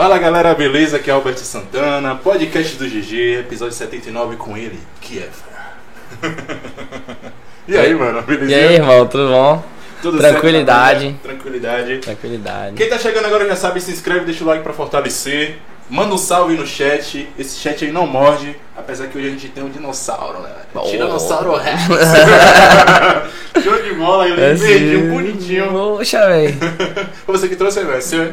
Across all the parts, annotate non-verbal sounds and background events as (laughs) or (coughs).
Fala galera, beleza? Aqui é Albert Santana, podcast do GG, episódio 79 com ele, Kiefer. (laughs) e aí, mano, beleza? E aí, irmão, tudo bom? Tudo Tranquilidade. certo? Tranquilidade. Tranquilidade. Quem tá chegando agora já sabe, se inscreve, deixa o like pra fortalecer. Manda um salve no chat. Esse chat aí não morde, apesar que hoje a gente tem um dinossauro, né? Oh. Tiranossauro (laughs) Rex. (laughs) Show de bola, ele É verdinho, bonitinho. Poxa, velho. Foi você que trouxe, velho. Você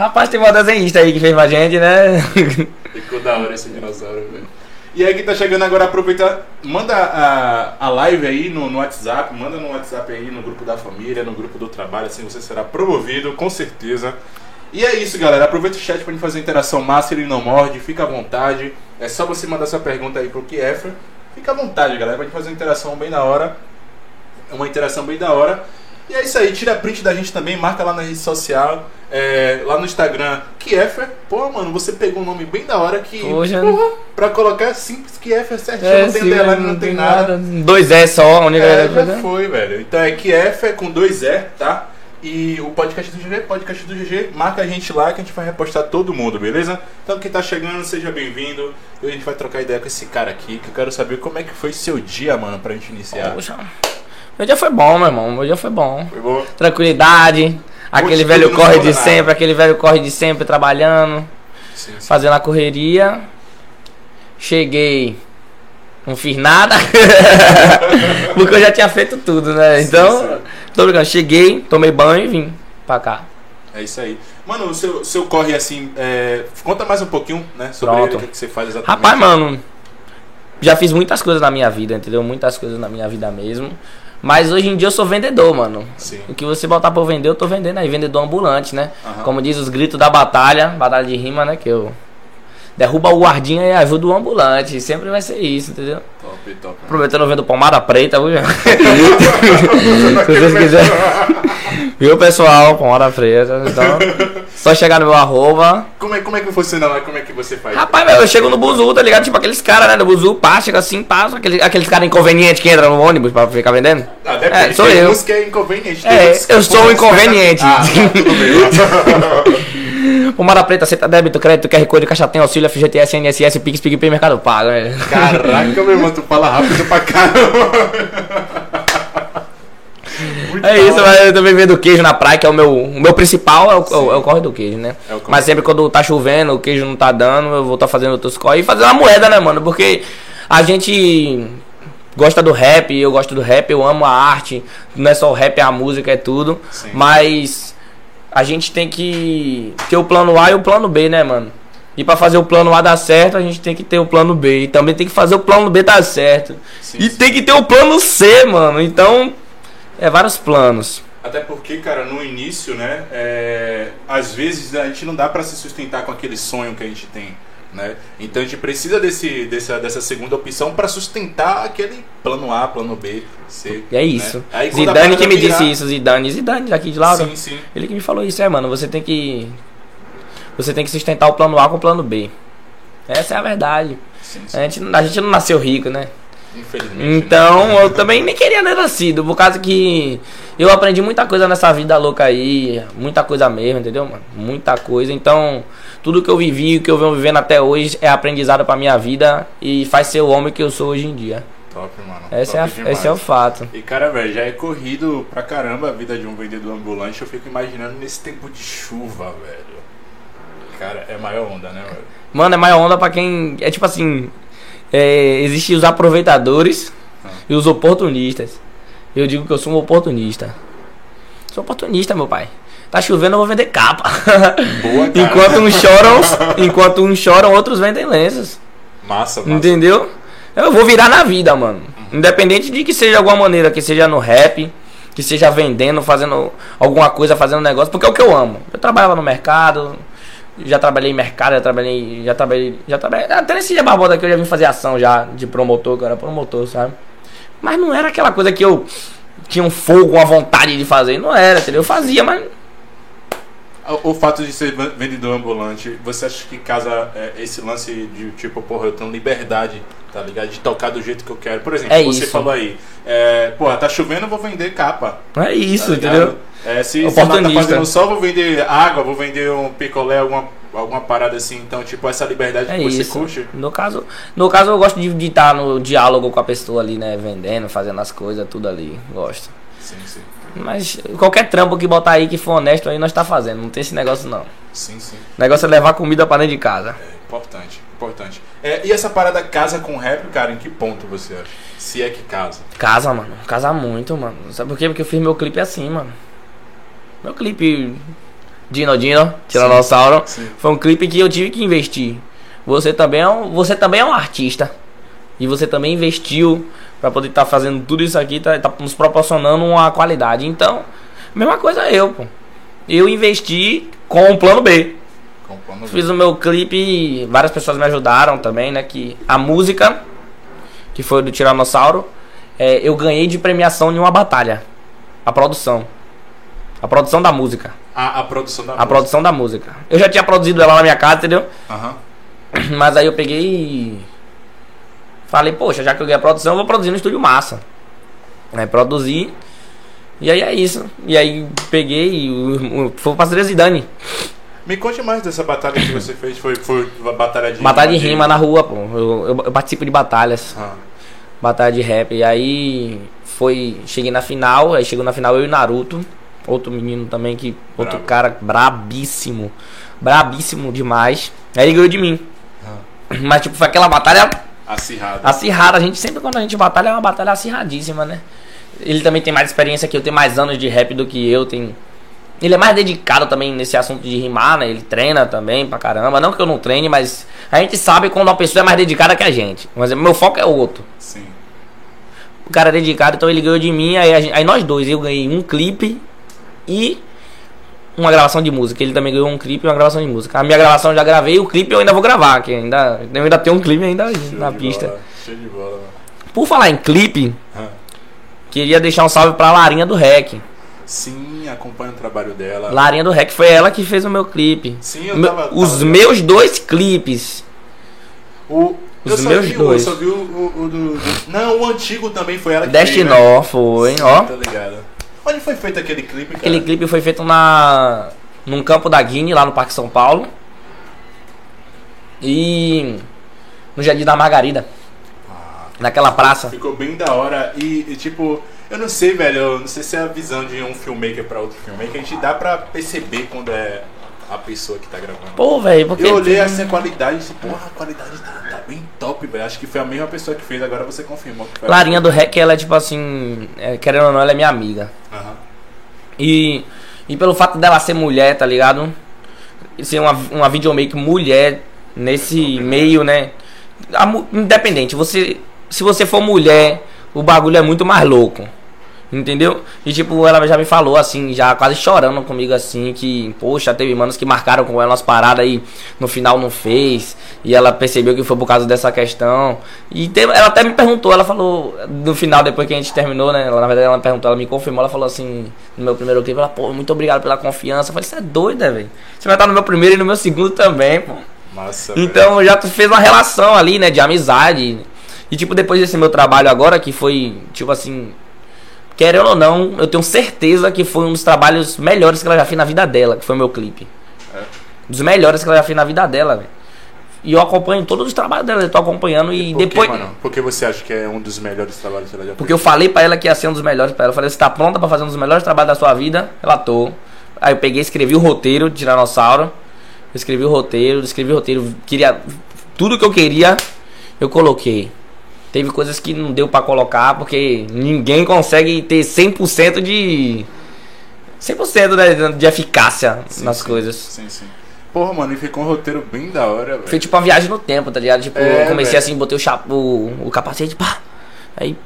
Rapaz, tem uma desenhista aí que fez pra gente, né? (laughs) ficou da hora esse dinossauro, velho. E aí, quem tá chegando agora, aproveita, manda a, a live aí no, no WhatsApp, manda no WhatsApp aí, no grupo da família, no grupo do trabalho, assim você será promovido, com certeza. E é isso, galera. Aproveita o chat pra gente fazer interação massa, ele não morde, fica à vontade. É só você mandar sua pergunta aí pro Kiefer. Fica à vontade, galera, pra gente fazer uma interação bem da hora. Uma interação bem da hora. E é isso aí, tira print da gente também, marca lá na rede social, é, lá no Instagram, Kiefer. Pô, mano, você pegou um nome bem da hora que. Poxa. Porra, pra colocar simples Kiefer certinho, É, não tem sim, deadline, não, tem nada. Dois é só, a única É, já foi, velho. Então é Kiefer com dois E, tá? E o podcast do GG, podcast do GG, marca a gente lá que a gente vai repostar todo mundo, beleza? Então quem tá chegando, seja bem-vindo. E a gente vai trocar ideia com esse cara aqui, que eu quero saber como é que foi seu dia, mano, pra gente iniciar. Poxa. Meu dia foi bom, meu irmão. Meu dia foi bom. Foi bom? Tranquilidade. Aquele velho corre de nada. sempre, aquele velho corre de sempre trabalhando, Sim, sim. fazendo a correria. Cheguei. Não fiz nada. (laughs) Porque eu já tinha feito tudo, né? Então, sim. tô brincando. Cheguei, tomei banho e vim pra cá. É isso aí. Mano, o seu, seu corre assim, é, conta mais um pouquinho, né, sobre Pronto. ele, o que, que você faz exatamente. Rapaz, mano, já fiz muitas coisas na minha vida, entendeu? Muitas coisas na minha vida mesmo. Mas hoje em dia eu sou vendedor, mano. Sim. O que você botar pra eu vender, eu tô vendendo aí, vendedor ambulante, né? Aham. Como diz os gritos da batalha, batalha de rima, né? Que eu derruba o guardinha e ajuda o ambulante. Sempre vai ser isso, entendeu? Top, top. Aproveitando eu vendo pomada preta, viu? (laughs) Se vocês quiserem. Viu, pessoal? Pomada preta. Então, (laughs) só chegar no meu arroba. Como é, como é que funciona lá? Como é que você faz? Rapaz, meu, eu chego no buzu, tá ligado? Tipo aqueles caras, né? No buzu, pá, chega assim, passa. Aqueles, aqueles caras inconvenientes que entram no ônibus pra ficar vendendo. Ah, depende, É, sou eu. que é inconveniente. É, eu sou o inconveniente. Ah, tá, tudo bem. (laughs) (laughs) Pomada preta, aceita débito, crédito, QR Code, caixa tem auxílio, FGTS, NSS, Pix, PicPay, Mercado Pago, né? Caraca, meu irmão, tu fala rápido pra caramba. Muito É isso, mas eu também vendo queijo na praia, que é o meu, o meu principal, é o, é o- é corre do queijo, né? É corre. mas sempre quando tá chovendo, o queijo não tá dando, eu vou estar fazendo outros corre e fazendo uma moeda, né, mano? Porque a gente gosta do rap, eu gosto do rap, eu amo a arte, não é só o rap, é a música, é tudo. Sim. Mas a gente tem que ter o plano A e o plano B, né, mano? E pra fazer o plano A dar certo, a gente tem que ter o plano B. E também tem que fazer o plano B dar certo. Sim, e sim. tem que ter o plano C, mano. Então, é vários planos. Até porque, cara, no início, né, é, às vezes a gente não dá pra se sustentar com aquele sonho que a gente tem, né? Então a gente precisa desse, dessa, dessa segunda opção pra sustentar aquele plano A, plano B, C. E é isso. Né? Aí, Zidane que me virar- disse isso, Zidane. Zidane daqui de Laura. Sim, sim. Ele que me falou isso, é, mano. Você tem que. Você tem que sustentar o plano A com o plano B. Essa é a verdade. sim, sim. A gente, a gente não nasceu rico, né? Infelizmente. né? Então, eu também nem queria ter nascido, por causa que eu aprendi muita coisa nessa vida louca aí, muita coisa mesmo, entendeu, mano? Muita coisa. Então, tudo que eu vivi, o que eu venho vivendo até hoje é aprendizado pra minha vida e faz ser o homem que eu sou hoje em dia. Top, mano. Esse é, Top a- demais. esse é o fato. E cara, velho, já é corrido pra caramba a vida de um vendedor ambulante. Eu fico imaginando nesse tempo de chuva, velho. Cara, é maior onda, né, velho? Mano, é maior onda pra quem. É tipo assim. É, Existem os aproveitadores Ah. e os oportunistas. Eu digo que eu sou um oportunista. Sou oportunista, meu pai. Tá chovendo, eu vou vender capa. Boa, (laughs) enquanto uns choram, (laughs) enquanto uns choram, outros vendem lenços. Massa, massa. Entendeu? Eu vou virar na vida, mano. Independente de que seja de alguma maneira, que seja no rap, que seja vendendo, fazendo alguma coisa, fazendo negócio, porque é o que eu amo. Eu trabalhava no mercado, já trabalhei em mercado, já trabalhei, já trabalhei, já trabalhei, até nesse dia barbota aqui eu já vim fazer ação já de promotor, que eu era promotor, sabe? Mas não era aquela coisa que eu tinha um fogo, uma vontade de fazer, não era, entendeu? Eu fazia, mas O, o fato de ser ven- vendedor ambulante, você acha que casa é, esse lance de tipo, porra, eu tenho liberdade, tá ligado? De tocar do jeito que eu quero. Por exemplo, É você isso. falou aí, é, porra, tá chovendo, eu vou vender capa. é isso, tá entendeu? É, se, se lá tá fazendo sol, vou vender água, vou vender um picolé, alguma alguma parada assim, então, tipo, essa liberdade É que você isso. curte? No caso, no caso eu gosto de estar no diálogo com a pessoa ali, né? Vendendo, fazendo as coisas, tudo ali. Gosto. Sim, sim. Mas qualquer trampo que botar aí que for honesto aí nós tá fazendo. Não tem esse negócio não. O Sim, sim. negócio é levar comida pra dentro de casa. É importante, importante. É, e essa parada casa com rap, cara, em que ponto você acha? Se é que casa. Casa, mano. Casa muito, mano. Sabe por quê? Porque eu fiz meu clipe assim, mano. Meu clipe Dino Dino, Tiranossauro, Sim. foi um clipe que eu tive que investir. Você também é um, você também é um artista. E você também investiu pra poder estar fazendo tudo isso aqui, tá, tá nos proporcionando uma qualidade. Então, mesma coisa eu, pô. Eu investi com um plano B. Com plano B. Fiz o meu clipe, várias pessoas me ajudaram também, né? Que a música, que foi do Tiranossauro, é, eu ganhei de premiação em uma batalha. A produção. A produção da música. A, a produção da A produção da música. Eu já tinha produzido ela na minha casa, entendeu? Aham. (clears throat) Mas aí eu peguei e. Falei, poxa, já que eu ganhei a produção, eu vou produzir no estúdio massa. Aí produzi. E aí é isso. E aí peguei e foi parceria Zidane. Me conte mais dessa batalha que você fez. Foi, foi batalha de Batalha de rima na rua, pô. Eu, eu- eu participo de batalhas. Ah, Batalha de rap. E aí foi. Cheguei na final, aí chegou na final eu e Naruto. Outro menino também que. Outro Brabo. cara brabíssimo. Brabíssimo demais. Aí ele ganhou de mim. Mas tipo, foi aquela batalha acirrado. acirrada. A gente sempre quando a gente batalha é uma batalha acirradíssima, né? Ele também tem mais experiência que eu, tem mais anos de rap do que eu, tem. Ele é mais dedicado também nesse assunto de rimar, né? Ele treina também pra caramba. Não que eu não treine, mas a gente sabe quando uma pessoa é mais dedicada que a gente. Mas meu foco é outro. Sim. O cara é dedicado, então ele ganhou de mim. Aí, gente- aí nós dois, eu ganhei um clipe e uma gravação de música. Ele também ganhou um clipe e uma gravação de música. A minha gravação eu já gravei, o clipe eu ainda vou gravar, que ainda, eu ainda tenho um clipe ainda Show na pista. Bola. Show de bola, mano. Por falar em clipe, Ah. queria deixar um salve pra Larinha do Rec. Sim, acompanha o trabalho dela. Larinha do Rec foi ela que fez o meu clipe. Sim, eu tava- Os meus dois clipes. O, Os meus vi, dois. Eu só vi o, o- o do, do- Não, o antigo também foi ela que Destinó fez, né? foi, Sim, ó. Tá ligado. Onde foi feito aquele clipe, cara? Aquele clipe foi feito na num campo da Guine, lá no Parque São Paulo. E no Jardim da Margarida, Ah, naquela praça. ficou bem da hora. E, e, tipo, eu não sei, velho. Eu não sei se é a visão de um filmmaker pra outro filmmaker. A gente dá pra perceber quando é a pessoa que tá gravando. Pô, velho, porque Eu olhei assim a qualidade e disse, porra, a qualidade tá, tá bem top, velho. Acho que foi a mesma pessoa que fez, agora você confirmou que foi a Larinha do Rec, ela é tipo assim, é, querendo ou não, ela é minha amiga. Aham. E, e pelo fato dela ser mulher, tá ligado? E ser uma, uma videomaker mulher nesse meio, né? A independente, você. Se você for mulher, o bagulho é muito mais louco. Entendeu? E tipo, ela já me falou assim, já quase chorando comigo assim, que, poxa, teve manos que marcaram com ela umas paradas e no final não fez. E ela percebeu que foi por causa dessa questão. E teve- ela até me perguntou, ela falou, no final, depois que a gente terminou, né? Ela, na verdade, ela me perguntou, ela me confirmou, ela falou assim, no meu primeiro clipe, ela, pô, muito obrigado pela confiança. Eu falei, você é doida, velho. Você vai estar no meu primeiro e no meu segundo também, pô. Massa. Então já tu fez uma relação ali, né, de amizade. E tipo, depois desse meu trabalho agora, que foi, tipo assim, querendo ou não, eu tenho certeza que foi um dos trabalhos melhores que ela já fez na vida dela, que foi o meu clipe. É. Dos melhores que ela já fez na vida dela, velho. E eu acompanho todos os trabalhos dela, eu tô acompanhando e Por que, depois. mano? Por que você acha que é um dos melhores trabalhos que ela já Porque eu falei pra ela que ia ser um dos melhores pra ela. Eu falei, você tá pronta pra fazer um dos melhores trabalhos da sua vida? Ela tô. Aí eu peguei, escrevi o roteiro de Tiranossauro. Eu escrevi o roteiro, escrevi o roteiro. Queria. Tudo que eu queria, eu coloquei. Teve coisas que não deu pra colocar, porque ninguém consegue ter 100% de. 100% né, de eficácia Sim, nas sim. coisas. Sim, sim. Porra, mano, e ficou um roteiro bem da hora, velho. Foi tipo uma viagem no tempo, tá ligado? Tipo, É, eu comecei velho. assim, botei o, chap... o, o capacete, pá. Aí,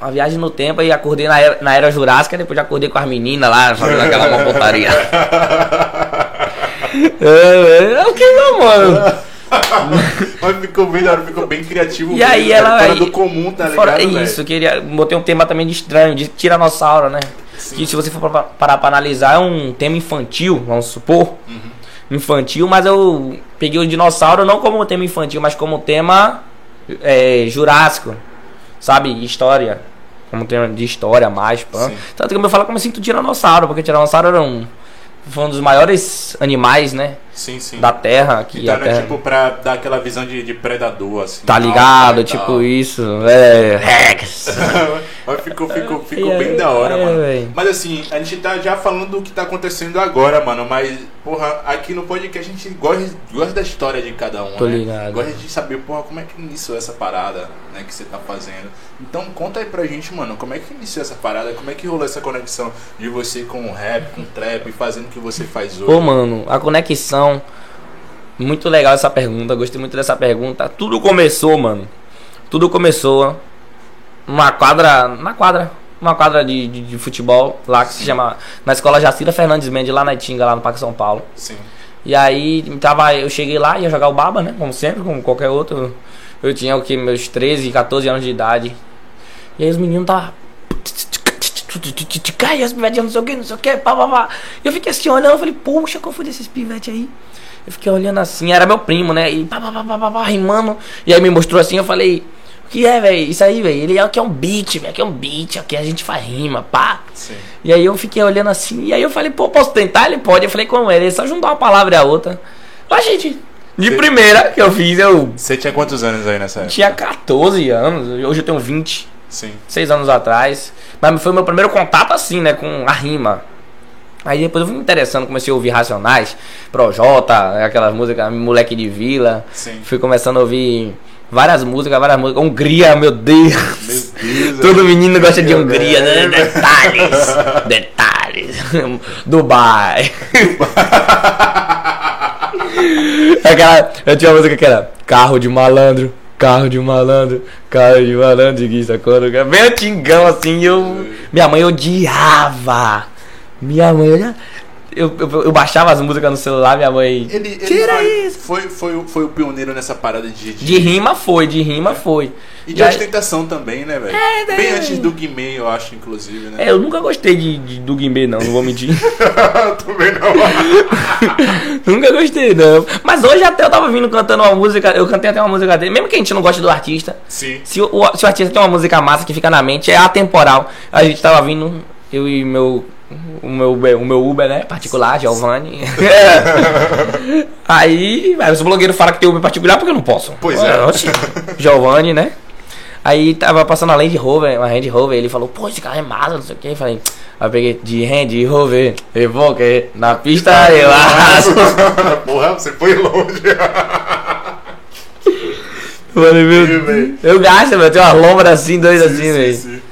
uma viagem no tempo, aí acordei na era, na era Jurássica, depois já acordei com as meninas lá, fazendo aquela (laughs) uma pontaria. (laughs) é, é, o que, meu mano? (laughs) (laughs) Mas ficou bem ficou bem criativo. E mesmo, aí ela- Fora do comum, tá ligado, Fora velho? isso, queria. Botei um tema também de estranho, de tiranossauro, né? Sim. Que se você for parar pra analisar, é um tema infantil, vamos supor. Uhum. Infantil, mas eu peguei o dinossauro não como tema infantil, mas como tema é, jurássico. Sabe? História. Como tema de história, mais, pã. Tanto que eu me falo como eu sinto tiranossauro, porque tiranossauro era um. Foi um dos maiores animais, né? Sim, sim. Da terra. Que então, né, terra... tipo, pra dar aquela visão de, de predador, assim. Tá ligado? e Tipo isso. É. Rex. (laughs) Mas ficou, ficou, ficou É, (laughs) bem da hora, é, mano. Mas assim, a gente tá já falando do que tá acontecendo agora, mano. Mas, porra, aqui no podcast a gente gosta, gosta da história de cada um, Tô né? ligado. Gosta de saber, porra, como é que iniciou essa parada, né, que você tá fazendo. Então conta aí pra gente, mano, como é que iniciou essa parada, como é que rolou essa conexão de você com o rap, com o trap, fazendo que você faz hoje. Pô, mano, a conexão. Muito legal essa pergunta, gostei muito dessa pergunta. Tudo começou, mano. Tudo começou numa quadra. Na quadra. Uma quadra de, de, de futebol lá que se chama. Na escola Jacira Fernandes Mendes, lá na Itinga, lá no Parque São Paulo. Sim. E aí tava, eu cheguei lá, ia jogar o baba, né? Como sempre, como qualquer outro. Eu tinha o que? Meus 13, 14 anos de idade. E aí os meninos tava. Cai, as pivetinhas, não sei o que, não sei o que, pá, pá, pá. E eu fiquei assim olhando, eu falei, poxa, qual foi desses pivetes aí? Eu fiquei olhando assim, era meu primo, né? E pá, pá, pá, pá, pá, pá, rimando. E aí me mostrou assim, eu falei, o que é, velho? Isso aí, velho. Ele aqui é um beat, velho. Aqui é um beat, aqui a gente faz rima, pá. Sim. E aí eu fiquei olhando assim, e aí eu falei, pô, posso tentar? Ele pode. Eu falei, como é? Ele só juntar uma palavra e a outra. Mas, gente, de primeira que eu fiz, eu Você tinha quantos anos aí nessa época? tinha 14 anos, hoje eu tenho 20, Sim. 6 anos atrás. Mas foi meu primeiro contato assim, né, com a rima. Aí depois eu fui me interessando, comecei a ouvir Racionais, Projota, aquelas músicas, Moleque de Vila. Sim. Fui começando a ouvir várias músicas, várias músicas. Hungria, meu Deus. Meu Deus. (laughs) Todo menino gosta de Meu Hungria, né? Deus. Detalhes. (laughs) Detalhes. Dubai. (laughs) Aquela, eu tinha uma música que era Carro de malandro, carro de malandro, carro de malandro, que sacou? Bem antigão assim, eu. Minha mãe odiava. Minha mãe odiava. Eu, eu, eu baixava as músicas no celular, minha mãe. Ele, ele Tira foi, isso. Foi, foi, o- foi o pioneiro nessa parada de, De rima foi, de rima foi. E de ostentação também, né, velho? É, Bem né? antes do Guimê, eu acho, inclusive, né? É, eu nunca gostei de, de- do Guimê, não, não vou mentir. (laughs) Também não. (laughs) Nunca gostei, não. Mas hoje até eu tava vindo cantando uma música. Eu cantei até uma música dele. Mesmo que a gente não goste do artista. Sim. Se o, o- se o artista tem uma música massa que fica na mente, é atemporal. A gente tava vindo, eu e meu. O meu, Uber- o meu Uber, né? Particular, Giovanni. (laughs) (laughs) aí, aí os blogueiros falam que tem Uber particular porque eu não posso. Pois é. Oxi. Giovanni, né? Aí tava passando a Land Rover, uma Land Rover, ele falou, pô, esse carro é massa, não sei o que. Eu falei, aí eu peguei de Land Rover, Evoque, na pista (laughs) eu arraso. Porra, você foi longe. Falei, meu. Eu gasto, meu, tem uma lombra assim, assim, Sim, velho.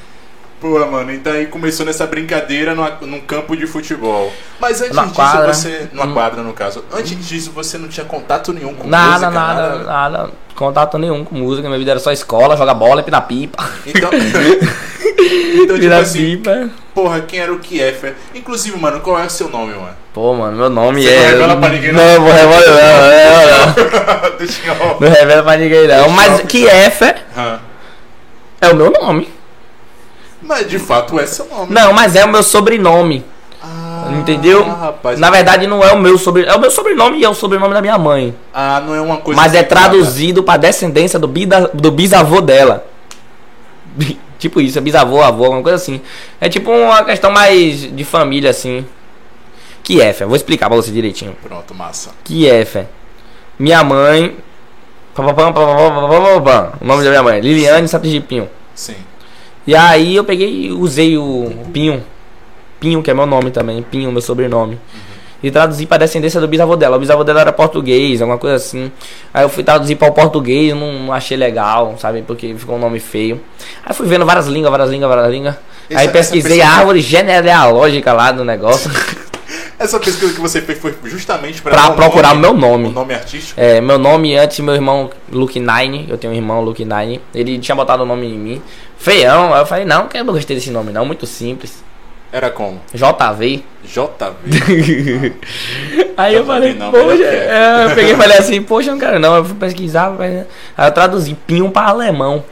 Pô, mano, então aí começou nessa brincadeira numa, num campo de futebol. Mas antes Numa disso, quadra. você. Numa Hum. quadra, no caso. Antes disso, você não tinha contato nenhum com Nada, música, nada, nada, Contato nenhum com música. Minha vida era só escola, jogar bola, pinar pipa. Então. (laughs) então, tipo assim, pipa. porra, quem era o Kiefer? Inclusive, mano, qual é o seu nome, mano? Pô, mano, meu nome Você é. não revela pra ninguém, não? Não, vou revelar, não, não, não. (laughs) Deixa eu. Não revela pra ninguém, não. Mas Kiefer Hã. é o meu nome. Mas de fato é seu nome. Não, mas é o meu sobrenome. Ah, entendeu? Rapaz, Na verdade, não é o meu sobrenome. É o meu sobrenome e é o sobrenome da minha mãe. Ah, não é uma coisa. Mas é traduzido para descendência do, bida, do bisavô dela. tipo isso, é bisavô, avô, alguma coisa assim. É tipo uma questão mais de família, assim. Que é, fé? Vou explicar pra você direitinho. Pronto, massa. Que é, fé? Minha mãe. O nome da minha mãe, Liliane Santos Sim. E aí eu peguei e usei o Pinho. Pinho, que é meu nome também. Pinho, meu sobrenome. E traduzi pra descendência do bisavô dela. O bisavô dela era português, alguma coisa assim. Aí eu fui traduzir para o português, não, não achei legal, sabe? Porque ficou um nome feio. Aí fui vendo várias línguas, várias línguas, várias línguas. Essa- Aí pesquisei a árvore genealógica lá do negócio. (laughs) Essa pesquisa que você fez foi justamente pra, pra dar um procurar o nome, meu o nome. nome artístico? É, meu nome antes, meu irmão Luke Nine, eu tenho um irmão Luke Nine, ele tinha botado o nome em mim. Feião, aí eu falei, não, que eu não gostei desse nome não, muito simples. Era como? JV. JV. (laughs) Aí eu JV falei, não, poxa, é. é, eu peguei e falei assim, poxa, não quero não, eu fui pesquisar, mas- aí eu traduzi pinho para alemão.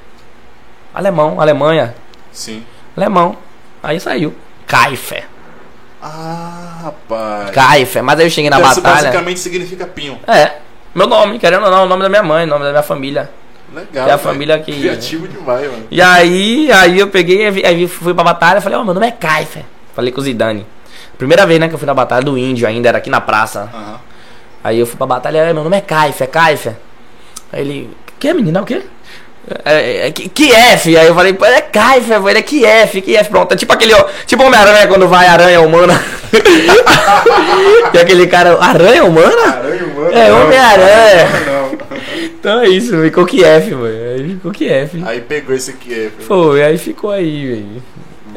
Alemão, Alemanha, Sim. alemão. Aí saiu. Kaifer. Ah, rapaz. Kaifer, mas aí eu cheguei na Então, isso batalha. basicamente significa pinho. É, meu nome, querendo ou não, o nome da minha mãe, o nome da minha família. Legal. É a velho. família que- Criativo demais, mano. E aí, aí eu peguei, aí fui pra batalha, falei, ó, meu nome é Kaifer. Falei com o Zidane. Primeira vez, né, que eu fui na batalha do índio ainda, era aqui na praça. Aham. Aí eu fui pra batalha, "É, meu nome é Caifa, é Caifa. Aí ele, que menina, o quê? É, é, que- Kiev, aí eu falei, pô, é pô, ele é Kiev, Kiev, pronto. É tipo aquele, ó, tipo Homem-Aranha quando vai aranha humana. (laughs) e aquele cara, aranha humana? Aranha humana? É. Homem-Aranha. Então é isso, ficou Kiev, mano. Aí ficou Kiev. Aí pegou esse é. Foi, aí ficou aí, velho.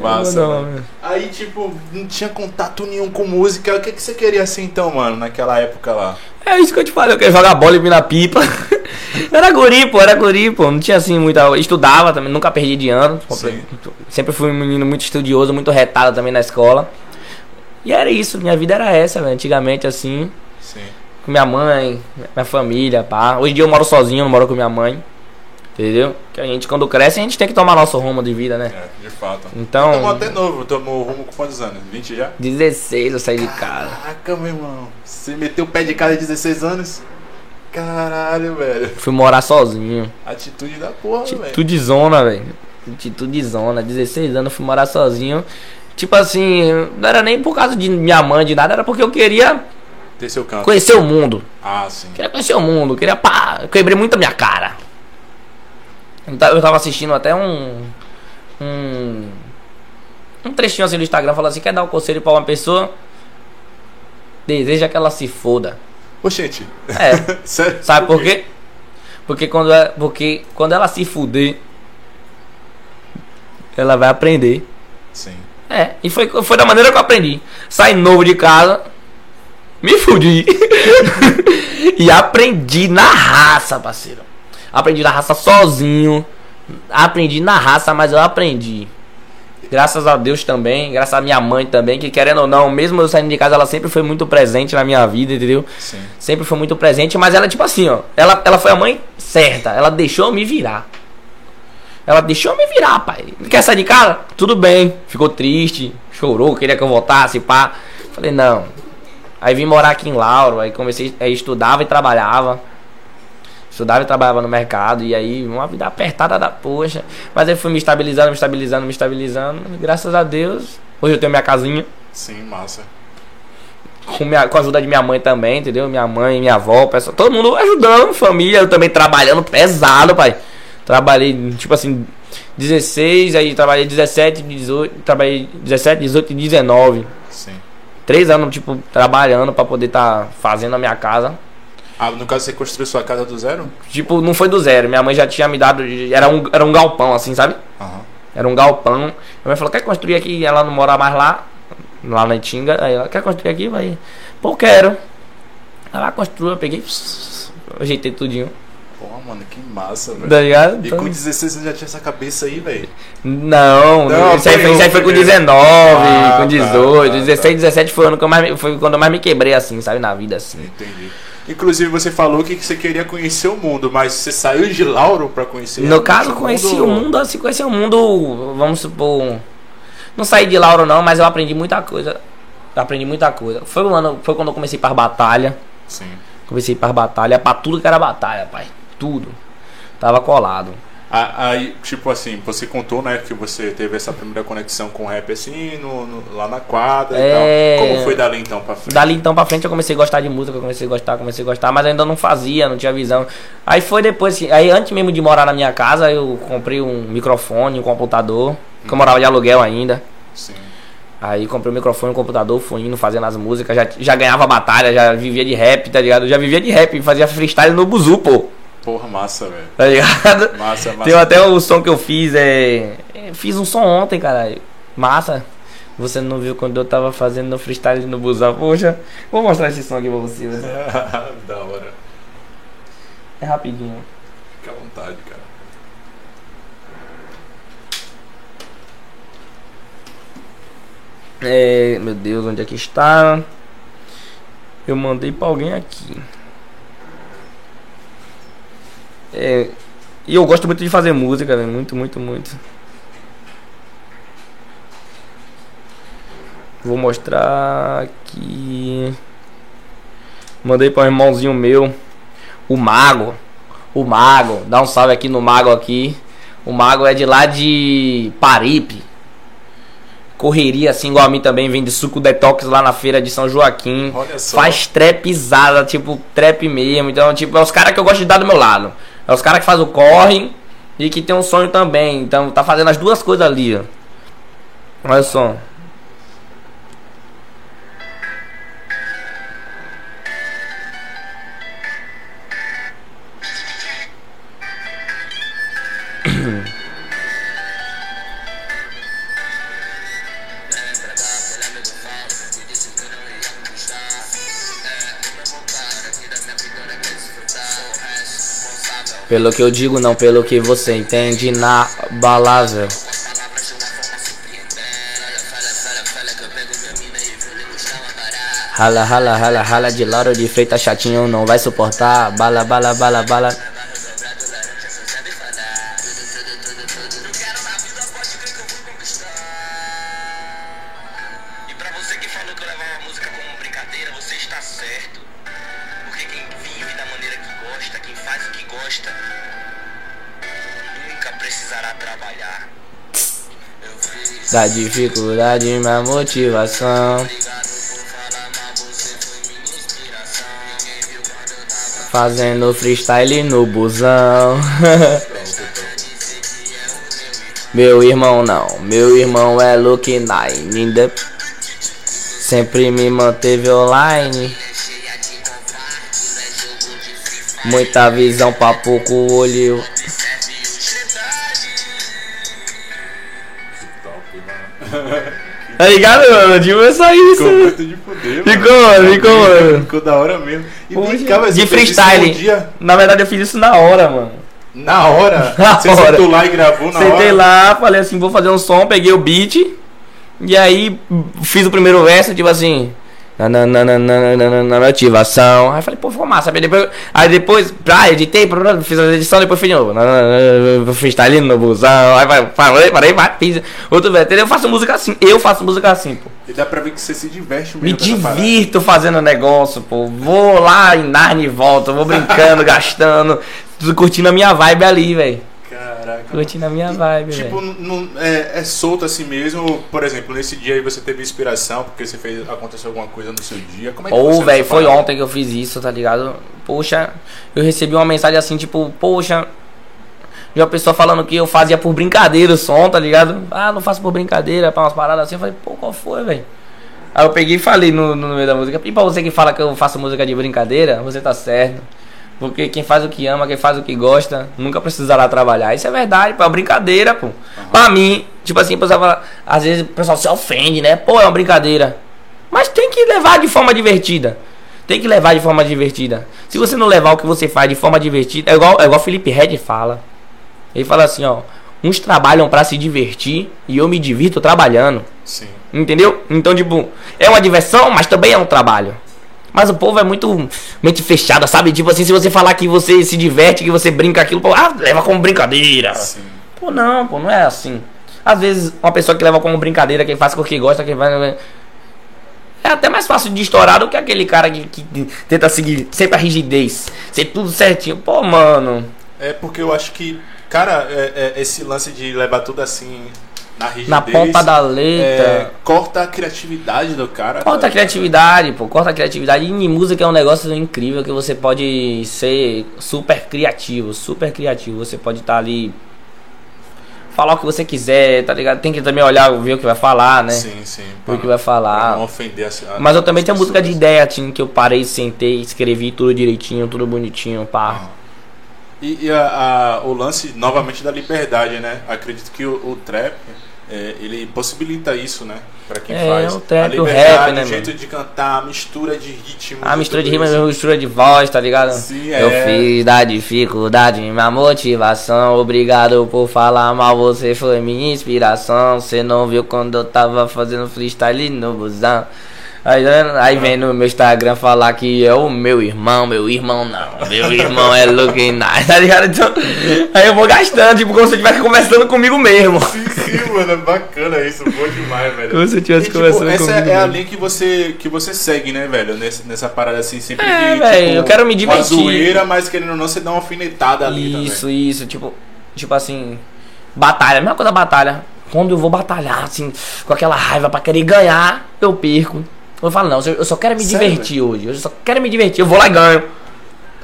Massa, Não. Aí, tipo, não tinha contato nenhum com música. O que, que você queria ser então, mano, naquela época lá? É isso que eu te falei, eu queria jogar bola e vir na pipa. (laughs) era guri, pô, era guri, pô. Não tinha assim muita. Estudava também, nunca perdi de ano. Sim. Sempre fui um menino muito estudioso, muito retado também na escola. E era isso, minha vida era essa, velho. Antigamente, assim, Sim. Com minha mãe, minha família, pá. Hoje em dia eu moro sozinho, não moro com minha mãe. Entendeu? Que a gente, quando cresce, a gente tem que tomar nosso rumo de vida, né? É, de fato. Então. Tomou até novo, tomou rumo com quantos anos? 20 já? 16 eu saí de casa. Caraca, meu irmão. Você meteu o pé de casa de 16 anos? Caralho, velho. Fui morar sozinho. Atitude da porra, velho. Atitude zona, velho. Atitude zona. 16 anos, fui morar sozinho. Tipo assim, não era nem por causa de minha mãe, de nada, era porque eu queria Ter seu canto. conhecer o mundo. Ah, sim. Queria conhecer o mundo, queria pá. Quebrei muito a minha cara. Eu ta- eu tava assistindo até um. Um. Um trechinho assim do Instagram falando assim: quer dar um conselho pra uma pessoa? Deseja que ela se foda. Oxente. É. (laughs) Sério? Sabe por quê? Porque quando, é- porque quando ela se fuder, ela vai aprender. Sim. É, e foi, foi da maneira que eu aprendi. Saí novo de casa, me fudi. (laughs) e aprendi na raça, parceiro. Aprendi na raça sozinho. Aprendi na raça, mas eu aprendi. Graças a Deus também, graças a minha mãe também, que querendo ou não, mesmo eu saindo de casa, ela sempre foi muito presente na minha vida, entendeu? Sim. Sempre foi muito presente, mas ela, tipo assim, ó. Ela, ela foi a mãe certa. Ela deixou eu me virar. Ela deixou eu me virar, pai. Quer sair de casa? Tudo bem. Ficou triste, chorou, queria que eu voltasse, pá. Falei, não. Aí vim morar aqui em Lauro, aí comecei, aí estudava e trabalhava. Estudava e trabalhava no mercado, e aí uma vida apertada da poxa. Mas aí fui me estabilizando, me estabilizando, me estabilizando. Graças a Deus, hoje eu tenho minha casinha Sim, massa. com, minha, com a ajuda de minha mãe também, entendeu? Minha mãe, minha avó, pessoal, todo mundo ajudando, família, eu também trabalhando pesado, pai. Trabalhei, tipo assim, 16, aí trabalhei 17, 18, trabalhei 17, 18 e 19. Sim. Três anos, tipo, trabalhando pra poder tá fazendo a minha casa. Ah, no caso você construiu sua casa do zero? Tipo, não foi do zero, minha mãe já tinha me dado, era um, era um galpão, assim, sabe? Aham. Era um galpão. Minha mãe falou, quer construir aqui? Ela não mora mais lá, lá na Itinga. Aí ela, quer construir aqui? Vai. Pô, quero. Ela construiu, eu peguei, (laughs) ajeitei tudinho. Porra, mano, que massa, velho. Tá ligado? E Então- com 16 você já tinha essa cabeça aí, velho? Não, Não, isso, aí foi isso aí foi com primeiro. 19, Ah, com tá, 18, tá, 16, 17 foi, ano que eu mais, foi quando eu mais me quebrei assim, sabe, na vida assim. Entendi. Inclusive você falou que você queria conhecer o mundo, mas você saiu de Lauro pra conhecer No caso, conheci o mundo, assim, conheci o mundo, vamos supor. Não saí de Lauro não, mas eu aprendi muita coisa. Aprendi muita coisa. Foi um ano, foi quando eu comecei para batalha. Sim. Comecei para batalha, pra tudo que era batalha, pai. Tudo. Tava colado. Aí, tipo assim, você contou, né, que você teve essa primeira conexão com o rap assim, no, no- lá na quadra É. e tal. Como foi dali então pra frente? Dali então pra frente eu comecei a gostar de música, eu comecei a gostar, comecei a gostar, mas ainda não fazia, não tinha visão. Aí foi depois, assim, aí antes mesmo de morar na minha casa, eu comprei um microfone, um computador, que eu morava de aluguel ainda. Sim. Aí comprei o microfone, o computador, fui indo fazendo as músicas, já, já ganhava batalha, já vivia de rap, tá ligado? Já vivia de rap, fazia freestyle no buzu, pô, Porra, massa, velho. tá ligado? Massa, massa. Tem até o som que eu fiz, é. é, Fiz um som ontem, cara. Massa. Você não viu quando eu tava fazendo no freestyle no busão? Poxa, vou mostrar esse som aqui pra você. né? (laughs) da hora. É rapidinho. Fica à vontade, cara. É. Meu Deus, onde é que está? Eu mandei pra alguém aqui. É. E eu gosto muito de fazer música? Muito, muito, muito. Vou mostrar aqui. Mandei para um irmãozinho meu, o Mago. O Mago, dá um salve aqui no Mago aqui. O Mago é de lá de Paripe. correria, assim, igual a mim também, vende suco detox lá na feira de São Joaquim. Faz trapzada, tipo, trap mesmo. Então, tipo, é os caras que eu gosto de dar do meu lado. É os caras que fazem o corre e que tem um sonho também. Então, tá fazendo as duas coisas ali, ó. Olha só. Pelo que eu digo, não pelo que você entende na balável. Rala, rala, rala, rala de Lauro de feita chatinho, não vai suportar. Bala, bala, bala, bala. Da dificuldade, minha motivação. Fazendo freestyle no busão. (laughs) meu irmão não, meu irmão é Luke Nine. Sempre me manteve online. Muita visão pra pouco olho. (laughs) Tá ligado, mano? Tipo, é só Ficou isso. muito de poder, Ficou, mano. ficou, mano. Ficou da hora mesmo. E mas de isso freestyle. dia Na verdade, eu fiz isso na hora, mano. na hora. (laughs) Na você hora. sentou lá e gravou na Sentei hora. lá, falei assim, vou fazer um som, peguei o beat. E aí fiz o primeiro verso, tipo assim. Na motivação. Aí falei, pô, ficou massa. Aí depois, aí depois ah, editei, fiz a edição, depois fiz de novo. Freestyle no busão. Aí vai, parei, parei, vai, fiz outro verso. Eu faço música assim, eu faço música assim, pô. E dá pra ver que você se diverte mesmo. Me divirto fazendo negócio, pô. Vou lá em Narnia e volto, vou brincando, (laughs) gastando, curtindo a minha vibe ali, velho. Caraca. Curtindo a minha vibe, Tipo, não, é, é solto assim mesmo. Por exemplo, nesse dia aí você teve inspiração porque você fez aconteceu alguma coisa no seu dia. Como é que Ou, velho, foi ontem que eu fiz isso, tá ligado? Poxa, eu recebi uma mensagem assim, tipo, poxa. De uma pessoa falando que eu fazia por brincadeira o som, tá ligado? Ah, não faço por brincadeira, pra umas paradas assim. Eu falei, pô, qual foi, velho? Aí eu peguei e falei no, no meio da música. E pra você que fala que eu faço música de brincadeira, você tá certo. Porque quem faz o que ama, quem faz o que gosta, nunca precisará trabalhar. Isso é verdade, pô, é uma brincadeira, pô. Pra mim, tipo assim, pessoal às vezes o pessoal se ofende, né? Pô, é uma brincadeira. Mas tem que levar de forma divertida. Tem que levar de forma divertida. Se você não levar o que você faz de forma divertida, é igual, é igual Felipe Red fala. Ele fala assim, ó. Uns trabalham pra se divertir e eu me divirto trabalhando. Sim. Entendeu? Então, tipo, é uma diversão, mas também é um trabalho. Mas o povo é muito mente fechada, sabe? Tipo assim, se você falar que você se diverte, que você brinca aquilo, pô, ah, leva como brincadeira. Sim. Pô, não, pô, não é assim. Às vezes, uma pessoa que leva como brincadeira, quem faz porque gosta, quem vai. É até mais fácil de estourar do que aquele cara que, que tenta seguir sempre a rigidez, ser tudo certinho. Pô, mano. É porque eu acho que, cara, é- é esse lance de levar tudo assim na rigidez. Na ponta da letra. é, corta a criatividade do cara. Corta a tá? criatividade, pô, corta a criatividade. E música é um negócio incrível que você pode ser super criativo, super criativo. Você pode estar ali. Falar o que você quiser, tá ligado? Tem que também olhar, ver o que vai falar, né? Sim, sim. Ver o que vai falar. não ofender a, a- Mas eu também tenho música de ideia, assim, que eu parei, sentei, escrevi tudo direitinho, tudo bonitinho, pá. E, e a- a- o lance, novamente, da liberdade, né? Acredito que o, o trap, é, ele possibilita isso, né? Pra quem É, faz. o trap, a o liberdade, rap, né, o jeito de cantar, a mistura de ritmo. A mistura de tudo rima, isso. a mistura de voz, tá ligado? Sim, Eu é. fiz da dificuldade minha motivação. Obrigado por falar mal, você foi minha inspiração. Você não viu quando eu tava fazendo freestyle no busão. Aí, aí vem no meu Instagram falar que é o meu irmão, meu irmão não. Meu irmão é looking nice, tá ligado? Então, aí eu vou gastando, tipo, como se eu estivesse conversando comigo mesmo. Sim, sim, mano, é bacana isso, bom demais, velho. Como se eu tivesse E, tipo, conversando essa comigo é a linha que você, que você segue, né, velho? Nessa, nessa parada assim, sempre É, de, velho, tipo, eu quero me Uma divertir. zoeira, mas querendo ou não, você dá uma alfinetada ali Isso, também. isso, tipo, tipo assim, batalha, a mesma coisa batalha. Quando eu vou batalhar, assim, com aquela raiva pra querer ganhar, eu perco. Eu falo, não, eu só quero me Sério, divertir hoje. Eu só quero me divertir. Eu vou lá e ganho.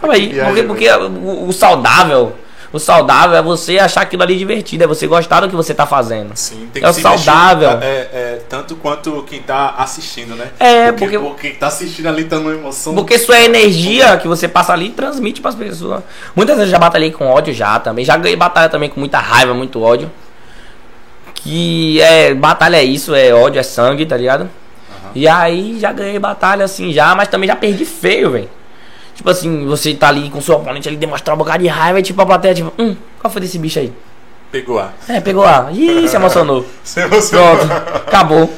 Calma aí. E aí, porque porque o, o saudável. O saudável é você achar aquilo ali divertido, é você gostar do que você tá fazendo. Sim, tem É o se investir, saudável. é, é, tanto quanto quem tá assistindo, né? É, porque, porque- quem tá assistindo ali tá numa emoção. Porque sua energia que você passa ali transmite pras pessoas. Muitas vezes eu já batalhei com ódio já também. Já ganhei batalha também com muita raiva, muito ódio. Que é. Batalha é isso, é ódio, é sangue, tá ligado? E aí já ganhei batalha assim já, mas também já perdi feio, velho. Tipo assim, você tá ali com seu oponente ali, demonstrar um bocado de raiva e tipo a plateia, tipo, hum, qual foi desse bicho aí? Pegou a. É, pegou a. Ih, (laughs) se emocionou. Você emocionou. Pronto, acabou.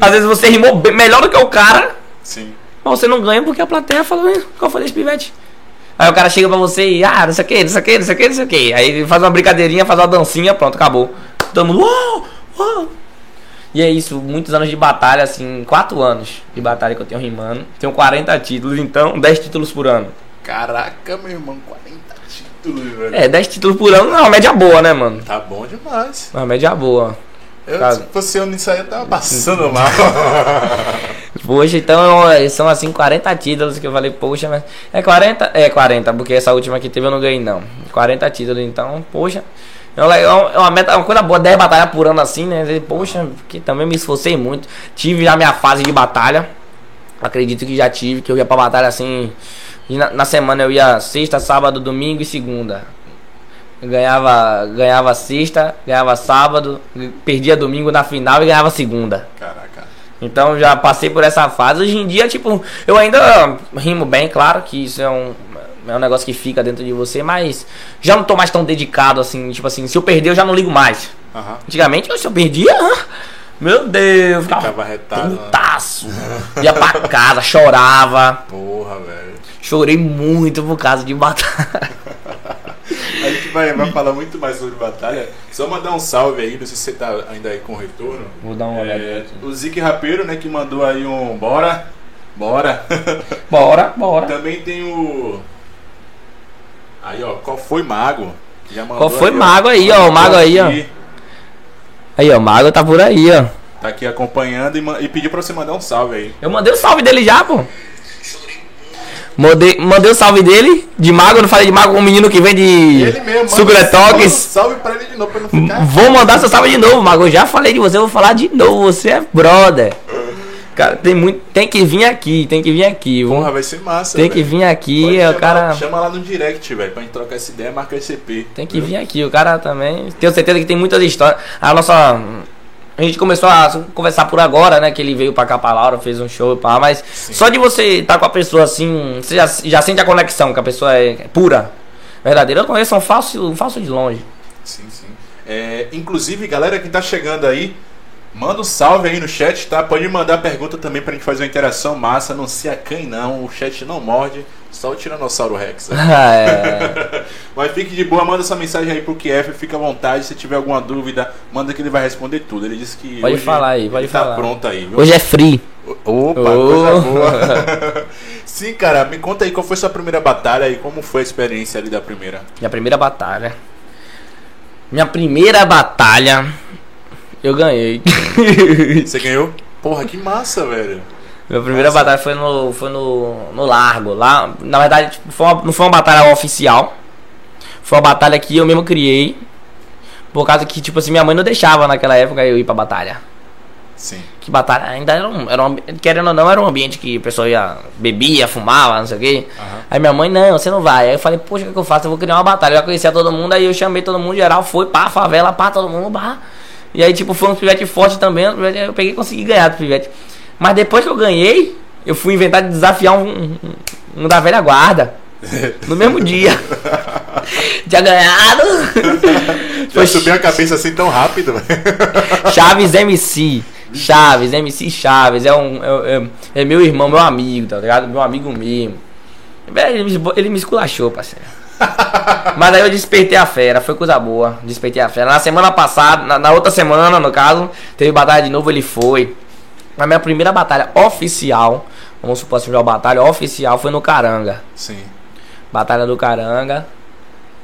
Às vezes você rimou bem- melhor do que o cara, Sim. mas você não ganha porque a plateia falou, "Ih, qual foi desse pivete? Aí o cara chega pra você e, ah, não sei o que, não sei o que, não sei o que, não sei o que. Aí faz uma brincadeirinha, faz uma dancinha, pronto, acabou. Todo mundo, uau, uau. E é isso, muitos anos de batalha, assim, quatro anos de batalha que eu tenho rimando. Tenho 40 títulos, então 10 títulos por ano. Caraca, meu irmão, 40 títulos, velho. É, 10 títulos por ano é uma média boa, né, mano? Tá bom demais. Uma média boa. Eu, Cara. se fosse eu nisso aí, eu tava passando mal. (laughs) Poxa, então é, são assim 40 títulos que eu falei, poxa, mas. É 40? É 40, porque essa última que teve eu não ganhei, não. 40 títulos, então, poxa. É uma, é uma meta, uma coisa boa, 10 batalhas por ano assim, né? Poxa, que também me esforcei muito. Tive já minha fase de batalha. Acredito que já tive, que eu ia pra batalha assim. Na, na semana eu ia sexta, sábado, domingo e segunda. Ganhava, ganhava sexta, ganhava sábado, perdia domingo na final e ganhava segunda. Caraca. Então já passei por essa fase. Hoje em dia, tipo, eu ainda rimo bem, claro que isso é um, é um negócio que fica dentro de você, mas já não tô mais tão dedicado assim. Tipo assim, se eu perder, eu já não ligo mais. Aham. Antigamente, se eu perdia, meu Deus, ficava Ficava retado. né? putaço. Ia pra casa, chorava. Porra, velho. Chorei muito por causa de batalha. A gente vai, vai falar muito mais sobre batalha. Só mandar um salve aí, não sei se você tá ainda aí com retorno. Vou dar uma olhada É, o Zique Rapeiro, né, que mandou aí um bora. Bora. Bora, bora. Também tem o. Aí, ó, qual foi Mago? Qual foi aí, ó. Mago aí, ó, o Mago aí, ó. Aí, ó, o Mago tá por aí, ó. Tá aqui acompanhando e, e pediu pra você mandar um salve aí. Eu mandei o salve dele já, pô. Mandei, mandei o salve dele, de mago, eu não falei de mago com um menino que vem de um salve, pra ele de novo pra não ficar. Vou mandar seu salve de novo, mago. Eu já falei de você, eu vou falar de novo. Você é brother. Cara, tem muito. Tem que vir aqui, tem que vir aqui. Porra, vai ser massa. tem que velho. vir aqui, Pode o chamar- cara. Chama lá no direct, velho, pra gente trocar essa ideia, marca esse EP. Tem que vir aqui, o cara também. Tenho certeza que tem muitas histórias. A nossa. A gente começou a conversar por agora, né? Que ele veio pra cá pra Laura, fez um show e pá, mas só de você estar com a pessoa assim, você já, já sente a conexão, que a pessoa é pura, verdadeira. Eu conheço um falso, um falso de longe. Sim, sim. É, inclusive, galera que tá chegando aí, manda um salve aí no chat, tá? Pode mandar pergunta também pra gente fazer uma interação massa. Não se acanhe não, o chat não morde, só o Tiranossauro Rex. (laughs) Ah, é. (laughs) Mas fique de boa, manda essa mensagem aí pro Kiev, fica à vontade. Se tiver alguma dúvida, manda que ele vai responder tudo. Ele disse que. Pode falar aí, pode tá falar. pronto aí, viu? Hoje é free. Opa, Oh. coisa (laughs) boa. Sim, cara, me conta aí qual foi sua primeira batalha e como foi a experiência ali da primeira. Minha primeira batalha. Minha primeira batalha. Eu ganhei. (laughs) Você ganhou? Porra, que massa, velho. Minha primeira Nossa. batalha foi no, foi no, no Largo. Lá, na verdade, tipo, foi uma- não foi uma batalha oficial. Foi uma batalha que eu mesmo criei. Por causa que, tipo assim, minha mãe não deixava naquela época eu ir pra batalha. Sim. Que batalha ainda era um, era um querendo ou não, era um ambiente que a pessoa ia, bebia, fumava, não sei o quê. Aham. Aí minha mãe, não, você não vai. Aí eu falei, poxa, o que, que eu faço? Eu vou criar uma batalha. Eu já conhecia todo mundo, aí eu chamei todo mundo geral, foi pá, favela, pá, todo mundo, pá. E aí, tipo, foi um pivete forte também. Eu peguei e consegui ganhar do pivete. Mas depois que eu ganhei, eu fui inventar de desafiar um, um, um da velha guarda. (laughs) No mesmo dia. (laughs) Tinha ganhado. (laughs) Já subiu a cabeça assim tão rápido, velho. Chaves MC. Chaves, MC Chaves. É, um, é, é- é meu irmão, meu amigo, tá ligado? Meu amigo mesmo. Ele me, ele me esculachou, parceiro. (laughs) Mas aí eu despertei a fera, foi coisa boa. Despertei a fera. Na semana passada, na, na outra semana, no caso, teve batalha de novo, ele foi. A minha primeira batalha oficial, vamos supor assim, uma batalha oficial foi no Caranga. Sim. Batalha do Caranga.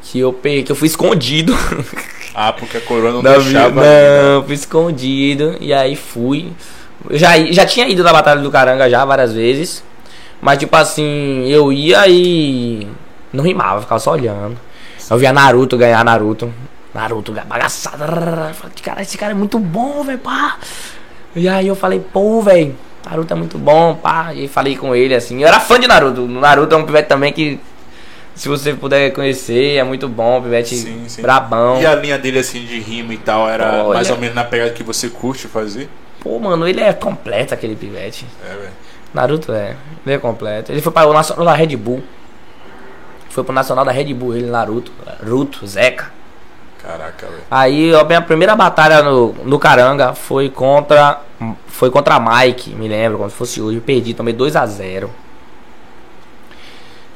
Que eu, pe- que eu fui escondido. (laughs) Ah, porque a coroa não Não, deixava. não, fui escondido. E aí fui. Eu já, já tinha ido na Batalha do Caranga já várias vezes. Mas tipo assim, eu ia e. Não rimava, ficava só olhando. Eu via Naruto ganhar Naruto. Naruto bagaçado. Cara, esse cara é muito bom, velho, pá. E aí eu falei, pô, velho, Naruto é muito bom, pá. E falei com ele assim. Eu era fã de Naruto. Naruto é um pivete também que. Se você puder conhecer, é muito bom, pivete Sim, sim. brabão. E a linha dele assim de rima e tal era mais ou menos na pegada que você curte fazer? Pô, mano, ele é completo aquele pivete. É, velho. Naruto é, ele é completo. Ele foi para o Nacional da Red Bull. Foi pro Nacional da Red Bull, ele, Naruto. Naruto, Zeca. Caraca, velho. Aí a minha primeira batalha no, no Caranga foi contra. Foi contra Mike, me lembro, como se fosse hoje. Eu perdi, tomei 2 a 0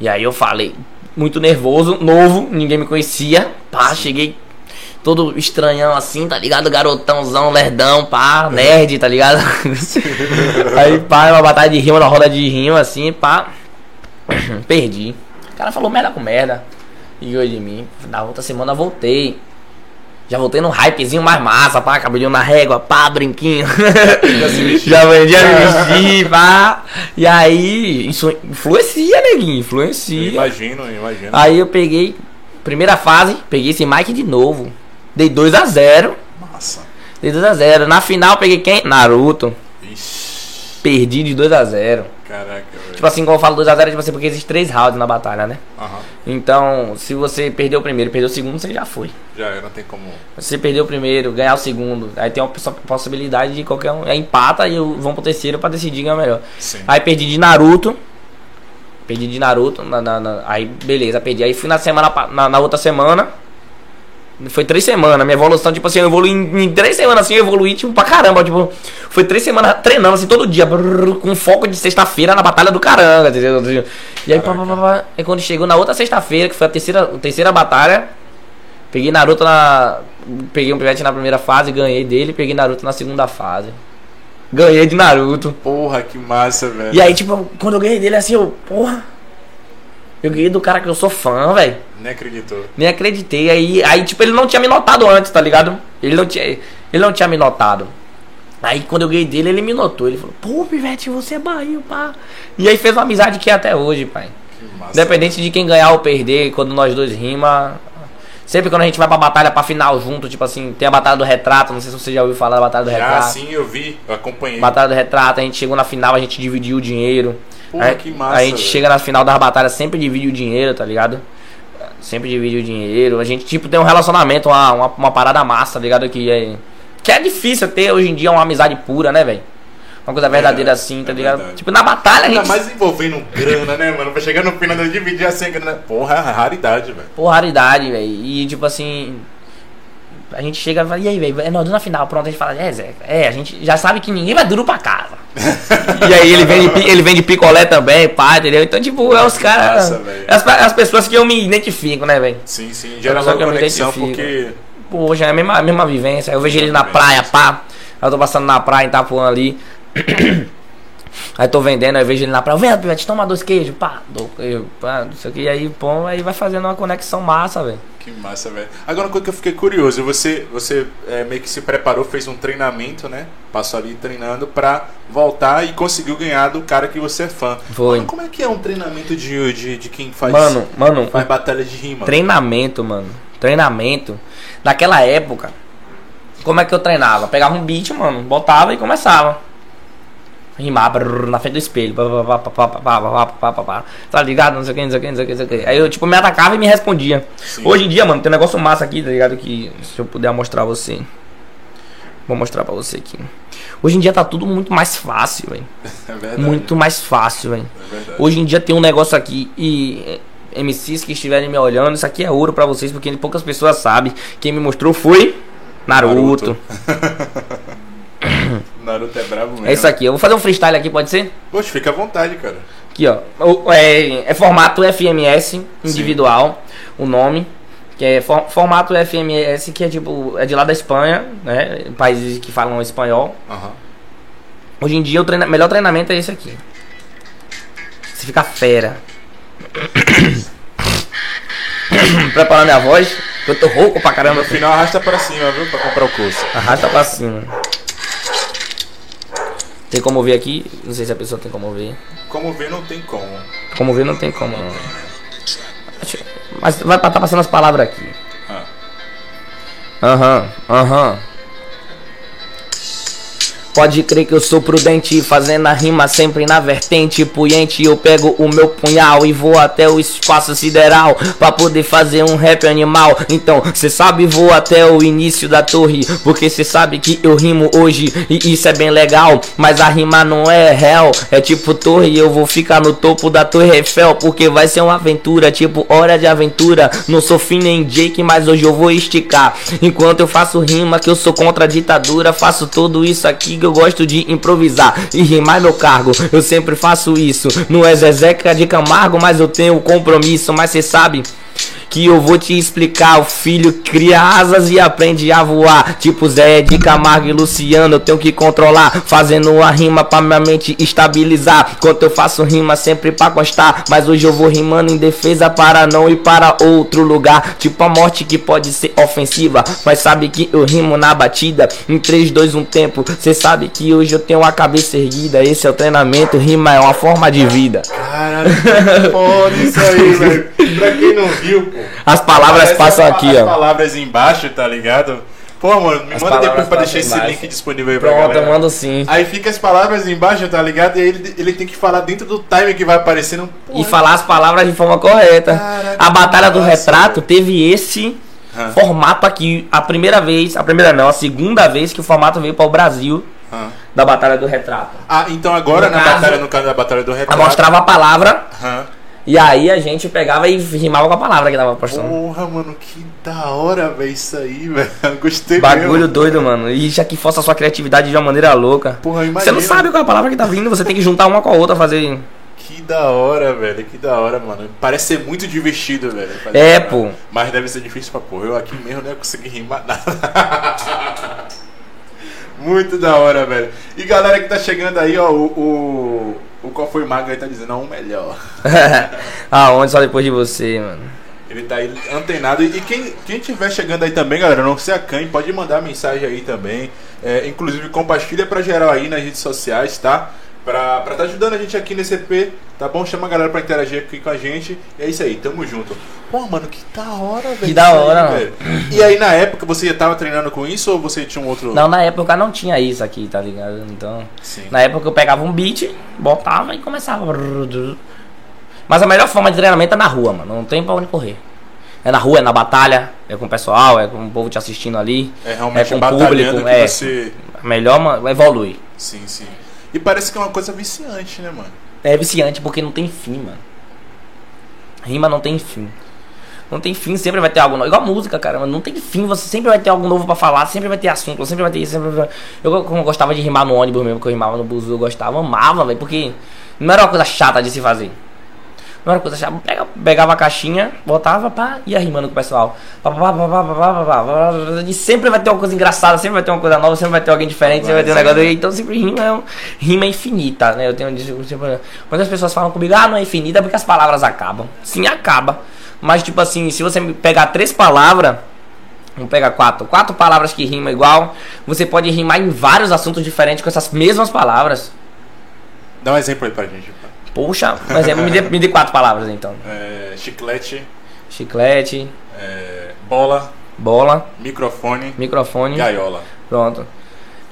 E aí eu falei, muito nervoso, novo, ninguém me conhecia. Pá, cheguei todo estranhão assim, tá ligado? Garotãozão, lerdão, pá, nerd, tá ligado? (laughs) aí, pá, uma batalha de rima, uma roda de rima assim, pá. (clears throat) Perdi. O cara falou merda com merda. E ganhou de mim. Na outra semana eu voltei. Já voltei num hypezinho mais massa, pá, cabelinho na régua, pá, brinquinho. (laughs) Já vendia me vestir, pá. E aí, isso influencia, neguinho, influencia. Imagino, imagino. Aí eu peguei, primeira fase, peguei esse Mike de novo. Dei 2 a 0 Massa. Dei 2 a 0 Na final peguei quem? Naruto. Ixi. Perdi de 2 a 0 Caraca. Tipo assim, quando eu falo 2 a 0 é tipo assim, porque existem três rounds na batalha, né? Aham. Então, se você perdeu o primeiro, perdeu o segundo, você já foi. Já era, não tem como. Se você perdeu o primeiro, ganhar o segundo, aí tem uma poss- possibilidade de qualquer um. É empata e vão pro terceiro pra decidir quem é o melhor. Sim. Aí perdi de Naruto. Perdi de Naruto. na- na- na- aí beleza, perdi. Aí fui na semana na, na outra semana. Foi três semanas. Minha evolução, tipo assim, eu evolui em, em três semanas assim, eu evoluí, tipo, pra caramba. Tipo, foi três semanas treinando assim todo dia, brrr, com foco de sexta-feira na batalha do caranga, entendeu? E aí, pá, pá, pá, pá. Aí quando chegou na outra sexta-feira, que foi a terceira, a terceira batalha, peguei Naruto na. Peguei um pivete na primeira fase, ganhei dele, peguei Naruto na segunda fase. Ganhei de Naruto. Porra, que massa, velho. E aí, tipo, quando eu ganhei dele, assim, eu, porra. Eu ganhei do cara que eu sou fã, velho. Nem acreditou. Nem acreditei. Aí, aí, tipo, ele não tinha me notado antes, tá ligado? Ele não tinha, ele não tinha me notado. Aí, quando eu ganhei dele, ele me notou. Ele falou, pô, Pivete, você é Bahia, pá. E aí fez uma amizade que é até hoje, pai. Que massa. Independente de quem ganhar ou perder, quando nós dois rima. Sempre quando a gente vai pra batalha, pra final junto, tipo assim, tem a batalha do retrato, não sei se você já ouviu falar da batalha do Já retrato. sim eu vi, eu acompanhei. Batalha do retrato, a gente chegou na final, a gente dividiu o dinheiro. Porra, Aí- que massa, A gente velho. chega na final das batalhas, sempre divide o dinheiro, tá ligado? Sempre divide o dinheiro. A gente, tipo, tem um relacionamento, uma, uma, uma parada massa, tá ligado? Que é, que é difícil ter hoje em dia uma amizade pura, né, velho? Uma coisa verdadeira assim, tá é ligado? verdade. Tipo, na batalha a Ainda gente. mais envolvendo grana, né, mano? Pra chegar no final de dividir assim, grana. Porra, é raridade, velho. Pô, raridade, velho. E tipo assim. A gente chega e fala, e aí, velho? É nós na final. Pronto, a gente fala, é, Zé. É, a gente já sabe que ninguém vai duro pra casa. (laughs) e aí ele vende, ele vende picolé também, pá, entendeu? Então, tipo, é os caras. As, as pessoas que eu me identifico, né, velho? Sim, sim, gera me conexão, identifico. porque. Poxa, é a mesma, a mesma vivência. Eu vejo ele na praia, pá. Eu tô passando na praia em Itapuã ali. (clears throat) Aí tô vendendo, aí vejo ele na praia. Vem, Pivete, toma dois queijos, pá. Dou queijo, pá, não sei o que. E aí, pô, aí vai fazendo uma conexão massa, velho. Que massa, velho. Agora, uma coisa que eu fiquei curioso, você, você é, meio que se preparou, fez um treinamento, né? Passou ali treinando pra voltar e conseguiu ganhar do cara que você é fã. Foi. Mano, como é que é um treinamento de, de, de quem faz, Mano, mano, faz batalha de rima? Treinamento, mano. Treinamento. Naquela época, como é que eu treinava? Pegava um beat, mano, botava e começava rimar brrr, na frente do espelho. Tá ligado? Não sei o que, não sei o que, não sei o que, não sei o que. Aí eu, tipo, me atacava e me respondia. Sim. Hoje em dia, mano, tem um negócio massa aqui, tá ligado? Que se eu puder mostrar você. Vou mostrar pra você aqui. Hoje em dia tá tudo muito mais fácil, velho. (laughs) É. Muito mais fácil, velho. É Hoje em dia tem um negócio aqui e. É, MCs que estiverem me olhando, isso aqui é ouro para vocês, porque poucas pessoas sabem. Quem me mostrou foi Naruto. Naruto. (laughs) é brabo mesmo. É isso aqui. Eu vou fazer um freestyle aqui, pode ser? Poxa, fica à vontade, cara. Aqui, ó. É, é formato FMS individual, o nome. Que é for- formato FMS, que é tipo, é de lá da Espanha, né? Países que falam espanhol. Aham. Hoje em dia o treina- melhor treinamento é esse aqui. Você fica fera. (coughs) Preparando minha voz. Eu tô rouco pra caramba. No final arrasta pra cima, viu? Pra comprar o curso. Arrasta pra cima. Tem como ver aqui? Não sei se a pessoa tem como ver. Como ver, não tem como. Como ver, não tem como. Não. Mas vai estar passando as palavras aqui. Ah. Aham, aham. Pode crer que eu sou prudente, fazendo a rima sempre na vertente puente. Eu pego o meu punhal e vou até o espaço sideral pra poder fazer um rap animal. Então, cê sabe, vou até o início da torre, porque cê sabe que eu rimo hoje e isso é bem legal. Mas a rima não é real, é tipo torre. Eu vou ficar no topo da Torre Eiffel, porque vai ser uma aventura, tipo hora de aventura. Não sou fim nem Jake, mas hoje eu vou esticar. Enquanto eu faço rima, que eu sou contra a ditadura, faço tudo isso aqui que eu gosto de improvisar e rimar meu cargo. Eu sempre faço isso. Não é Zezeca de Camargo, mas eu tenho compromisso. Mas cê sabe que eu vou te explicar. O filho cria asas e aprende a voar. Tipo Zé de Camargo e Luciano, eu tenho que controlar. Fazendo a rima pra minha mente estabilizar. Enquanto eu faço rima sempre pra constar. Mas hoje eu vou rimando em defesa para não ir para outro lugar. Tipo a morte que pode ser ofensiva. Mas sabe que eu rimo na batida. Em 3, 2, 1 tempo. Cê sabe que hoje eu tenho a cabeça erguida. Esse é o treinamento. Rima é uma forma de vida. Caralho, foda isso aí, velho. Pra quem não viu, pô. As palavras passam aqui, as ó. palavras embaixo, tá ligado? Pô, mano, me As manda depois pra deixar esse embaixo. link disponível aí pra Pronto, galera. eu mando sim. Aí fica as palavras embaixo, tá ligado? E aí ele, ele tem que falar dentro do time que vai aparecendo. Pô, E falar as palavras de forma correta. Caraca, a Batalha do massa, Retrato teve esse formato aqui. A primeira vez, a primeira não, a segunda vez que o formato veio para o Brasil da Batalha do Retrato. Ah, então agora No na caso- batalha, no caso da batalha do retrato. mostrava a palavra. E aí a gente pegava e rimava com a palavra que tava postando. Porra, mano, que da hora, velho, isso aí, (laughs) velho. Gostei Bagulho mesmo. doido, mano. E já que força a sua criatividade de uma maneira louca. Porra, Você imagina. não sabe qual é a palavra que tá vindo, você tem que juntar uma com a outra, fazer. Que da hora, velho. Que da hora, mano. Parece ser muito divertido, velho. É, pô. Mas deve ser difícil pra porra. Eu aqui mesmo não ia conseguir rimar nada. (laughs) muito da hora, velho. E galera que tá chegando aí, ó, o. O, o Qual Foi Mago aí tá dizendo, não, o melhor. (laughs) Aonde só depois de você, mano. Ele tá aí antenado. E quem, quem tiver chegando aí também, galera, não se acanhe, pode mandar mensagem aí também. É, inclusive, compartilha pra geral aí nas redes sociais, tá? Pra, pra tá ajudando a gente aqui nesse EP, tá bom? Chama a galera pra interagir aqui com a gente. E é isso aí, tamo junto. Pô, mano, que da hora, velho. Que da isso aí, hora, mano. E aí, na época, você já tava treinando com isso ou você tinha um outro. Não, na época não tinha isso aqui, tá ligado? Então. Sim. Na época eu pegava um beat, botava e começava. Mas a melhor forma de treinamento é na rua, mano. Não tem pra onde correr. É na rua, é na batalha, é com o pessoal, é com o povo te assistindo ali. É realmente com o público, que é. você. Melhor, mano, evolui. Sim, sim. E parece que é uma coisa viciante, né, mano? É viciante porque não tem fim, mano. Rima não tem fim. Não tem fim, sempre vai ter algo novo. Igual música, cara. Não tem fim, você sempre vai ter algo novo pra falar, sempre vai ter assunto, sempre vai ter. Sempre. Eu, como eu gostava de rimar no ônibus mesmo, que eu rimava no bus, eu gostava, amava, velho, porque não era uma coisa chata de se fazer. Não era coisa chata. Pegava a caixinha, botava, pá, ia rimando com o pessoal. E sempre vai ter uma coisa engraçada, sempre vai ter uma coisa nova, sempre vai ter alguém diferente, sempre vai ter um negócio. Então sempre rima, é rima infinita, né? Eu tenho tipo, Quando as pessoas falam comigo, ah, não é infinita é porque as palavras acabam. Sim, acaba. Mas tipo assim, se você pegar três palavras. Vamos pegar quatro. Quatro palavras que rimam igual. Você pode rimar em vários assuntos diferentes com essas mesmas palavras. Dá um exemplo aí pra gente. Poxa, por exemplo, me dê, me dê quatro palavras então. É, chiclete, Chiclete, é, bola, bola, microfone, microfone. gaiola. Pronto.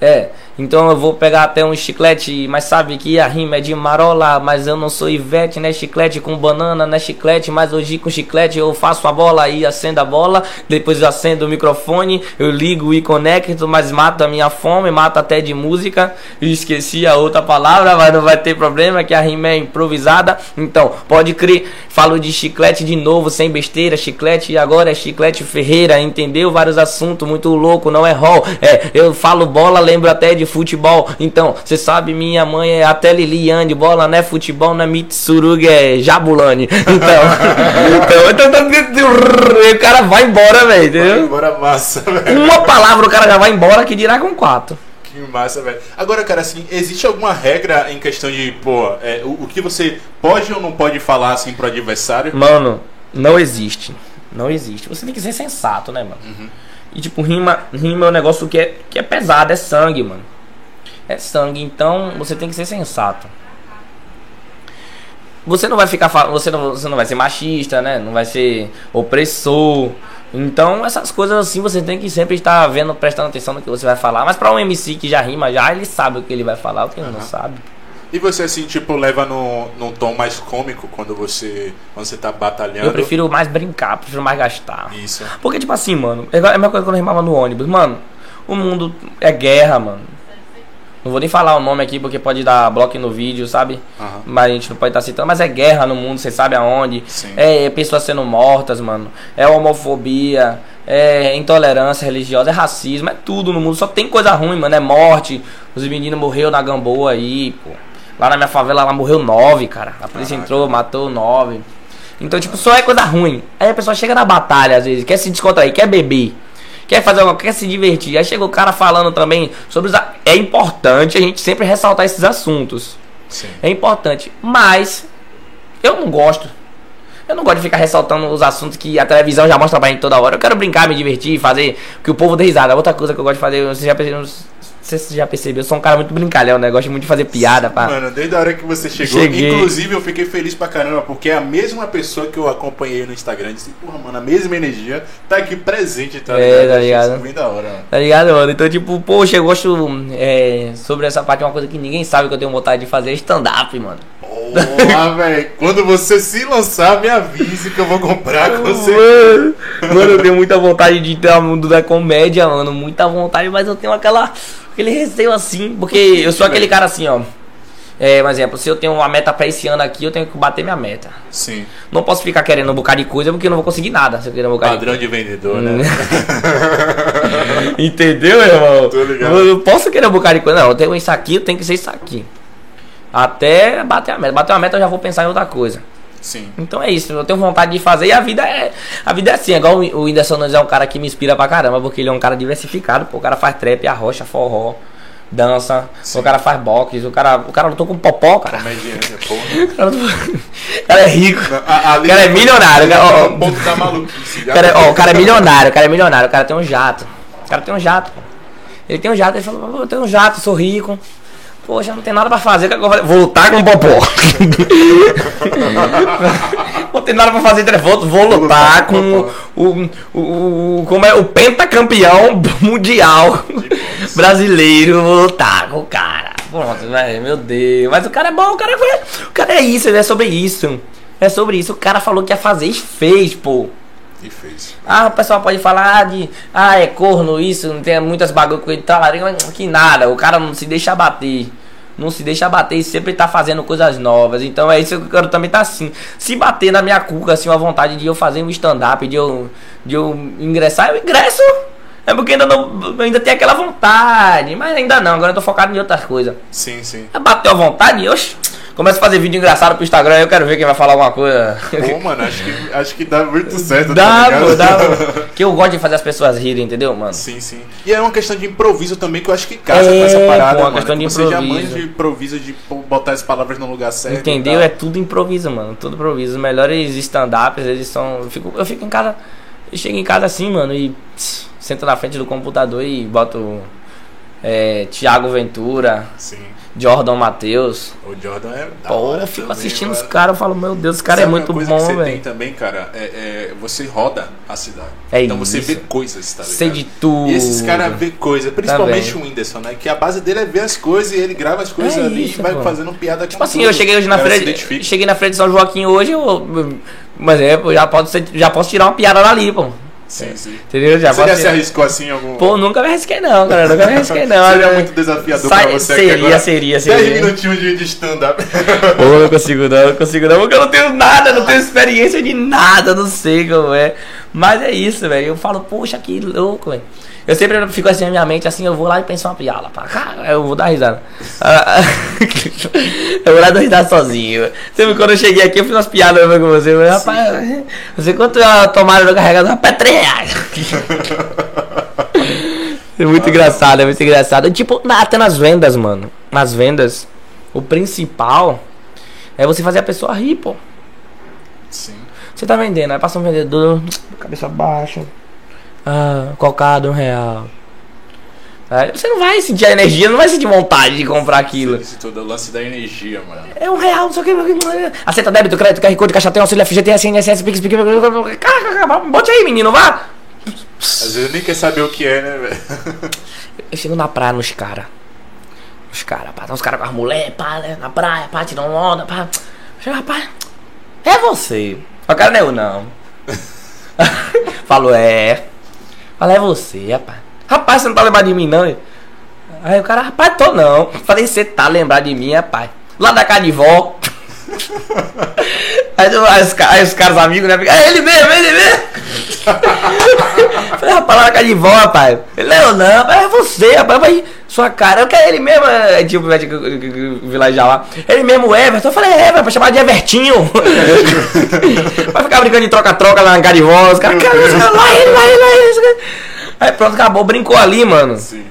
É, então eu vou pegar até um chiclete, mas sabe que a rima é de marola, mas eu não sou Ivete, né? Chiclete com banana, né? Chiclete, mas hoje com chiclete eu faço a bola e acendo a bola, depois eu acendo o microfone, eu ligo e conecto, mas mato a minha fome, mato até de música, esqueci a outra palavra, mas não vai ter problema que a rima é improvisada, então pode crer, falo de chiclete de novo, sem besteira, chiclete agora é chiclete Ferreira, entendeu? Vários assuntos, muito louco, não é rol, é, eu falo bola, lembro até de futebol. Então, você sabe, minha mãe é até Liliane. Bola não é futebol, não é Mitsurugi, é Jabulani. (laughs) (laughs) Então, então, então, então, o cara vai embora, velho, Vai embora massa, (laughs) velho. Uma palavra o cara já vai embora, que dirá com quatro. Que massa, velho. Agora, cara, assim, existe alguma regra em questão de, pô, é, o, o que você pode ou não pode falar, assim, pro adversário? Mano, não existe. Não existe. Você tem que ser sensato, né, mano? E tipo, rima, rima é um negócio que é, que é pesado, é sangue, mano. É sangue, então você tem que ser sensato. Você não vai ficar falando, você não, você não vai ser machista, né? Não vai ser opressor. Então, essas coisas assim você tem que sempre estar vendo, prestando atenção no que você vai falar. Mas pra um MC que já rima, já ele sabe o que ele vai falar, o que ele não sabe. E você, assim, tipo, leva no, num tom mais cômico quando você, quando você tá batalhando? Eu prefiro mais brincar, prefiro mais gastar. Isso. Porque, tipo assim, mano, é é a mesma coisa quando eu rimava no ônibus. Mano, o mundo é guerra, mano. Não vou nem falar o nome aqui porque pode dar bloco no vídeo, sabe? Aham. Mas a gente não pode estar citando. Mas é guerra no mundo, você sabe aonde. Sim. É pessoas sendo mortas, mano. É homofobia. É intolerância religiosa. É racismo. É tudo no mundo. Só tem coisa ruim, mano. É morte. Os meninos morreram na Gamboa aí, pô. Lá na minha favela, lá morreu nove, cara. A polícia Caraca. entrou, matou nove. Então, tipo, só é coisa ruim. Aí a pessoa chega na batalha, às vezes, quer se descontrair, quer beber, quer fazer alguma quer se divertir. Aí chega o cara falando também sobre os. a- É importante a gente sempre ressaltar esses assuntos. Sim. É importante. Mas eu não gosto. Eu não gosto de ficar ressaltando os assuntos que a televisão já mostra pra gente toda hora. Eu quero brincar, me divertir, fazer que o povo dê risada. Outra coisa que eu gosto de fazer, você já percebeu, não sei se você já percebeu, eu sou um cara muito brincalhão, né? Eu gosto muito de fazer piada, pá. Mano, desde a hora que você chegou, Cheguei. inclusive eu fiquei feliz pra caramba, porque é a mesma pessoa que eu acompanhei no Instagram disse, porra, mano, a mesma energia tá aqui presente, tá É, ligado? tá ligado? Bem da hora, mano. Tá ligado, mano? Então, tipo, poxa, eu gosto é, sobre essa parte, uma coisa que ninguém sabe que eu tenho vontade de fazer é stand-up, mano. Porra, (laughs) velho, quando você se lançar, me avise que eu vou comprar com você. Mano, mano, eu tenho muita vontade de entrar no mundo da comédia, mano. Muita vontade, mas eu tenho aquela. Aquele receio assim. Porque eu sou aquele cara assim, ó. É, um exemplo, se eu tenho uma meta pra esse ano aqui, eu tenho que bater minha meta. Sim, Não posso ficar querendo um bocado de coisa porque eu não vou conseguir nada se eu querer um bocado de padrão de vendedor, né? (laughs) Entendeu, irmão? Tô ligado. Eu não posso querer um bocado de coisa. Não, eu tenho isso aqui, eu tenho que ser isso aqui. Até bater a meta. Bater a meta eu já vou pensar em outra coisa. Sim. Então é isso, eu tenho vontade de fazer e a vida é. A vida é assim, é igual o o Whindersson Nunes é um cara que me inspira pra caramba, porque ele é um cara diversificado, pô. O cara faz trap, arrocha, forró, dança, Sim. o cara faz boxe, o cara, o cara lutou com popó, cara. Comediante, porra. (laughs) O cara, é rico. A- O cara é milionário, o cara- ó, O ponto da maluquice. o cara, é- ó, o cara é milionário, o cara é milionário, o cara tem um jato. O cara tem um jato, pô. Ele tem um jato, ele falou, eu tenho um jato, sou rico. Poxa, não tem nada pra fazer, que é lutar com o popó. (laughs) não tem nada pra fazer, então, vou, vou lutar com o, o, o, como é, o pentacampeão mundial brasileiro, vou lutar com o cara. Pronto, né? meu Deus. Mas o cara é bom, o cara, foi, o cara é isso, ele é sobre isso. É sobre isso. O cara falou que ia fazer e fez, pô. E fez. Ah, o pessoal pode falar de. Ah, é corno isso, não tem muitas bagulho com ele tal, que nada. O cara não se deixa bater. Não se deixa bater e sempre tá fazendo coisas novas. Então é isso que eu quero também tá assim. Se bater na minha cuca, assim, uma vontade de eu fazer um stand-up, de eu, de eu ingressar, eu ingresso. É porque ainda não. Ainda tem aquela vontade. Mas ainda não, agora eu tô focado em outras coisas. Sim, sim. É Bateu a vontade, oxe. Começa a fazer vídeo engraçado pro Instagram, eu quero ver quem vai falar alguma coisa. Pô, (laughs) mano, acho que, acho que dá muito certo, Dá, tá pô, dá. (laughs) Que eu gosto de fazer as pessoas rirem, entendeu, mano? Sim, sim. E é uma questão de improviso também que eu acho que casa É, com essa parada, pô, uma mano. questão de Você já improviso. manja de improviso, de botar as palavras no lugar certo. Entendeu? É tudo improviso, mano. Tudo improviso. Os melhores stand-ups, eles são. Eu fico, eu fico em casa. Eu chego em casa assim, mano, e pss, sento na frente do computador e boto. É, Tiago Ventura, Sim. Jordan Matheus. O Jordan é da Pô, hora eu fico também, assistindo os mano. caras, eu falo, meu Deus, esse cara é Sabe uma muito coisa bom, que você tem velho. também, cara, é, é você roda a cidade. É então você isso. vê coisas, tá ligado? Sei de tudo. E esses caras vê coisa, principalmente Também. o Whindersson, né? Que a base dele é ver as coisas e ele grava as coisas É ali isso, e vai pô. fazendo piada Tipo assim, eu cheguei hoje na frente. Cheguei na frente de São Joaquim hoje, eu. Mas é, pô, já, ser, já posso tirar uma piada dali, pô. Sim, sim. Entendeu? Já Você já se tirar- arriscou assim em algum. Pô, nunca me arrisquei não, cara. Nunca me arrisquei (laughs) não. Seria né? muito desafiador Sai- pra você seria, aqui agora. seria, 10 seria. minutinhos de, de stand-up. Pô, não consigo não, não consigo não, porque eu não tenho nada, não tenho experiência de nada, não sei como é. Mas é isso, velho. Eu falo, poxa, que louco, velho. Eu sempre fico assim na minha mente, assim, eu vou lá e penso uma piada, pá, eu vou dar risada. Ah, (laughs) eu vou lá dar risada sozinho. Sempre quando eu cheguei aqui, eu fiz umas piadas com você, mas, rapaz, você quanto a tomada do carregador? Rapaz, 3 reais. É muito engraçado, é muito engraçado. Tipo, na- até nas vendas, mano. Nas vendas, o principal é você fazer a pessoa rir, pô. Sim. Você tá vendendo, aí passa um vendedor, cabeça baixa. Ah, cocado um real. Aí você não vai sentir a energia, não vai sentir vontade de comprar aquilo. Isso tudo, o lance da energia, mano. É um real, não sei o que. Aceita débito, crédito, QR Code, caixa tem auxílio, FGTS, INSS, Pix, Pix, Pix. Bote aí, menino, vá. Às vezes nem quer saber o que é, né, velho? Eu chego na praia nos caras. Os caras, pá, tá uns caras com as mulheres, pá, né, na praia, pá, tirando onda, pá. Chega, rapaz, é você. O cara não é eu, não. (laughs) Falou, é. Fala, é você, rapaz. Rapaz, você não tá lembrado de mim, não? Aí o cara, rapaz, tô não. Falei, você tá lembrado de mim, rapaz. Lá da casa de vó. (laughs) Aí, aí, os, aí os caras amigos, né? ficam, É ele mesmo, é ele mesmo. (laughs) Falei, rapaz, lá na casa de vó, rapaz. Ele não é eu, não, rapaz, é você, rapaz. Mas sua cara, eu quero ele mesmo. É tipo, vai vilajar lá. Ele mesmo, o Everton. Eu falei, é, vai chamar de Evertinho. (laughs) vai ficar brincando de troca-troca lá na casa de vó. Os caras, cara, os caras, lá ele, lá ele, lá ele. Aí pronto, acabou, brincou ali, mano. Sim.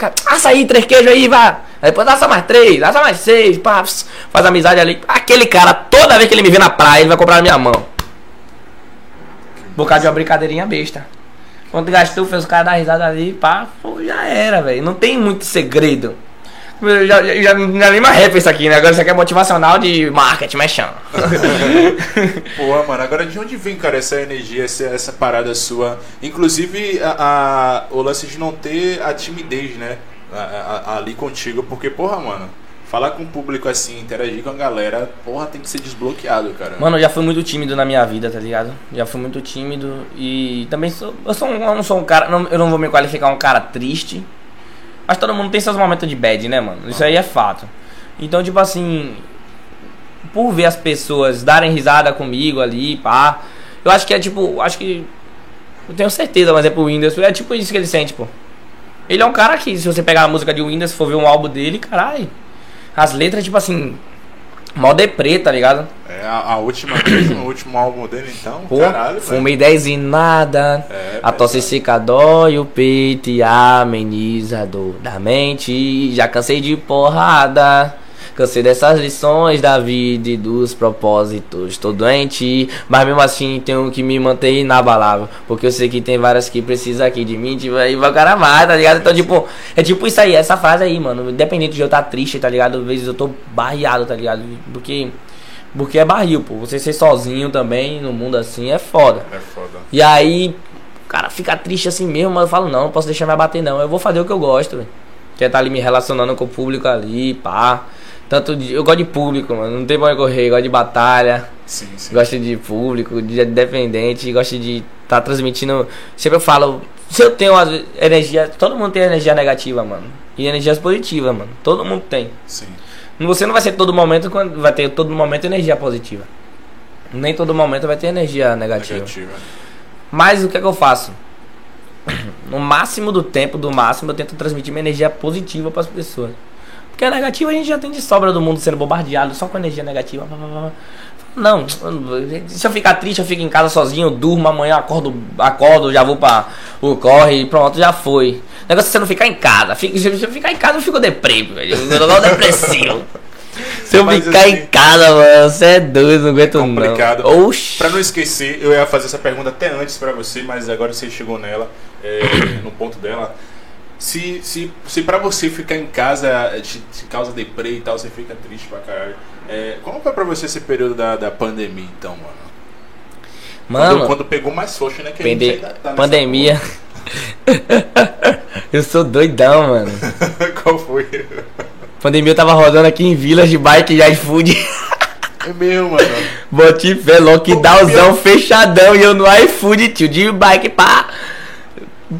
Os caras, assa aí, três queijos aí, vá. Depois assa mais três, assa mais seis, pá, faz amizade ali. Aquele cara, toda vez que ele me vê na praia, ele vai comprar na minha mão. Por causa de uma brincadeirinha besta. Quando gastou, fez o cara dar risada ali, pá, já era, velho. Não tem muito segredo. Já, já, já, já nem mais rap isso aqui, né? Agora isso aqui é motivacional de marketing, mexão. (laughs) Porra, mano, agora de onde vem, cara, essa energia, essa, essa parada sua? Inclusive, a, a- o lance de não ter a timidez, né? A- a- ali contigo, porque, porra, mano, falar com o público assim, interagir com a galera, porra, tem que ser desbloqueado, cara. Mano, eu já fui muito tímido na minha vida, tá ligado? Já fui muito tímido e também sou. Eu, sou um, eu não sou um cara. não- eu não vou me qualificar um cara triste. Mas todo mundo tem seus momentos de bad, né, mano? Isso aí é fato. Então, tipo assim. Por ver as pessoas darem risada comigo ali, pá. Eu acho que é tipo. Acho que. Eu tenho certeza, mas é pro Windows. É tipo isso que ele sente, pô. Ele é um cara que, se você pegar a música de Windows, for ver um álbum dele, caralho. As letras, tipo assim. Mó deprê, tá ligado? É a, a última vez, no último álbum dele, então, Pô, caralho, fumei 10 e nada. É, a tosse seca dói o peito e ameniza a dor da mente. Já cansei de porrada. Cansei dessas lições da vida e dos propósitos. Tô doente, mas mesmo assim tenho que me manter inabalável. Porque eu sei que tem várias que precisam aqui de mim. Tipo, aí vai o cara mais, tá ligado? Então, tipo, é tipo isso aí, essa frase aí, mano. Independente de eu estar triste, tá ligado? Às vezes eu tô barreado, tá ligado? Porque. Porque é barril, pô. Você ser sozinho também no mundo assim é foda. É foda. E aí, o cara fica triste assim mesmo, mas eu falo, não, não posso deixar me abater não. Eu vou fazer o que eu gosto, velho. Que é estar ali me relacionando com o público ali, pá. Tanto de, eu gosto de público, mano. Não tem pra correr, eu gosto de batalha. Sim, sim. Gosto de público, de independente, gosto de estar tá transmitindo. Sempre eu falo, se eu tenho vezes, energia, todo mundo tem energia negativa, mano. E energias positivas, mano. Todo mundo tem. Sim. Você não vai ser todo momento quando vai ter todo momento energia positiva. Nem todo momento vai ter energia negativa. Negativa. Mas o que é que eu faço? No máximo do tempo, do máximo, eu tento transmitir minha energia positiva para as pessoas. Porque a negativa a gente já tem de sobra do mundo sendo bombardeado só com energia negativa. Não, se eu ficar triste, eu fico em casa sozinho, eu durmo, amanhã acordo, acordo, já vou para o corre, pronto, já foi. O negócio é você não ficar em casa. Fica- Se eu ficar em casa, eu fico deprimido, velho. Eu tô depressivo. (laughs) Se eu Mas ficar assim- em casa, mano, você é doido, não aguento complicado. não. Oxi. Pra não esquecer, eu ia fazer essa pergunta até antes pra você, mas agora você chegou nela, é, no ponto dela. Se, se, se pra você ficar em casa te, te causa deprê e tal, você fica triste pra caralho. É, como foi pra você esse período da, da pandemia, então, mano? Mano, quando, quando pegou mais forte, né? Que ainda tá nessa pandemia. (laughs) eu sou doidão, mano. (laughs) Qual foi? Pandemia eu tava rodando aqui em Village Bike e iFood. É mesmo, mano. Boti fé, lockdownzão fechadão e eu no iFood, tio, de bike, pá.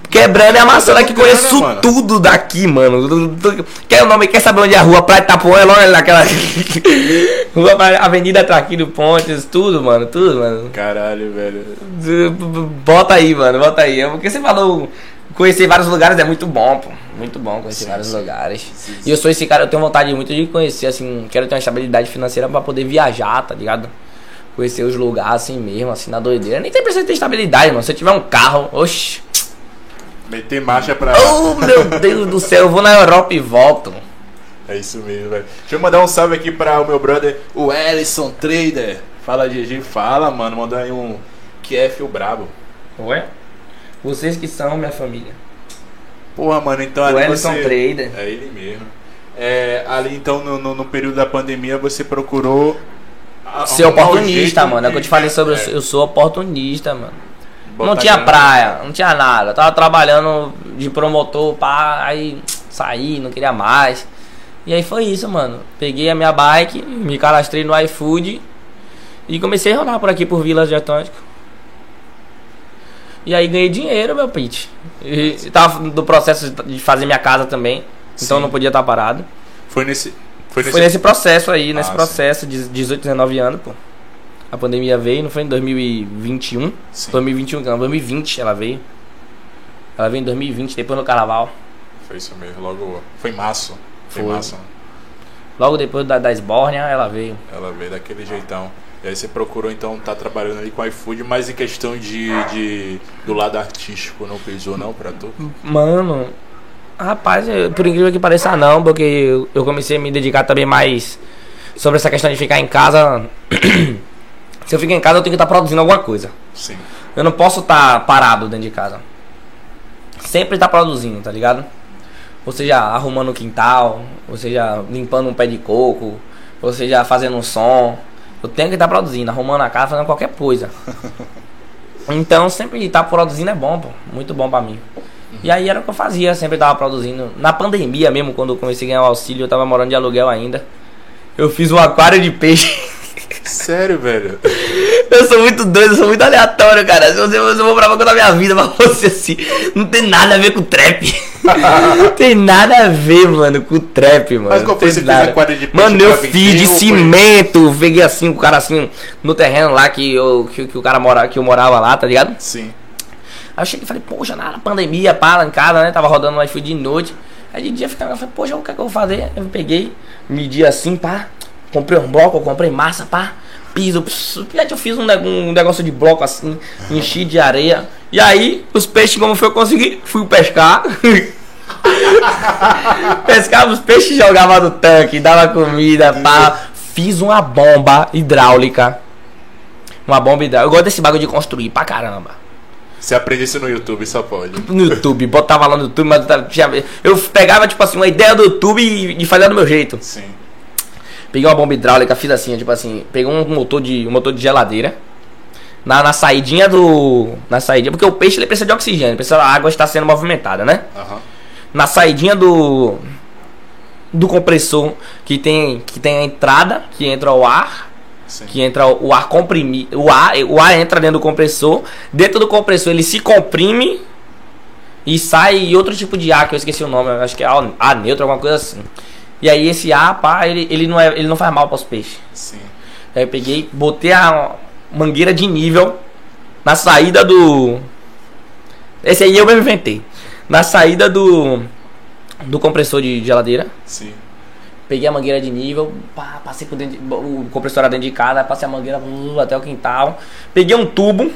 Quebrando e amassando aqui, conheço mano. tudo daqui, mano. Quer o nome, quer saber onde é a rua? Praia de Itapuã, é longe naquela. rua, (laughs) Avenida Traquino Pontes, tudo, mano, tudo, mano. Caralho, velho. Bota aí, mano, bota aí. É Porque você falou conhecer vários lugares é muito bom, pô. Muito bom conhecer Sim, vários sim. lugares. Sim, E eu sou esse cara, eu tenho vontade muito de conhecer, assim, quero ter uma estabilidade financeira pra poder viajar, tá ligado? Conhecer os lugares assim mesmo, assim, na doideira. Nem tem precisa ter estabilidade, mano. Se eu tiver um carro, oxi. Meter marcha pra. Oh, meu Deus do céu, eu vou na Europa e volto. É isso mesmo, velho. Deixa eu mandar um salve aqui para o meu brother, o Ellison Trader. Fala, GG. Fala, mano. Manda aí um QF o brabo. Ué? Vocês que são minha família. Porra, mano, então O ali Ellison você... Trader. É ele mesmo. É, ali então, no, no, no período da pandemia, você procurou... a- Ser oportunista, mano. É o que eu te falei sobre. é, Eu sou oportunista, mano. Botar não tinha praia, não tinha nada. Eu tava trabalhando de promotor, pá, aí saí, não queria mais. E aí foi isso, mano. Peguei a minha bike, me cadastrei no iFood e comecei a rodar por aqui por Vilas de Atlântico. E aí ganhei dinheiro, meu pitch. E tava no processo de fazer minha casa também. Então Sim. não podia estar parado. Foi nesse... Foi nesse... Foi nesse processo aí, nesse Ah, processo de 18, 19 anos, pô. A pandemia veio, não foi em 2021? Sim. 2021, não, 2020 ela veio. Ela veio em 2020, depois no carnaval. Foi isso mesmo, logo... Foi em março. Foi, em Foi. março. Logo depois da, da Esbórnia, ela veio. Ela veio daquele jeitão. E aí você procurou então tá trabalhando ali com iFood, mas em questão de, de do lado artístico não pesou não pra tu? Mano, rapaz, eu- por incrível que pareça não, porque eu comecei a me dedicar também mais sobre essa questão de ficar em casa. (clears throat) Se eu ficar em casa, eu tenho que estar produzindo alguma coisa. Sim. Eu não posso estar parado dentro de casa. Sempre tá produzindo, tá ligado? Ou seja, arrumando o quintal, ou seja, limpando um pé de coco, ou seja, fazendo um som. Eu tenho que estar produzindo, arrumando a casa, fazendo qualquer coisa. (laughs) Então, sempre estar produzindo é bom, pô. Muito bom pra mim. E aí era o que eu fazia, sempre tava produzindo. Na pandemia mesmo, quando eu comecei a ganhar o auxílio, eu tava morando de aluguel ainda. Eu fiz um aquário de peixe. (laughs) Sério, velho? Eu sou muito doido, eu sou muito aleatório, cara. Se você, eu vou pra contar minha vida pra você assim, não tem nada a ver com trap. não (laughs) tem nada a ver, mano, com trap, mano. Mas qual foi? nada. aquário de Mano, eu fiz de cimento, peguei assim, o cara assim, no terreno lá que, eu, que, que o cara mora, que eu morava lá, tá ligado? Sim. Aí eu cheguei e falei, poxa, na pandemia, pá, lá em casa, né? Tava rodando no iFood de noite. Aí de dia eu ficava, eu falei, poxa, o que é que eu vou fazer? Eu peguei, medi assim, pá. Comprei um bloco, comprei massa, pá. Piso, pss, eu fiz um, um negócio de bloco assim, enchi de areia. E aí, os peixes, como foi eu consegui? Fui pescar. (laughs) Pescava os peixes, jogava no tanque, dava comida, pá. Fiz uma bomba hidráulica. Uma bomba hidráulica. Eu gosto desse bagulho de construir pra caramba Você aprende isso no YouTube, só pode. no YouTube, botava lá no YouTube, mas eu pegava, tipo assim, uma ideia do YouTube e, e fazia do meu jeito. Sim. Peguei uma bomba hidráulica, fiz assim, tipo assim, peguei um motor de, um motor de geladeira. Na, na saidinha do. Na saidinha, porque o peixe ele precisa de oxigênio, precisa a água está sendo movimentada, né? Aham. Na saidinha do. Do compressor que tem, que tem a entrada, que entra o ar, Sim. que entra o ar comprimido, o ar, o ar entra dentro do compressor, dentro do compressor ele se comprime e sai outro tipo de ar que eu esqueci o nome, acho que é ar neutro, alguma coisa assim. E aí esse ar, pá, ele, ele não é, ele não faz mal para os peixes. Sim. Aí eu peguei, botei a mangueira de nível na saída do Esse aí eu mesmo inventei. Na saída do do compressor de geladeira, Sim. Peguei a mangueira de nível, pá, passei por dentro, de- o compressor era dentro de casa, passei a mangueira uh, até o quintal. Peguei um tubo,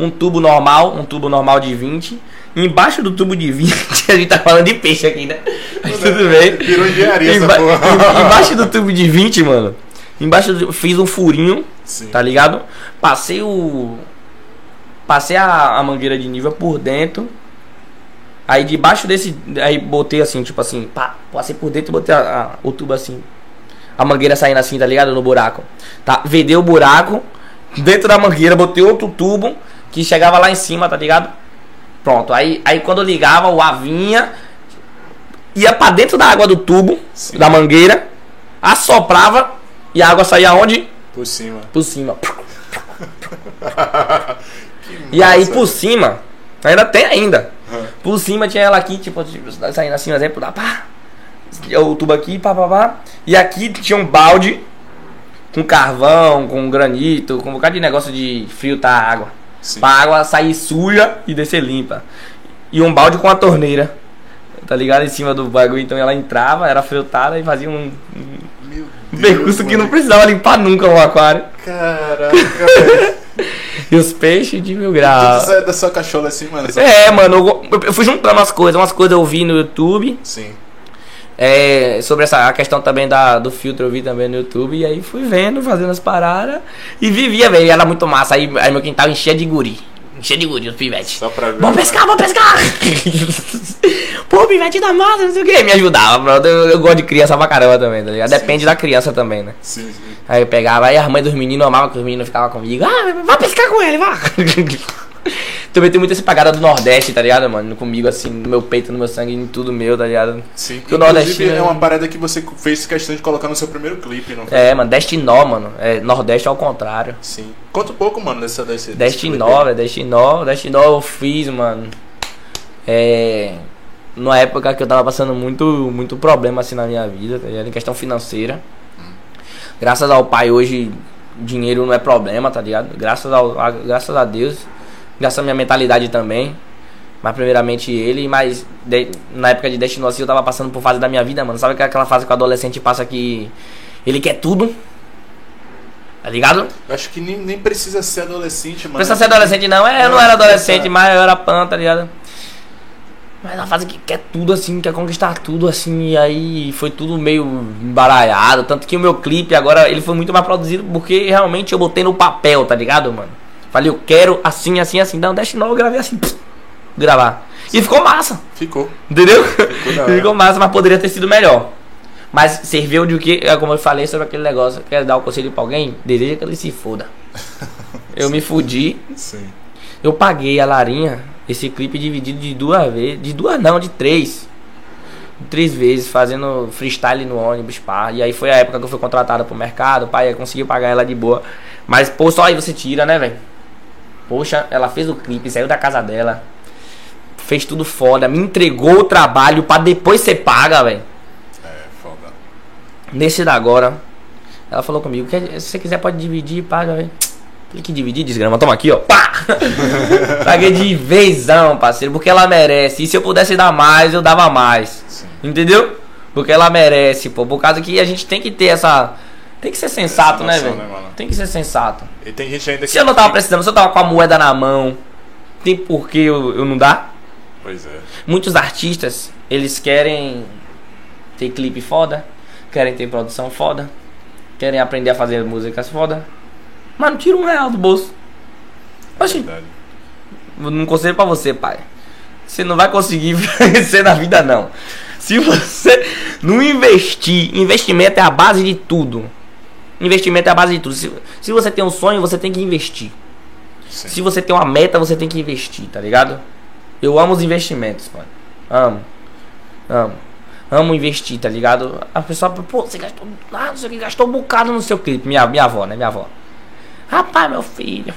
um tubo normal, um tubo normal de 20. Embaixo do tubo de 20, (laughs) a gente tá falando de peixe aqui, né? Mas (laughs) tudo bem. Virou engenharia Emba- embaixo do tubo de 20, mano. Embaixo do, fiz um furinho, Sim. tá ligado? Passei o. Passei a, a mangueira de nível por dentro. Aí debaixo desse. Aí botei assim, tipo assim, pá, passei por dentro e botei a- a- o tubo assim. A mangueira saindo assim, tá ligado? No buraco. Tá? Vedei o buraco. Dentro da mangueira, botei outro tubo que chegava lá em cima, tá ligado? Pronto. Aí, aí quando ligava, o ar vinha. Ia pra dentro da água do tubo, Sim. da mangueira. Assoprava. E a água saía onde? Por cima. Por cima. (laughs) E aí massa. por cima, ainda tem ainda. Por cima tinha ela aqui, tipo, tipo, saindo assim, um exemplo, dá pá. O tubo aqui, pá, pá, pá. E aqui tinha um balde com carvão, com granito, com um bocado de negócio de filtrar a água. Sim. Pra água sair suja e descer limpa. E um balde com a torneira. Tá ligado? Em cima do bagulho. Então ela entrava, era filtrada e fazia um, um percurso que não precisava limpar nunca o aquário. Caraca. (laughs) E os peixes de mil Tudo graus. sai da sua cachola assim, mano. É, mano, eu, eu fui juntando as coisas. Umas coisas eu vi no YouTube. Sim. É, sobre essa a questão também da, do filtro, eu vi também no YouTube. E aí fui vendo, fazendo as paradas. E vivia, velho. Era muito massa. Aí, aí meu quintal enchia de guri. Enchia de guri, os pivetes. Só pra ver. Vamos pescar, vamos pescar! (laughs) Pô, pivete da massa, não sei o que. Me ajudava. Eu, eu gosto de criança pra caramba também, tá ligado? Depende da criança também, né? Sim, sim. Aí eu pegava, aí as mães dos meninos amavam que os meninos ficavam comigo. Ah, vai pescar com ele, vá! (laughs) Também tem muita essa pagada do Nordeste, tá ligado, mano? Comigo, assim, no meu peito, no meu sangue, em tudo meu, tá ligado? Sim. Que o nordestino- é uma parada que você fez questão de colocar no seu primeiro clipe, não foi? É, mano, Destinó, mano. É, Nordeste ao contrário. Sim. Conta um pouco, mano, dessa desse, desse Destinó, velho, Destinó. Destinó eu fiz, mano. É. Numa época que eu tava passando muito, muito problema assim na minha vida, tá ligado? Em questão financeira. Graças ao pai hoje, dinheiro não é problema, tá ligado? Graças, ao, a, graças a Deus. À minha mentalidade também. Mas primeiramente ele, mas de- na época de Destino assim eu tava passando por fase da minha vida, mano. Sabe que aquela fase que o adolescente passa que ele quer tudo? Tá ligado? Eu acho que nem, nem precisa ser adolescente, mano. Precisa ser adolescente não, é, eu não Não, era adolescente, mas eu era pan, tá ligado? Mas na fase que quer tudo assim, quer conquistar tudo assim, e aí foi tudo meio embaralhado. Tanto que o meu clipe agora ele foi muito mais produzido porque realmente eu botei no papel, tá ligado, mano? Falei, eu quero assim, assim, assim. Não, deixa não, eu gravei assim, pss, gravar. E ficou massa, Ficou. entendeu? (laughs) hora. Ficou massa, mas poderia ter sido melhor. Mas serviu de o que, é como eu falei sobre aquele negócio, quer dar o conselho pra alguém? Deseja que ele se foda. (laughs) Eu me fudi, Sim. eu paguei a Larinha, esse clipe dividido de duas vezes. De duas não, de três. Três vezes, fazendo freestyle no ônibus, pá. E aí foi a época que eu fui contratado pro mercado, pai, eu consegui pagar ela de boa. Mas, pô, só aí você tira, né, velho? Poxa, ela fez o clipe, saiu da casa dela. Fez tudo foda, me entregou o trabalho pra depois ser paga, velho. É, foda. Nesse da agora, ela falou comigo, "Quer- se você quiser pode dividir, paga, velho. Falei que dividir, desgrama, toma aqui, ó. Pá! (laughs) Paguei de vezão, parceiro, porque ela merece. E se eu pudesse dar mais, eu dava mais. Sim. Entendeu? Porque ela merece, pô. Por causa que a gente tem que ter essa. Tem que ser sensato, né, velho? né? Tem que ser sensato. E tem gente ainda que. Se eu não tava precisando, se eu tava com a moeda na mão, tem por que eu, eu não dar? Pois é. Muitos artistas, eles querem ter clipe foda, querem ter produção foda, querem aprender a fazer músicas foda, mas não tira um real do bolso. Oxi, Verdade. um conselho pra você, pai. Você não vai conseguir (laughs) vencer na vida, não. Se você não investir, investimento é a base de tudo. Investimento é a base de tudo. Se, se você tem um sonho, você tem que investir. Sim. Se você tem uma meta, você tem que investir, tá ligado? Eu amo os investimentos, mano. Amo. Amo. Amo investir, tá ligado? A pessoa, pô, você gastou. Ah, não sei o que, gastou um bocado no seu clipe. Minha, minha avó, né? Minha avó. Rapaz, meu filho.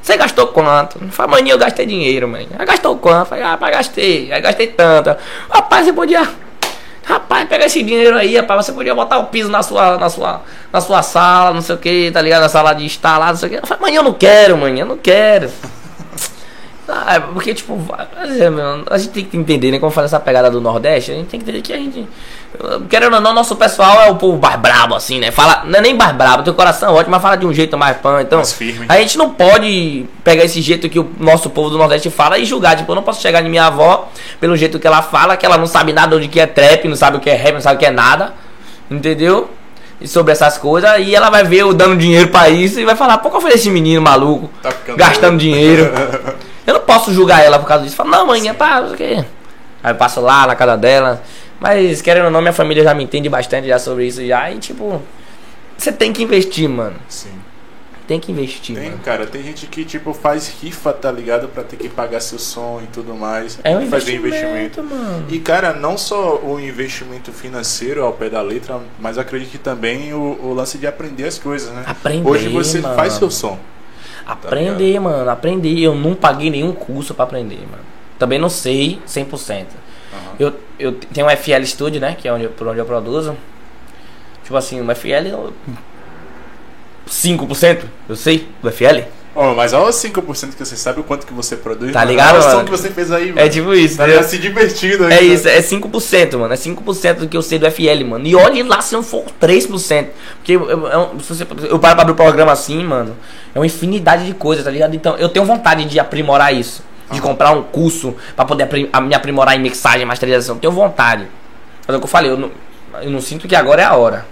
Você gastou quanto? Falei, mãe, eu gastei dinheiro, mãe. Aí gastou quanto? Falei, rapaz, gastei. Aí gastei tanto. Rapaz, você podia. Rapaz, pega esse dinheiro aí, rapaz. Você podia botar o piso na sua, na sua, na sua sala, não sei o que, tá ligado? Na sala de estar lá, não sei o que. Eu falei, mãe, eu não quero, mãe, eu não quero. Ah, é porque, tipo, é, a gente tem que entender, né? Como fala essa pegada do Nordeste, a gente tem que entender que a gente. Querendo ou não, nosso pessoal é o povo mais brabo, assim, né? Fala, não é nem mais brabo, tem o coração ótimo, mas fala de um jeito mais pã. Então, Mais firme. a gente não pode pegar esse jeito que o nosso povo do Nordeste fala e julgar. Tipo, eu não posso chegar em minha avó pelo jeito que ela fala, que ela não sabe nada de que é trap, não sabe o que é rap, não sabe o que é nada. Entendeu? E sobre essas coisas, e ela vai ver eu dando dinheiro pra isso e vai falar, pô, qual foi esse menino maluco? Tá gastando louco. dinheiro. (laughs) Eu não posso julgar ela por causa disso. Fala, não, mãe, é pá, não sei o quê. Aí eu passo lá na casa dela. Mas, querendo ou não, minha família já me entende bastante já sobre isso já. E, tipo, você tem que investir, mano. Sim. Tem que investir, Tem, mano. cara, tem gente que, tipo, faz rifa, tá ligado? Pra ter que pagar seu som e tudo mais. É um fazer investimento, mano. E, cara, não só o investimento financeiro ao pé da letra, mas acredito que também o, o lance de aprender as coisas, né? Aprender, Hoje você mano. faz seu som. Aprender, mano. Aprender. Eu não paguei nenhum curso pra aprender, mano. Também não sei 100%. Eu, eu tenho um FL Studio, né? Que é onde, eu- por onde eu produzo. Tipo assim, um FL. eu- 5%, eu sei, do FL. Ó, mas olha os 5% que você sabe o quanto que você produz. Tá mano. ligado, Olha o som que você fez aí, É mano. tipo isso, Tá se divertindo aí. É isso, é 5%, mano. É 5% do que eu sei do FL, mano. E olhe lá se não for 3%. Porque eu, eu, eu, você- eu paro pra abrir o programa assim, mano. É uma infinidade de coisas, tá ligado? Então eu tenho vontade de aprimorar isso. De comprar um curso pra poder me aprimorar em mixagem, masterização. Tenho vontade. Mas é o que eu falei, eu não, eu não sinto que agora é a hora.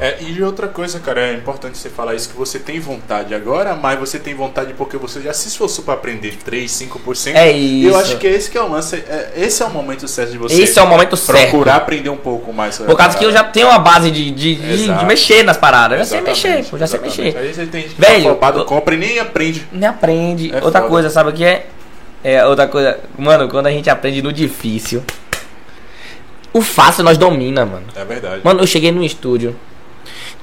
É, e outra coisa, cara, é importante você falar isso, que você tem vontade agora, mas você tem vontade porque você já se esforçou para aprender 3, 5%. É E eu isso. acho que esse que é o lance, é, esse é o momento certo de você Esse é o momento certo. procurar aprender um pouco mais. Por causa que eu já tenho uma base de, de, de- de mexer nas paradas. Eu já sei Exatamente, mexer, pô, já sei exatamente. mexer. Aí você tem gente que Velho, tá eu- compra e nem aprende. Nem aprende. É outra foda. coisa, sabe o que é? É, outra coisa. Mano, quando a gente aprende no difícil. O fácil nós domina, mano. É verdade. Mano, eu cheguei no estúdio.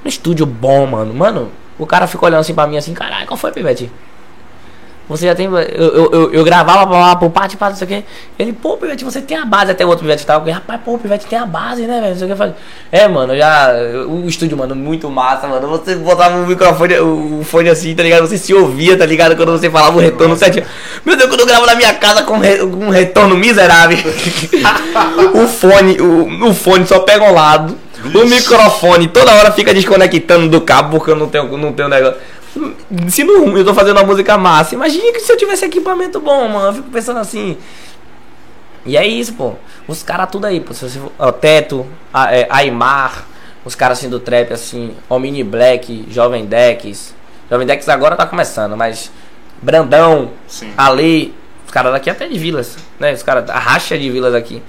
No estúdio bom, mano. Mano, o cara ficou olhando assim pra mim assim, caralho, qual foi, Pivete? Você já tem. Eu, eu, eu, eu gravava pra lá pro pá, não sei o quê. Ele, pô, Pivete, você tem a base. Até o outro Pivete tava. Rapaz, pô, Pivete tem a base, né, velho? Não sei o que eu falei. É, mano, já. O estúdio, mano, muito massa, mano. Você botava o microfone, o fone assim, tá ligado? Você se ouvia, tá ligado? Quando você falava o retorno certinho. Meu Deus, quando eu gravo na minha casa com, re- com um retorno miserável. (laughs) o fone, o, o fone só pega um lado. O microfone toda hora fica desconectando do cabo porque eu não tenho, não tenho negócio. Se não, eu tô fazendo uma música massa. Imagina que se eu tivesse equipamento bom, mano. Eu fico pensando assim. E é isso, pô. Os caras tudo aí, pô. Se você, ó, Teto, a, é, Aymar, os caras assim do trap, assim, Omni Black, Jovem Dex. Jovem Dex agora tá começando, mas Brandão, Sim. Ali, os caras daqui até de vilas, né? Os caras, a racha de vilas aqui.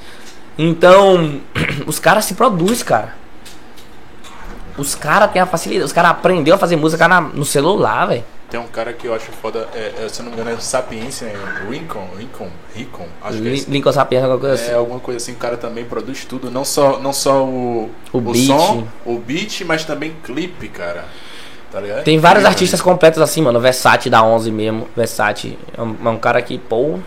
Então, (clears throat) os caras se produzem, cara. Os caras têm a facilidade. Os caras aprenderam a fazer música na- no celular, velho. Tem um cara que eu acho foda, é, é, se eu não me engano, é Sapiência, é Rincon, Rincon, Rincon, acho que é isso. Lincoln Sapiens, alguma coisa É assim. alguma coisa assim, o cara também produz tudo, não só, não só o, O beat. som, o beat, mas também clipe, cara. Tá ligado? Tem vários Incrível, artistas completos assim, mano. Versace da 11 mesmo. Versace é um, é um cara que, pô.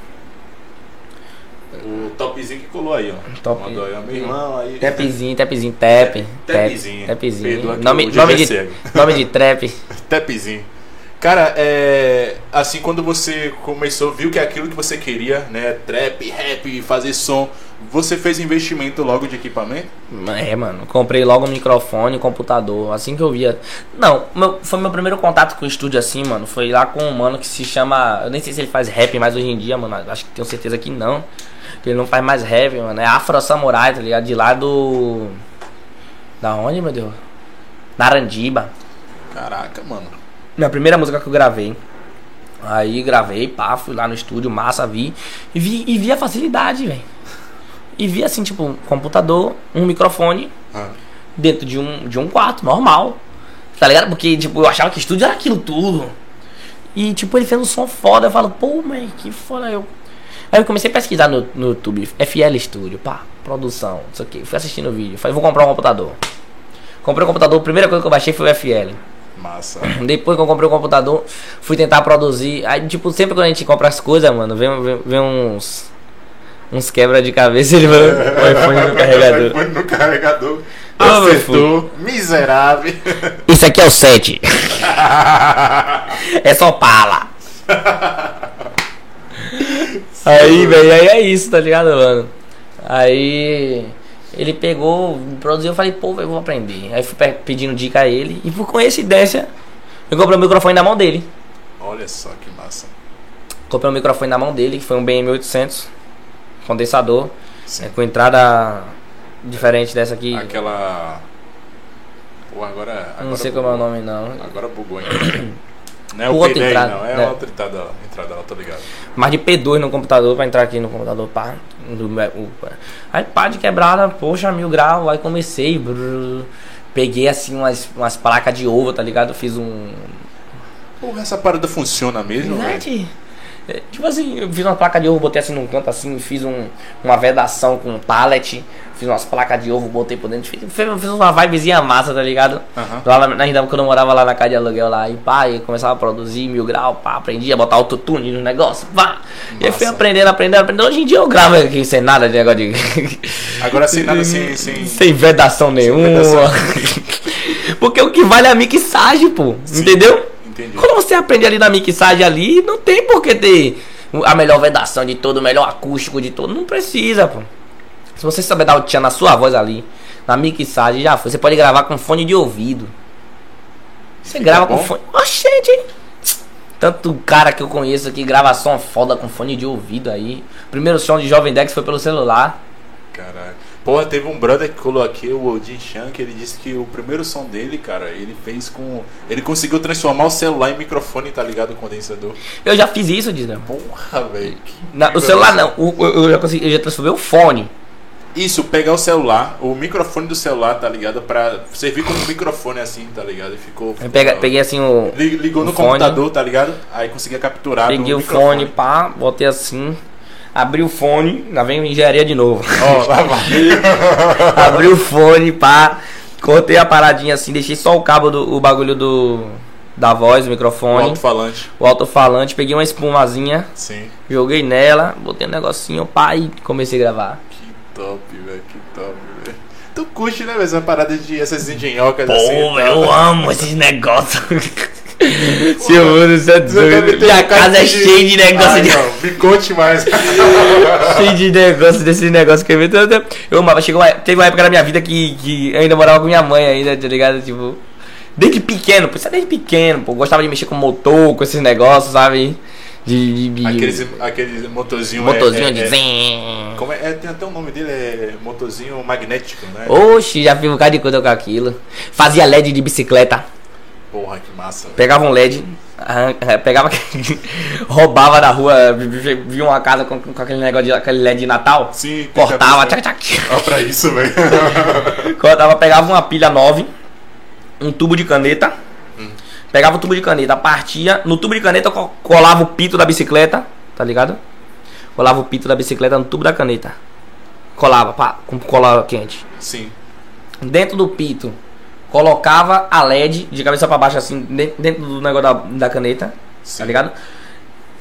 O topzinho que colou aí, ó. Top. Mandou aí, ó, meu irmão aí. Tapzinho, tapzinho, tap. Tapzinho. Tap, tapzinho. Que Nome, o nome, de, nome de trap. (laughs) Tapzinho. Cara, é. Assim, quando você começou, viu que é aquilo que você queria, né? Trap, rap, fazer som, você fez investimento logo de equipamento? É, mano. Comprei logo um microfone, computador. Assim que eu via. Não, meu- foi meu primeiro contato com o estúdio assim, mano. Foi lá com um mano que se chama. Eu nem sei se ele faz rap mais hoje em dia, mano. Acho que tenho certeza que não. Que ele não faz mais rap, mano. É Afro Samurai, tá ligado? De lá do. Da onde, meu Deus? Narandiba. Caraca, mano. Minha primeira música que eu gravei. Aí gravei, pá, fui lá no estúdio, massa, vi. E vi, e vi a facilidade, velho. E vi assim, tipo, um computador, um microfone Ah, dentro de um, de um quarto, normal. Tá ligado? Porque, tipo, eu achava que estúdio era aquilo tudo. E, tipo, ele fez um som foda. Eu falo, pô, man, que foda eu. Aí eu comecei a pesquisar no, no YouTube, FL Studio, pá, produção, isso aqui. Fui assistindo o vídeo. Falei, vou comprar um computador. Comprei um computador, a primeira coisa que eu baixei foi o FL. massa. (clears throat) Depois que eu comprei o computador, fui tentar produzir. Aí, tipo, sempre quando a gente compra as coisas, mano, vem, vem, vem uns. Uns quebra de cabeça ele vai. (laughs) O iPhone no carregador. Foi no carregador. Ah, Acertou. Miserável. Isso aqui é o 7. (laughs) é só pala. (laughs) aí, velho, aí é isso, tá ligado, mano? Aí ele pegou, produziu, eu falei, pô, eu vou aprender. Aí fui pe- pedindo dica a ele e por coincidência, eu comprei o microfone na mão dele. Olha só que massa. Comprei um microfone na mão dele, que foi um BM800, condensador, é, com entrada diferente dessa aqui. Aquela. Pô, agora. agora não sei como é o bugou. nome, não. Agora bugou ainda. (coughs) Não é O o outro P10, entrada, não. É né? outra entrada, entrada lá, tô ligado. mais de P2 no computador pra entrar aqui no computador, pá. do- Aí pá de quebrada, poxa, mil grau, aí comecei. brrr, peguei assim umas, umas placas de ovo, tá ligado? Fiz um. Porra, essa parada funciona mesmo, velho? Verdade. É, Tipo assim, eu fiz uma placa de ovo, botei assim num canto assim, fiz um, uma vedação com um pallet, fiz umas placas de ovo, botei por dentro, fiz, fiz uma vibezinha massa, tá ligado? Aham. Lá na, ainda quando eu morava lá na casa de aluguel lá, e pá, e começava a produzir mil grau, pá, aprendi a botar autotune no negócio, pá. E aí fui Massa. aprendendo, aprendendo, aprendendo. Hoje em dia eu gravo aqui sem nada de negócio de. (laughs) Agora sem nada, sem. sem... Sem vedação nenhuma. vedação. (laughs) Porque o que vale é a mixagem, pô. Sim. Entendeu? Entendi. Quando você aprende ali na mixagem ali, não tem por que ter a melhor vedação de todo, o melhor acústico de todo. Não precisa, pô. Se você saber dar o tchan na sua voz ali, na mixagem, já foi. Você pode gravar com fone de ouvido. Você Fica grava bom? com fone. Oxente! Tanto cara que eu conheço que grava som foda com fone de ouvido aí. Primeiro som de Jovem Dex foi pelo celular. Caralho. Porra, teve um brother que colou aqui, o Odin Chan, que ele disse que o primeiro som dele, cara, ele fez com. Ele conseguiu transformar o celular em microfone, tá ligado? O condensador. Eu já fiz isso, Dizem. Porra, velho. O celular esse. não, o- eu já consegui, eu já transformei o fone. Isso, pegar o celular, o microfone do celular, tá ligado? Pra servir como microfone assim, tá ligado? E ficou. Eu pega- peguei assim o. Li- Ligou o no fone. computador, tá ligado? Aí conseguia capturar. Peguei o microfone. fone, pá, botei assim. Abri o fone, lá vem engenharia de novo. Ó, lá vai. (laughs) Abri o fone, pá. Cortei a paradinha assim, deixei só o cabo do o bagulho do. Da voz, o O microfone, alto-falante. o alto-falante, peguei uma espumazinha, Sim. joguei nela, botei um negocinho, pá, e comecei a gravar. Que top, velho. Que top, velho. Tu curte, né, velho? Essa parada de essas engenhocas assim. Pô, e tal. eu amo esses negócios. (laughs) Você é ter Minha um casa é cheia de negócio Ai, de. não, me conte mais. (laughs) cheio de negócio desses negócios que eu vi. Eu, amava. Chegou uma, teve uma época na minha vida que, que eu ainda morava com minha mãe ainda, tá ligado? Tipo. Desde pequeno, pô, isso é desde pequeno, pô. Gostava de mexer com motor, com esses negócios, sabe? De. de, de aqueles, aqueles motorzinho. motorzinho é, de. é. Como é, é, tem até o nome dele, é motorzinho magnético, né? Oxi, já fiz um bocado de coisa com aquilo. Fazia LED de bicicleta. Porra, que massa. Pegava um LED, eh, (laughs) pegava, roubava da rua, vi- vi- via uma casa com, com aquele negócio de aquele LED de Natal, Sim, cortava, cabeça. tchac, tchac, Olha pra isso, velho. (laughs) cortava, pegava uma pilha 9, um tubo de caneta, pegava o tubo de caneta, partia, no tubo de caneta co- colava o pito da bicicleta, tá ligado? Colava o pito da bicicleta no tubo da caneta. Colava, pá, com cola quente. Sim. Dentro do pito, colocava a LED de cabeça pra baixo assim, dentro, do negócio da, da caneta. Sim. Tá ligado?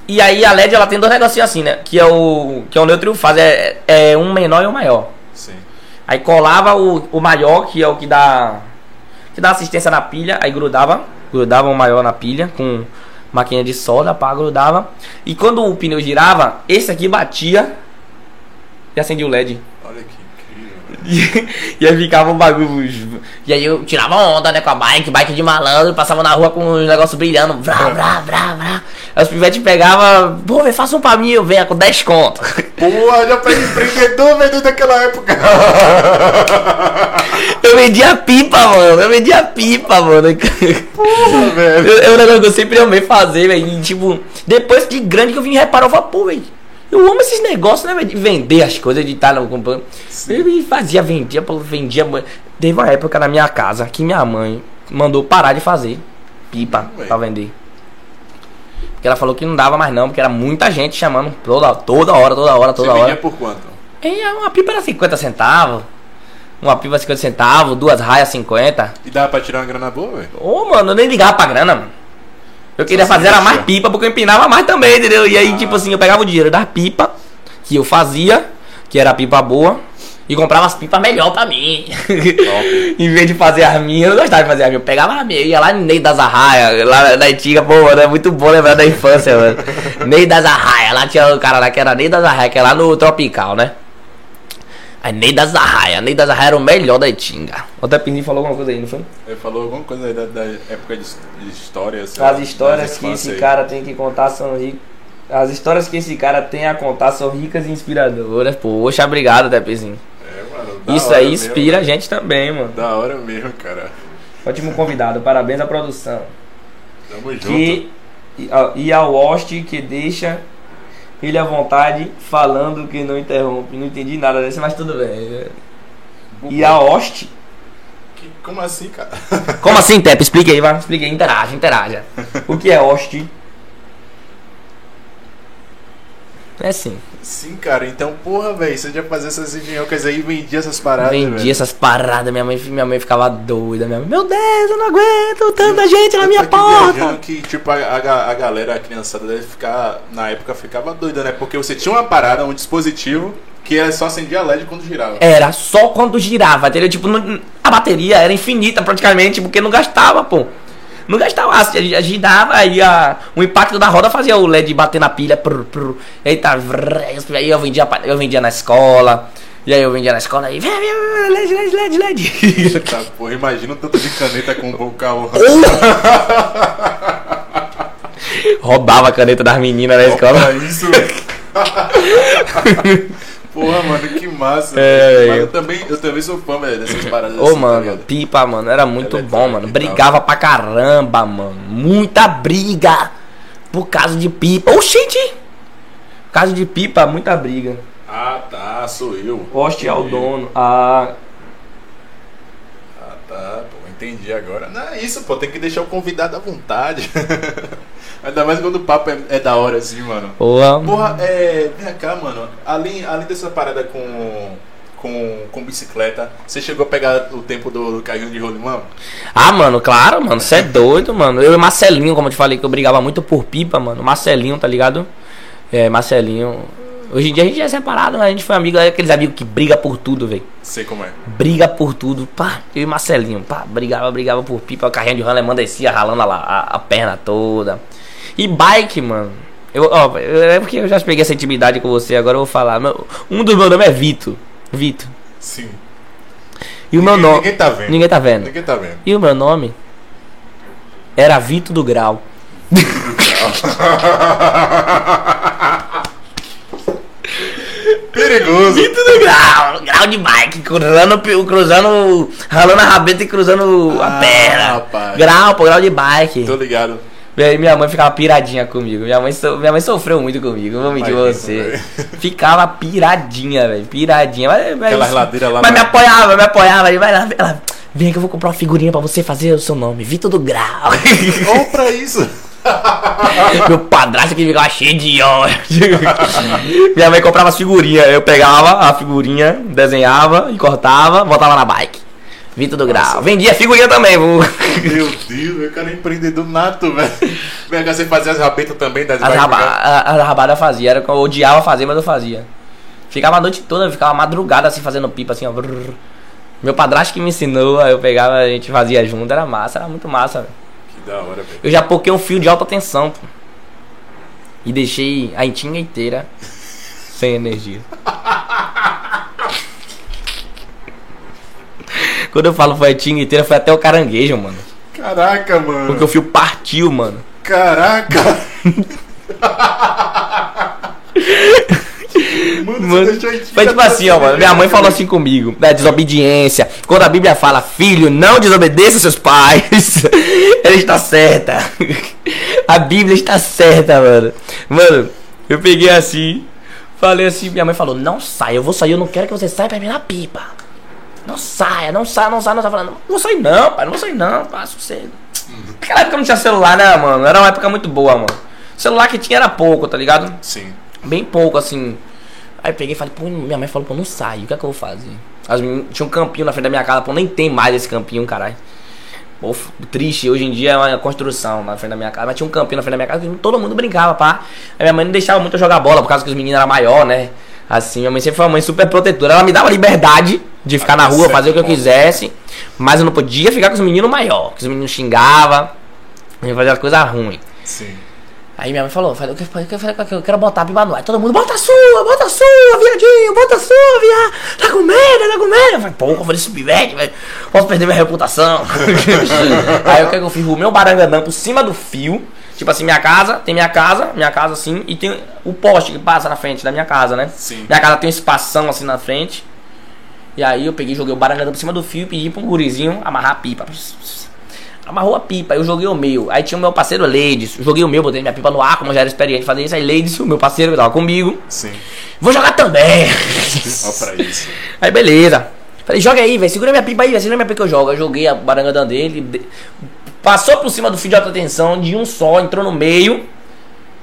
E aí a LED ela tem dois negocinhos assim, né? Que é o. Que é o neutro fase. É, é um menor e um maior. Sim. Aí colava o, o maior, que é o que dá. Que dá assistência na pilha, aí grudava. Grudava o maior na pilha com máquina de solda, pá, grudava. E quando o pneu girava, esse aqui batia e acendia o LED. Olha que E, aí ficava um bagulho. E aí eu tirava onda, né, com a bike, bike de malandro, passava na rua com os negócios brilhando. Vrá, vrá, vrá, vrá. Aí os pivetes pegavam, pô, velho, faça um pra mim, eu venho com 10 conto. Porra, já pra empreendedor, velho, daquela época. (laughs) Eu vendia pipa, mano. Eu vendia pipa, mano. Porra, velho. É um negócio que eu sempre amei fazer, velho. E, tipo, depois de grande que eu vim reparar, eu falei, pô, velho. Eu amo esses negócios, né, velho? De vender as coisas, de estar no comprando. Me fazia, vendia, vendia. Teve uma época na minha casa que minha mãe mandou parar de fazer pipa Ué. pra vender. Porque ela falou que não dava mais não, porque era muita gente chamando toda, toda hora, toda hora, toda Você hora. vendia por quanto? E uma pipa era 50 centavos. Uma pipa 50 centavos, duas raias 50. E dava pra tirar uma grana boa, velho? Ô, mano, eu nem ligava pra grana, mano. Eu queria fazer era mais pipa, porque eu empinava mais também, entendeu? E aí, Ah. tipo assim, eu pegava o dinheiro da pipa que eu fazia, que era pipa boa, e comprava as pipas melhor pra mim. (laughs) em vez de fazer as minhas, eu não gostava de fazer as minhas. Eu pegava as minhas, ia lá no Ney das Arraias, lá na antiga, pô, mano, é muito bom lembrar da infância, mano. (laughs) Ney das Arraias, lá tinha o cara lá que era Ney das Arraias, que é lá no Tropical, né? Aí Ney das Arraias, Ney das Arraias era o melhor da Itinga. O Tepinzinho falou alguma coisa aí, não foi? Ele falou alguma coisa aí da, da época de, de história. sei As histórias que esse aí. cara tem que contar são ricas. As histórias que esse cara tem a contar são ricas e inspiradoras. Poxa, obrigado, Tepezinho. É, mano. Isso aí mesmo, inspira a velho. gente também, mano. Da hora mesmo, cara. Ótimo convidado, parabéns à produção. Tamo junto. Que, e, a- e ao host que deixa ele à vontade falando que não interrompe. Não entendi nada desse, mas tudo bem. E a host. Que- Como assim, cara? Como assim, Tepe? Explique aí, vai. Explique aí, interaja, interaja. O que é host? É assim. Sim, cara. Então, porra, velho. Você já fazia essas engenhocas aí e vendia essas paradas, Vendi velho. essas paradas, minha mãe, minha mãe ficava doida. Minha mãe, meu Deus, eu não aguento tanta gente na Eu minha porta. que, tipo, a, a, a galera, a criançada deve ficar, na época, ficava doida, né? Porque você tinha uma parada, um dispositivo, que era só acendia LED quando girava. Era só quando girava, entendeu? Tipo, a bateria era infinita praticamente, porque não gastava, pô. Não gastava, a- a- girava, aí a, o impacto da roda fazia o LED bater na pilha. Prr, prr, eita, vrr, aí eu vendia, eu vendia na escola. E aí eu vendia na escola vem, LED, LED, LED, LED. Tá, porra, imagina um tanto de caneta com o carro. Roubava a caneta das meninas na escola. Olha isso. (laughs) Porra, mano, que massa. É, eu- eu também, eu também sou fã, velho, dessas paradas Ô, assim, tá mano, ligado? pipa, mano, era muito Eletrônica bom, mano. Brigava pra caramba, mano. Muita briga por causa de pipa. Ô, gente! Por causa de pipa, muita briga. Ah, tá, sou eu. Poste ao dono. Ah, Ah, tá, pô, entendi agora. Não é isso, pô, tem que deixar o convidado à vontade. (laughs) Ainda mais quando o papo é, é da hora assim, mano. porra. Porra, é. Vem cá, mano. Além, além dessa parada com. Com, com bicicleta, você chegou a pegar o tempo do, do carrinho de rolimão? Ah, mano, claro, mano. Você é doido, mano. Eu e Marcelinho, como eu te falei, que eu brigava muito por pipa, mano. Marcelinho, tá ligado? É, Marcelinho. Hoje em dia a gente é separado, mas a gente foi amigo, é aqueles amigos que briga por tudo, velho. Sei como é. Briga por tudo, pá. Eu e Marcelinho, pá, brigava, brigava por pipa, o carrinho de rolemã descia ralando a, a, a perna toda. E bike, mano. Eu, ó, é porque eu já peguei essa intimidade com você, agora eu vou falar. Meu- um dos meus nomes é Vito. Vito. Sim. E o meu nome. Ninguém tá vendo. Ninguém tá vendo. Ninguém tá vendo. E o meu nome era Vito do Grau. (laughs) Perigoso. Vito do Grau, grau de bike, cruzando, cruzando, ralando a rabeta e cruzando Ah, a perna. rapaz. Grau, pô, grau de bike. Tô ligado. Minha mãe ficava piradinha comigo. Minha mãe, so- minha mãe sofreu muito comigo, vou mentir Imagina, você. Ficava piradinha, velho. Piradinha. Mas, mas, Aquelas ladeiras lá mas me apoiava, me apoiava. E vai lá, ela, vem que eu vou comprar uma figurinha pra você fazer o seu nome. Vitor do Grau. (laughs) Ou pra isso. (laughs) Meu padrasto que ficava cheio de ódio. Minha mãe comprava as figurinhas. Eu pegava a figurinha, desenhava e cortava, botava na bike. Vitor do Grau. Vendia figurinha também, viu? Meu Deus, meu cara é empreendedor nato, velho. Vem cá, você fazia as rabetas também das As, raba as rabadas eu fazia, era eu odiava fazer, mas eu fazia. Ficava a noite toda, ficava madrugada assim fazendo pipa assim, ó. Meu padrasto que me ensinou, aí eu pegava, a gente fazia junto, era massa, era muito massa. velho. Que da hora, velho. Eu já poquei um fio de alta tensão, pô. E deixei a intinga inteira sem energia. (laughs) Quando eu falo foi a intinga inteira, foi até o caranguejo, mano. Caraca, mano. Porque o fio partiu, mano. Caraca. (laughs) mano, Mano, Foi tipo assim, ó, mano. Minha mãe falou assim comigo, da desobediência. Quando a Bíblia fala, filho, não desobedeça seus pais, (laughs) ela está certa. (laughs) A Bíblia está certa, mano. Mano, eu peguei assim, falei assim, minha mãe falou, não saia, eu vou sair, eu não quero que você saia pra mim na pipa. Não saia, não saia, não saia, não saia. Falando, não vou sair não, pai, não vou sair não, pá, sossego. Naquela época não tinha celular, né, mano? Era uma época muito boa, mano. O celular que tinha era pouco, tá ligado? Sim. Bem pouco, assim. Aí peguei e falei, pô, minha mãe falou, pô, não sai, o que é que eu vou fazer? As meninas, tinha um campinho na frente da minha casa, pô, nem tem mais esse campinho, caralho. Pô, triste, hoje em dia é uma construção na frente da minha casa, mas tinha um campinho na frente da minha casa todo mundo brincava, pá. Aí minha mãe não deixava muito eu jogar bola, por causa que os meninos eram maior, né? Assim, minha mãe sempre foi uma mãe super protetora. Ela me dava liberdade de ficar na Até rua, fazer o que eu quisesse, mas eu não podia ficar com os meninos maior, que os meninos xingavam, fazer as coisas ruins. Sim. Aí minha mãe falou, falei, eu quero, eu quero, eu quero botar a pipa no ar. Todo mundo, bota a sua, bota a sua, viadinho, bota a sua, viado. Tá com medo, tá com medo. Eu falei, pô, eu falei, esse pivete, velho, posso perder minha reputação. (laughs) Aí o que é que eu fiz? O meu barangandã por cima do fio. Tipo assim, minha casa, tem minha casa, minha casa assim, e tem o poste que passa na frente da minha casa, né? Sim. Minha casa tem um espação assim na frente. E aí eu peguei, joguei o barangandã por cima do fio e pedi pra um gurizinho amarrar a pipa. Amarrou a pipa, eu joguei o meu. Aí tinha o meu parceiro Ladies. Joguei o meu, botei minha pipa no ar, como eu já era experiente fazer isso. Aí Ladies, o meu parceiro que tava comigo. Sim. Vou jogar também. Ó pra isso. Aí beleza. Falei, joga aí, velho. Segura minha pipa aí, velho. Segura minha pipa que eu jogo. Eu joguei a barangandã dele. Passou por cima do fio de alta tensão de um só, entrou no meio.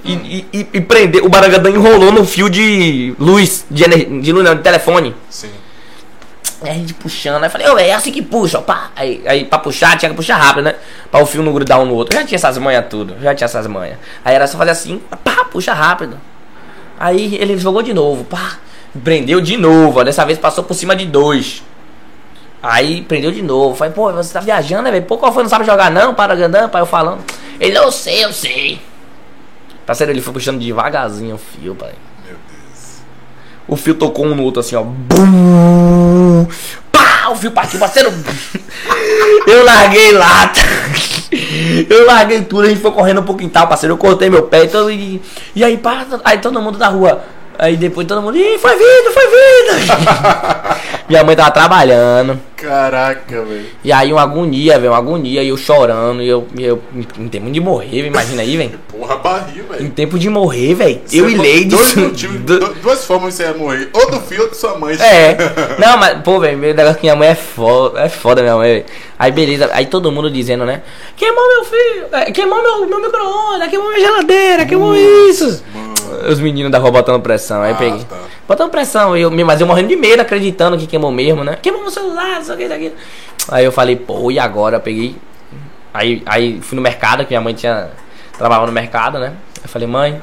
E, e, e, e prendeu. O barangandã enrolou no fio de luz. De, ener- de luz, não, de telefone. Sim. Aí a gente puxando, aí falei, ô, é assim que puxa, ó, pá. Aí, aí pra puxar, tinha que puxar rápido, né? Pra o fio não grudar um no outro. Eu já tinha essas manhas tudo, já tinha essas manhas. Aí era só fazer assim, pá, puxa rápido. Aí ele jogou de novo, pá. Prendeu de novo, ó, dessa vez passou por cima de dois. Aí prendeu de novo. Falei, pô, você tá viajando, né, velho? Pô, qual foi? Não sabe jogar não? Para Gandã, pai, eu falando. Ele, eu sei, eu sei. Parceiro, ele foi puxando devagarzinho o fio, pai. Meu Deus. O fio tocou um no outro assim, ó. Bum! Pá! O fio partiu, parceiro. (laughs) Eu larguei lata. (laughs) Eu larguei tudo, a gente foi correndo pro quintal, parceiro. Eu cortei meu pé. Então, e, e aí, pá, aí todo mundo na rua. Aí depois todo mundo, Ih, foi vida, foi vida. (laughs) Minha mãe tava trabalhando. Caraca, velho. E aí uma agonia, velho, uma agonia, e eu chorando, e eu, e eu em tempo de morrer, imagina aí, velho. Porra, barril, Em velho. tempo de morrer, velho. Eu e Lady. Dois motivos, du- duas formas você ia morrer. Ou do filho ou de sua mãe. É. (laughs) Não, mas, pô, velho, meu negócio que minha mãe é foda, é foda minha mãe, velho. Aí beleza, aí todo mundo dizendo, né? Queimou meu filho, é, queimou meu, meu micro-ondas, queimou minha geladeira, queimou isso. Mano. Os meninos da rua botando pressão, aí Ah, peguei. tá. Botando pressão, eu, mas eu morrendo de medo, acreditando que queimou mesmo, né? Queimou meu celular, isso aqui, isso aqui. Aí eu falei, pô, e agora? Eu peguei. Aí, aí fui no mercado, que minha mãe tinha. Trabalhava no mercado, né? Eu falei, mãe.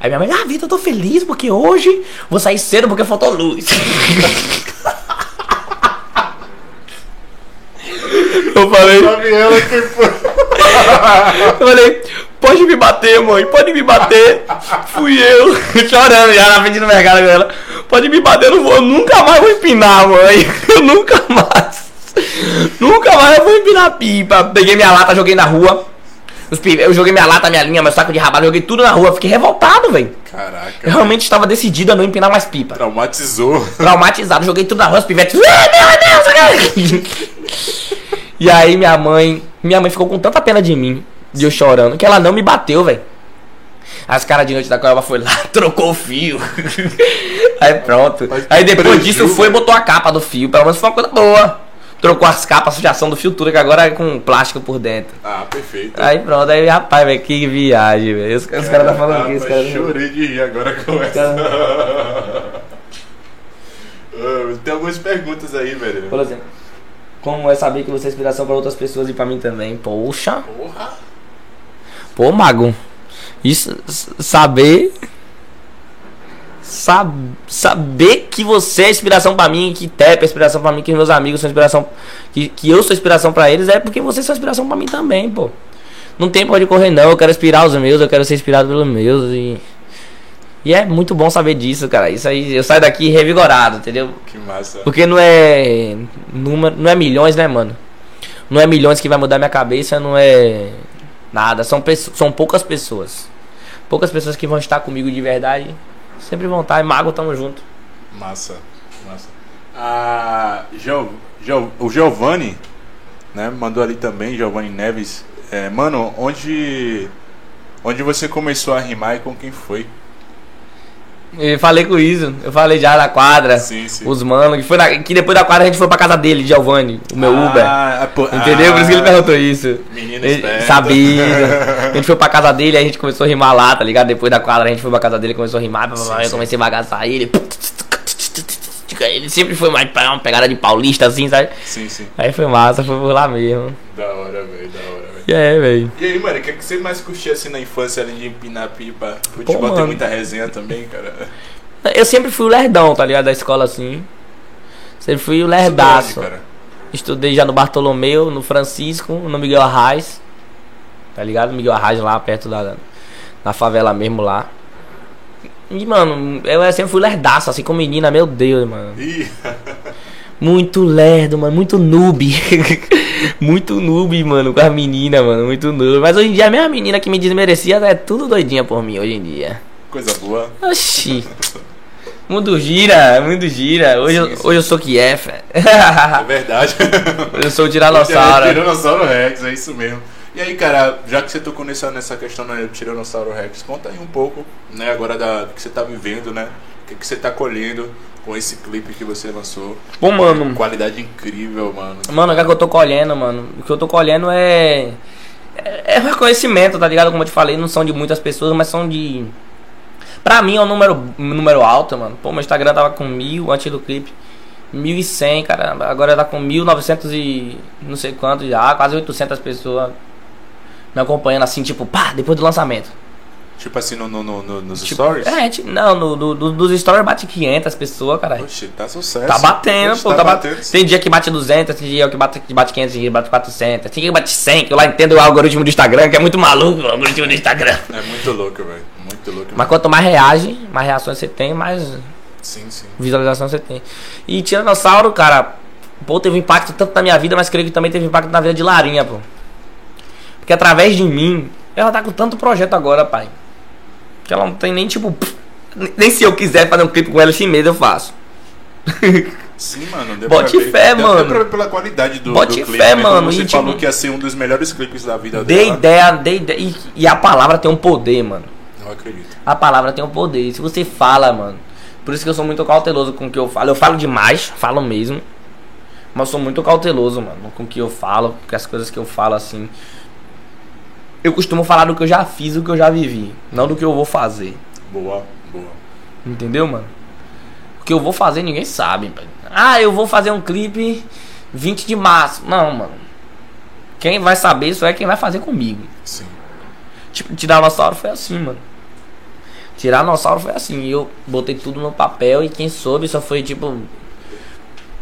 Aí minha mãe, ah, Vitor, eu tô feliz porque hoje vou sair cedo porque faltou luz. (laughs) eu falei, (laughs) eu falei, pode me bater, mãe, pode me bater. Fui eu, (laughs) chorando já na frente do mercado com ela. Pode me bater, eu não vou, eu nunca mais vou empinar, mãe. (laughs) Eu nunca mais. Nunca mais eu vou empinar pipa. Peguei minha lata, joguei na rua. Eu joguei minha lata, minha linha, meu saco de rabado, joguei tudo na rua. Fiquei revoltado, velho. Caraca. Eu realmente estava decidido a não empinar mais pipa. Traumatizou. Traumatizado, joguei tudo na rua, os pivetes. "Ah, meu Deus, cara." (laughs) E aí minha mãe. Minha mãe ficou com tanta pena de mim, de eu chorando, que ela não me bateu, velho. As caras de noite da Coelba foi lá, (laughs) trocou o fio. (laughs) Aí pronto. Aí depois disso foi e botou a capa do fio. Pelo menos foi uma coisa boa. Trocou as capas, a sujação do fio tudo, que agora é com plástico por dentro. Ah, perfeito. Aí pronto, aí rapaz, velho, que viagem, velho. Os, caras tá falando aqui, os caras. Chorei de rir agora com essa. (laughs) Ah, Tem algumas perguntas aí, velho. Por exemplo, como é saber que você é inspiração para outras pessoas e para mim também? Poxa, Porra. Pô, mago. Isso, saber. Sab, saber que você é inspiração pra mim, que Tep é inspiração pra mim, que meus amigos são inspiração. Que, que eu sou inspiração pra eles, é porque vocês são inspiração pra mim também, pô. Não tem pra onde correr, não. Eu quero inspirar os meus, eu quero ser inspirado pelos meus. E, e é muito bom saber disso, cara. Isso aí, eu saio daqui revigorado, entendeu? Que massa. Porque não é. Número, não é milhões, né, mano? Não é milhões que vai mudar minha cabeça, não é. Nada. São, são poucas pessoas. Poucas pessoas que vão estar comigo de verdade. Sempre vão estar. E Mago, tamo junto. Massa. Massa. Ah, Gio, Gio, o Giovanni, né, mandou ali também, Giovanni Neves. É, mano, onde. Onde você começou a rimar e com quem foi? Eu falei com isso. Eu falei já na quadra. Sim, sim. Os mano. Que, foi na- que depois da quadra a gente foi pra casa dele, Giovanni, o meu Uber. Ah, pô- Entendeu? Por isso que ele ah, perguntou isso. Menino Ele sabia. (laughs) A gente foi pra casa dele, a gente começou a rimar lá, tá ligado? Depois da quadra a gente foi pra casa dele, começou a rimar, Sim, eu sim. comecei a bagaçar ele. Ele sempre foi mais pra uma pegada de paulista, assim, sabe? Sim, sim. Aí foi massa, foi por lá mesmo. Da hora, velho, da hora, é, velho. E aí, mano, o que, é que você mais curtia assim na infância, além de empinar pipa? Futebol tem mano. muita resenha também, cara. Eu sempre fui o lerdão, tá ligado? Da escola assim. Sempre fui o lerdaço. onde? Estudei já no Bartolomeu, no Francisco, no Miguel Arraes. Tá ligado? Miguel Arraes lá perto da, da favela mesmo lá. E, mano, eu sempre fui lerdaço, assim com menina, meu Deus, mano. (laughs) Muito lerdo, mano, muito noob. (laughs) muito noob, mano, com as meninas, mano, muito noob. Mas hoje em dia a mesma menina que me desmerecia é tudo doidinha por mim hoje em dia. coisa boa. Oxi. Mundo gira, mundo gira. Hoje, Sim, eu, sim. hoje eu sou Kiefer. É verdade. eu sou o Tiranossauro. Tiranossauro Rex, é isso mesmo. E aí, cara, já que você tocou nessa, nessa questão né, do Tiranossauro Rex, conta aí um pouco, né, agora da, do que você tá vivendo, né? O que, que você tá colhendo com esse clipe que você lançou. Pô, mano. Qualidade incrível, mano. Mano, o que é que eu tô colhendo, mano? O que eu tô colhendo é. É é reconhecimento, tá ligado? Como eu te falei, não são de muitas pessoas, mas são de. Pra mim é um número, um número alto, mano. Pô, meu Instagram tava com mil antes do clipe. 1100, cara. Agora tá com 1900 e não sei quanto já. Quase 800 pessoas me acompanhando assim, tipo, pá, depois do lançamento. Tipo assim, no, no, no- no- nos Tipo, stories? É, tipo, não, no, no, no- dos stories bate 500 pessoas, cara. Oxe, tá sucesso. Tá batendo, Oxe, pô, tá, batendo. Tem dia que bate 200, tem dia que bate, que bate 500, tem dia que bate 400, tem dia que bate 100, que eu lá entendo o algoritmo do Instagram, que é muito maluco o algoritmo do Instagram. É muito louco, velho. Muito louco. Mas quanto mais reage, mais reações você tem, mais Sim, sim. visualização você tem. E Tiranossauro, cara, pô, teve impacto tanto na minha vida, mas creio que também teve impacto na vida de Larinha, pô. Porque através de mim, ela tá com tanto projeto agora, pai. Que ela não tem nem, tipo, Nem se eu quiser fazer um clipe com ela assim mesmo, eu faço. Sim, mano. Deu Bote pra ver. fé, Deu- mano. Pra ver pela qualidade do, Bote do clipe. fé, né? Mano, Você e, falou tipo, que ia ser um dos melhores clipes da vida Dei dela. ideia, dei ideia. E, e a palavra tem um poder, mano. Não acredito. A palavra tem um poder. Se você fala, mano. Por isso que eu sou muito cauteloso com o que eu falo. Eu falo demais, falo mesmo. Mas eu sou muito cauteloso, mano, com o que eu falo. Porque as coisas que eu falo assim. Eu costumo falar do que eu já fiz, do que eu já vivi. Não do que eu vou fazer. Boa, boa. Entendeu, mano? O que eu vou fazer ninguém sabe. Ah, eu vou fazer um clipe 20 de março. Não, mano. Quem vai saber isso é quem vai fazer comigo. Sim. Tipo, Tiranossauro foi assim, mano. Tiranossauro foi assim. Eu botei tudo no papel e quem soube só foi tipo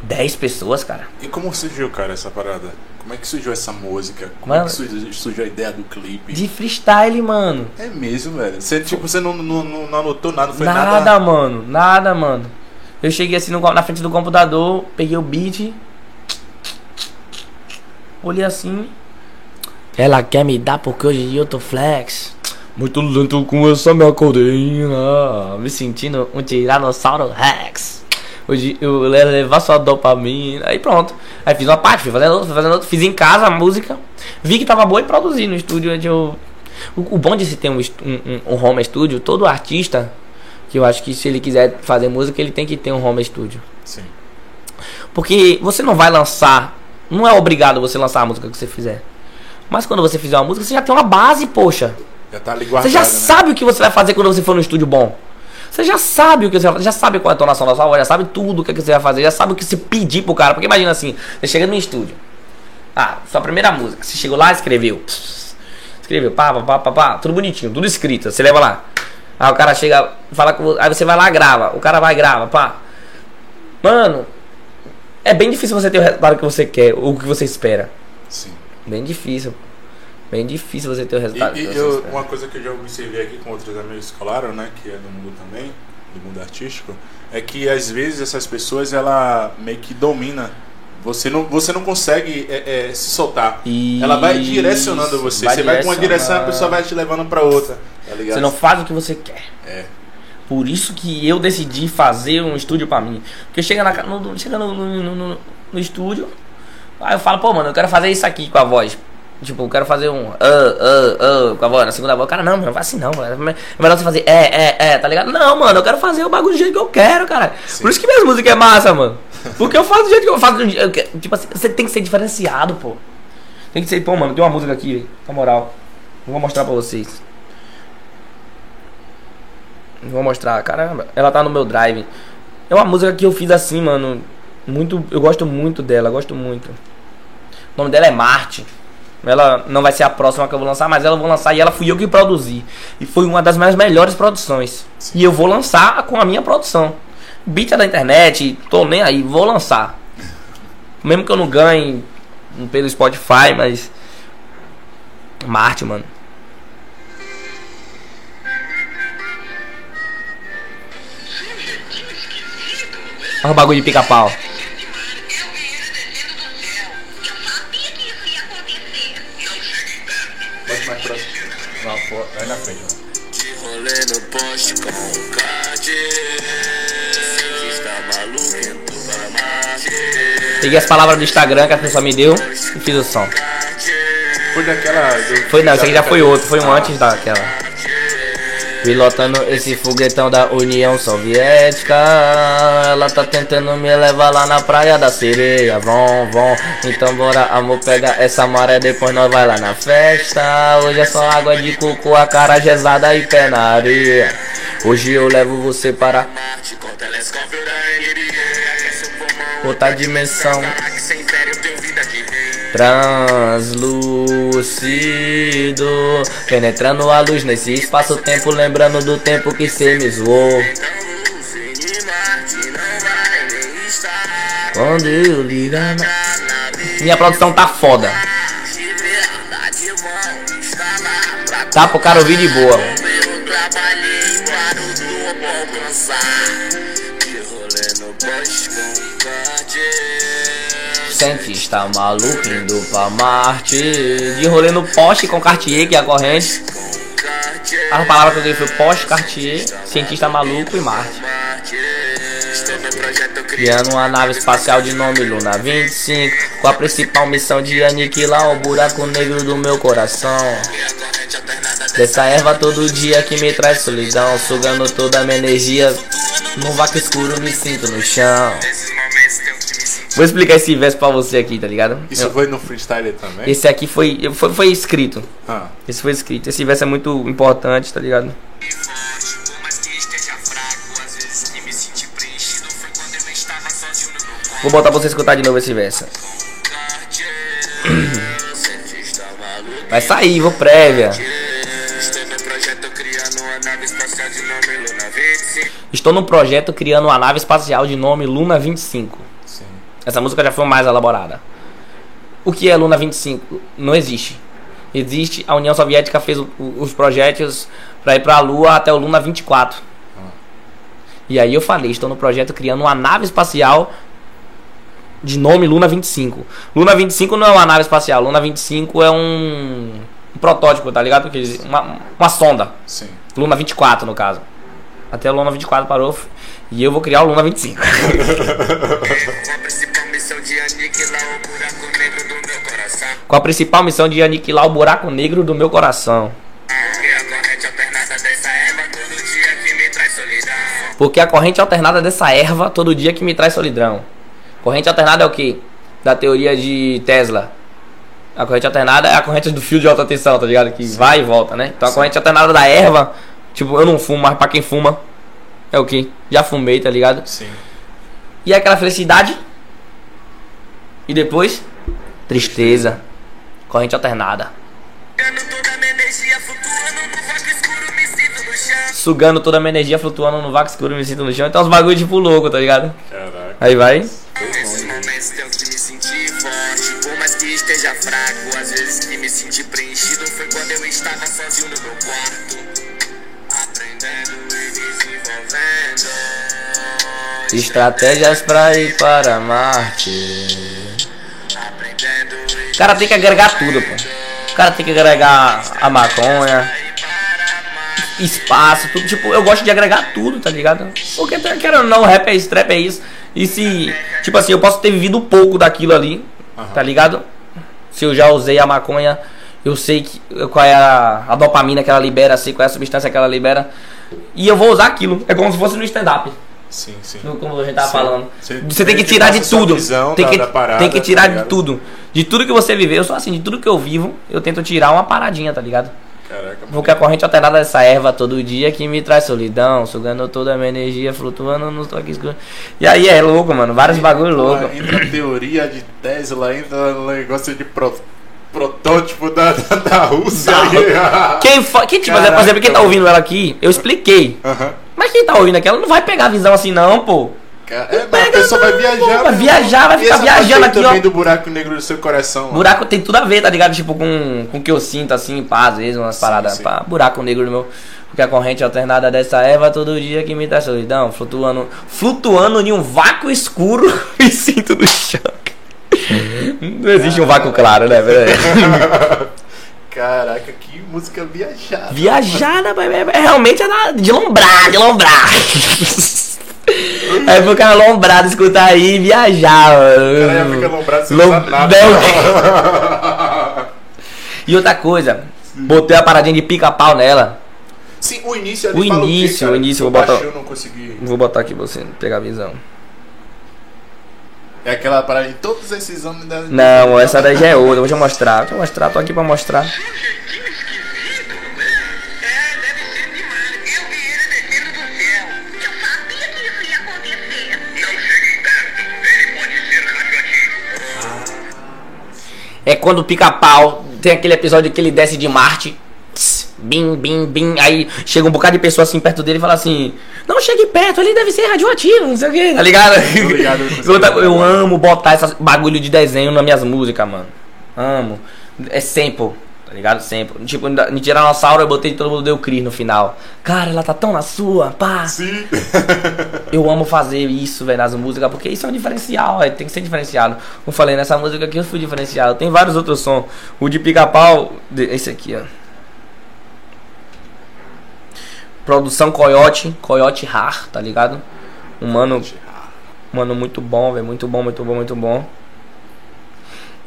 10 pessoas, cara. E como surgiu, cara, essa parada? Como é que surgiu essa música? Como Mano- é que surgiu, surgiu a ideia do clipe? De freestyle, mano. É mesmo, velho. Você, tipo, você não, não, não, não anotou nada, foi nada, nada. mano. Nada, mano. Eu cheguei assim no- na frente do computador, peguei o beat. Olhei assim. Ela quer me dar porque hoje eu tô flex. Muito lento com essa minha codeína. Me sentindo um tiranossauro rex. Hoje eu levar sua dopamina. Aí pronto. Aí fiz uma parte, fui fazendo outra, fazendo outra. Fiz em casa a música. Vi que tava boa e produzi no estúdio. onde eu... o, o bom de se ter um, um, um, home studio, todo artista, que eu acho que se ele quiser fazer música, ele tem que ter um home studio. Sim. Porque você não vai lançar, não é obrigado você lançar a música que você fizer. Mas quando você fizer uma música, você já tem uma base, poxa. Já tá ali Você guardado, já né? sabe o que você vai fazer quando você for no estúdio bom. Você já sabe o que você vai fazer, já sabe qual é a tonação da sua voz, já sabe tudo o que, é que você vai fazer, já sabe o que se pedir pro cara. Porque imagina assim, você chega no estúdio. Ah, sua primeira música, você chegou lá, escreveu. Escreveu, pá, pá, pá, pá, pá, tudo bonitinho, tudo escrito. Você leva lá. Aí o cara chega, fala com vo- aí você vai lá, grava. O cara vai e grava, pá. Mano, é bem difícil você ter o resultado que você quer, ou o que você espera. Sim. Bem difícil. Bem difícil você ter o E, resultado e você eu- uma coisa que eu já observei aqui com outros amigos que falaram, né, que é do mundo também, do mundo artístico, é que às vezes essas pessoas ela meio que domina. Você não, você não consegue é, é, se soltar. Ela vai Isso, direcionando você. vai você vai com uma direção, a pessoa vai te levando pra outra. Tá? Você não faz o que você quer. É. Por isso que eu decidi fazer um estúdio pra mim. Porque chega, na, no, chega no, no- no- no estúdio, aí eu falo, pô, mano, eu quero fazer isso aqui com a voz. Tipo, eu quero fazer um ah, ah, ah, com a voz, na segunda voz. Cara, não, mano, não faz assim não, mano. É melhor você fazer é, é, é, tá ligado? Não, mano, eu quero fazer o bagulho do jeito que eu quero, cara. Sim. Por isso que minhas músicas é massa, mano. Porque eu faço do jeito que eu faço. eu Tipo assim, você tem que ser diferenciado, pô. Tem que ser, pô, mano, tem uma música aqui, na moral. Vou mostrar pra vocês. Vou mostrar, caramba, ela tá no meu drive. É uma música que eu fiz assim, mano. Muito, eu gosto muito dela, gosto muito. O nome dela é Marte. Ela não vai ser a próxima que eu vou lançar, mas ela vou lançar e ela fui eu que produzi. E foi uma das minhas melhores produções. E eu vou lançar com a minha produção. Beat é da internet, tô nem aí, vou lançar. Mesmo que eu não ganhe pelo Spotify, mas. Marte, mano. Olha o bagulho de pica-pau. Vai na frente. De rolê no poste com o Marte. Peguei as palavras do Instagram que a pessoa me deu e fiz o som. Foi daquela. do- Foi não, esse aqui já foi outro, foi um antes daquela. Pilotando esse foguetão da União Soviética. Ela tá tentando me levar lá na praia da sereia. Vão, vão. Então bora, amor, pega essa maré. Depois nós vai lá na festa. Hoje é só água de coco, a cara gesada e pé na areia. Hoje eu levo você para outra dimensão. Translúcido Penetrando a luz nesse espaço-tempo Lembrando do tempo que cê me zoou. Quando eu ligar Minha produção tá foda Tá pro cara ouvir de boa Cientista maluco indo pra Marte De rolê no poste com Cartier que é a corrente. A palavra que eu dei foi Porsche, Cartier, Cientista Maluco e Marte. Criando uma nave espacial de nome Luna 25 Com a principal missão de aniquilar o buraco negro do meu coração Dessa erva todo dia que me traz solidão Sugando toda a minha energia Num vácuo escuro me sinto no chão Vou explicar esse verso pra você aqui, tá ligado? Isso Eu- foi no freestyle também? esse aqui foi, foi, foi escrito. Ah, Esse foi escrito. Esse verso é muito importante, tá ligado? Vou botar pra você escutar de novo esse verso. (clears throat) Vai sair, vou prévia. Estou no projeto criando uma nave espacial de nome Luna 25. Essa música já foi mais elaborada. O que é Luna 25? Não existe. Existe, a União Soviética fez o- o- os projetos para ir para a Lua até o Luna 24. E aí eu falei, estou no projeto criando uma nave espacial de nome Luna 25. Luna 25 não é uma nave espacial, Luna 25 é um, um protótipo, tá ligado? Que eles- Uma, uma sonda. Sim. Luna 24 no caso. Até o Luna 24 parou e eu vou criar o Luna 25. (laughs) (laughs) Com a principal missão de aniquilar o buraco negro do meu coração. com a principal missão de aniquilar o buraco negro do meu coração. Porque a corrente alternada dessa erva todo dia que me traz solidão. Porque a corrente alternada dessa erva todo dia que me traz solidão. Corrente alternada é o que? Da teoria de Tesla. A corrente alternada é a corrente do fio de alta tensão, tá ligado? Que vai e volta, né? Então a corrente alternada da erva, tipo, eu não fumo, mas pra quem fuma, é o que? Já fumei, tá ligado? Sim. E é aquela felicidade. E depois, tristeza. Corrente alternada. Ganhando toda a minha energia flutuando no vácuo escuro me sinto no chão. Sugando toda a minha energia, flutuando no vácuo escuro, me sinto no chão. Então os bagulho tipo louco, tá ligado? Caraca. Aí vai. Nesses momentos tenho que me sentir forte Por mais que esteja fraco Às vezes que me senti preenchido Foi quando eu estava sozinho no meu quarto Aprendendo e desenvolvendo Estratégias pra ir para Marte. O cara tem que agregar tudo, pô. O cara tem que agregar a maconha, espaço, tudo. Tipo, eu gosto de agregar tudo, tá ligado? Porque, querendo ou não, rap é isso, trap é isso. E se, tipo assim, eu posso ter vivido pouco daquilo ali, tá ligado? Se eu já usei a maconha, eu sei que, qual é a, a dopamina que ela libera, sei qual é a substância que ela libera. E eu vou usar aquilo. É como se fosse no stand-up. Sim, sim. Como a gente tava Sim. falando. Você Você, tem que tirar de tudo. Tem da- que, da parada, tem que tá tirar de ligado? tudo. De tudo que você viveu, eu sou assim, de tudo que eu vivo, eu tento tirar uma paradinha, tá ligado? Caraca, Porque a corrente alternada dessa erva todo dia que me traz solidão, sugando toda a minha energia, flutuando no toque escuro. E aí é louco, mano, vários bagulho louco. Entra teoria de Tesla, entra negócio de pro- protótipo da, da, da Rússia. Quem, fa... quem tipo, Caraca, por exemplo, quem tá ouvindo ela aqui, eu expliquei. Aham. Mas quem tá ouvindo aqui, ela não vai pegar a visão assim não, pô. É, a Pega pessoa vai não, viajar. vai né? viajar, vai ficar parte viajando aqui, também ó. do buraco negro do seu coração. ó. Buraco tem tudo a ver, tá ligado? Tipo, com, com o que eu sinto, assim, pá, às vezes, umas paradas. sim. Pá, buraco negro no meu. Porque a corrente alternada dessa erva todo dia que me dá solidão. Flutuando, flutuando em um vácuo escuro (laughs) e sinto no chão. Não existe um vácuo claro, né? (laughs) Caraca, que música viajada. Viajada, mas é, é realmente é da- de lombrar, de lombrar. É pro cara lombrado escutar aí e viajar, mano. O cara já fica lombrado sem Lom- nada. Não. (laughs) E outra coisa, botei a paradinha de pica-pau nela. Sim, o início ali O início, quê, cara? o início, Eu vou botar- Eu não consegui. Vou botar aqui pra você pegar a visão. É aquela parada de todos esses anos da. Não, essa daí já é outra. Deixa eu mostrar. Deixa eu mostrar, tô aqui pra mostrar. É, deve ser demais Eu vi ele descendo do céu Eu sabia que isso ia acontecer. Não chegue perto Ele pode ser radioativo É quando o pica-pau tem aquele episódio que ele desce de Marte. Bim, bim, bim. Aí chega um bocado de pessoa assim perto dele e fala assim: Não chegue perto, ele deve ser radioativo, não sei o que. Tá ligado? ligado, (laughs) eu amo botar esse bagulho de desenho nas minhas músicas, mano. Amo. É sample, tá ligado? Sample. Tipo, em Tiranossauro eu botei todo mundo deu Cris no final. Cara, ela tá tão na sua, pá. Sim. (laughs) Eu amo fazer isso, velho, nas músicas, porque isso é um diferencial, véio, tem que ser diferenciado. Como eu falei, nessa música aqui eu fui diferenciado. Tem vários outros sons. O de pica-pau, esse aqui, ó. Produção Coyote, Coyote Har, tá ligado? Um mano, mano muito bom, velho, muito bom, muito bom, muito bom.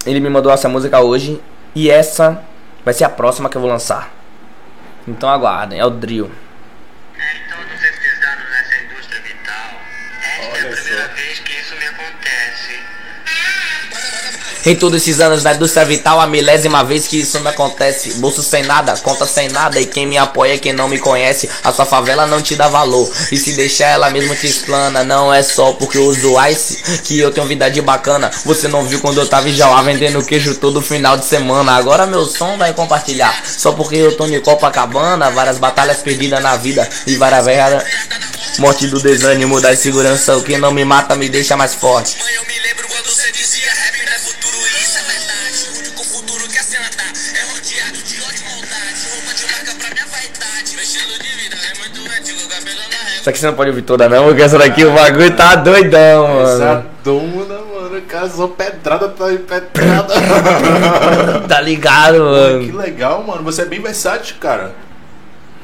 Ele me mandou essa música hoje e essa vai ser a próxima que eu vou lançar. Então aguardem, é o Drill. Em todos esses anos na indústria vital, a milésima vez que isso me acontece. Bolso sem nada, conta sem nada. E quem me apoia é quem não me conhece. A sua favela não te dá valor. E se deixar ela mesmo te explana. Não é só porque eu uso ice que eu tenho vida de bacana. Você não viu quando eu tava em Jauá vendendo queijo todo final de semana. Agora meu som vai compartilhar. Só porque eu tô em Copacabana. Várias batalhas perdidas na vida. E várias velhas. Morte do desânimo, da insegurança. O que não me mata me deixa mais forte. Eu me lembro quando você dizia Só que você não pode ouvir toda não, porque essa daqui o bagulho tá doidão, mano. Essa dona, mano, casou pedrada, tá pedrada. (laughs) Tá ligado, que mano? legal, mano. Você é bem versátil, cara.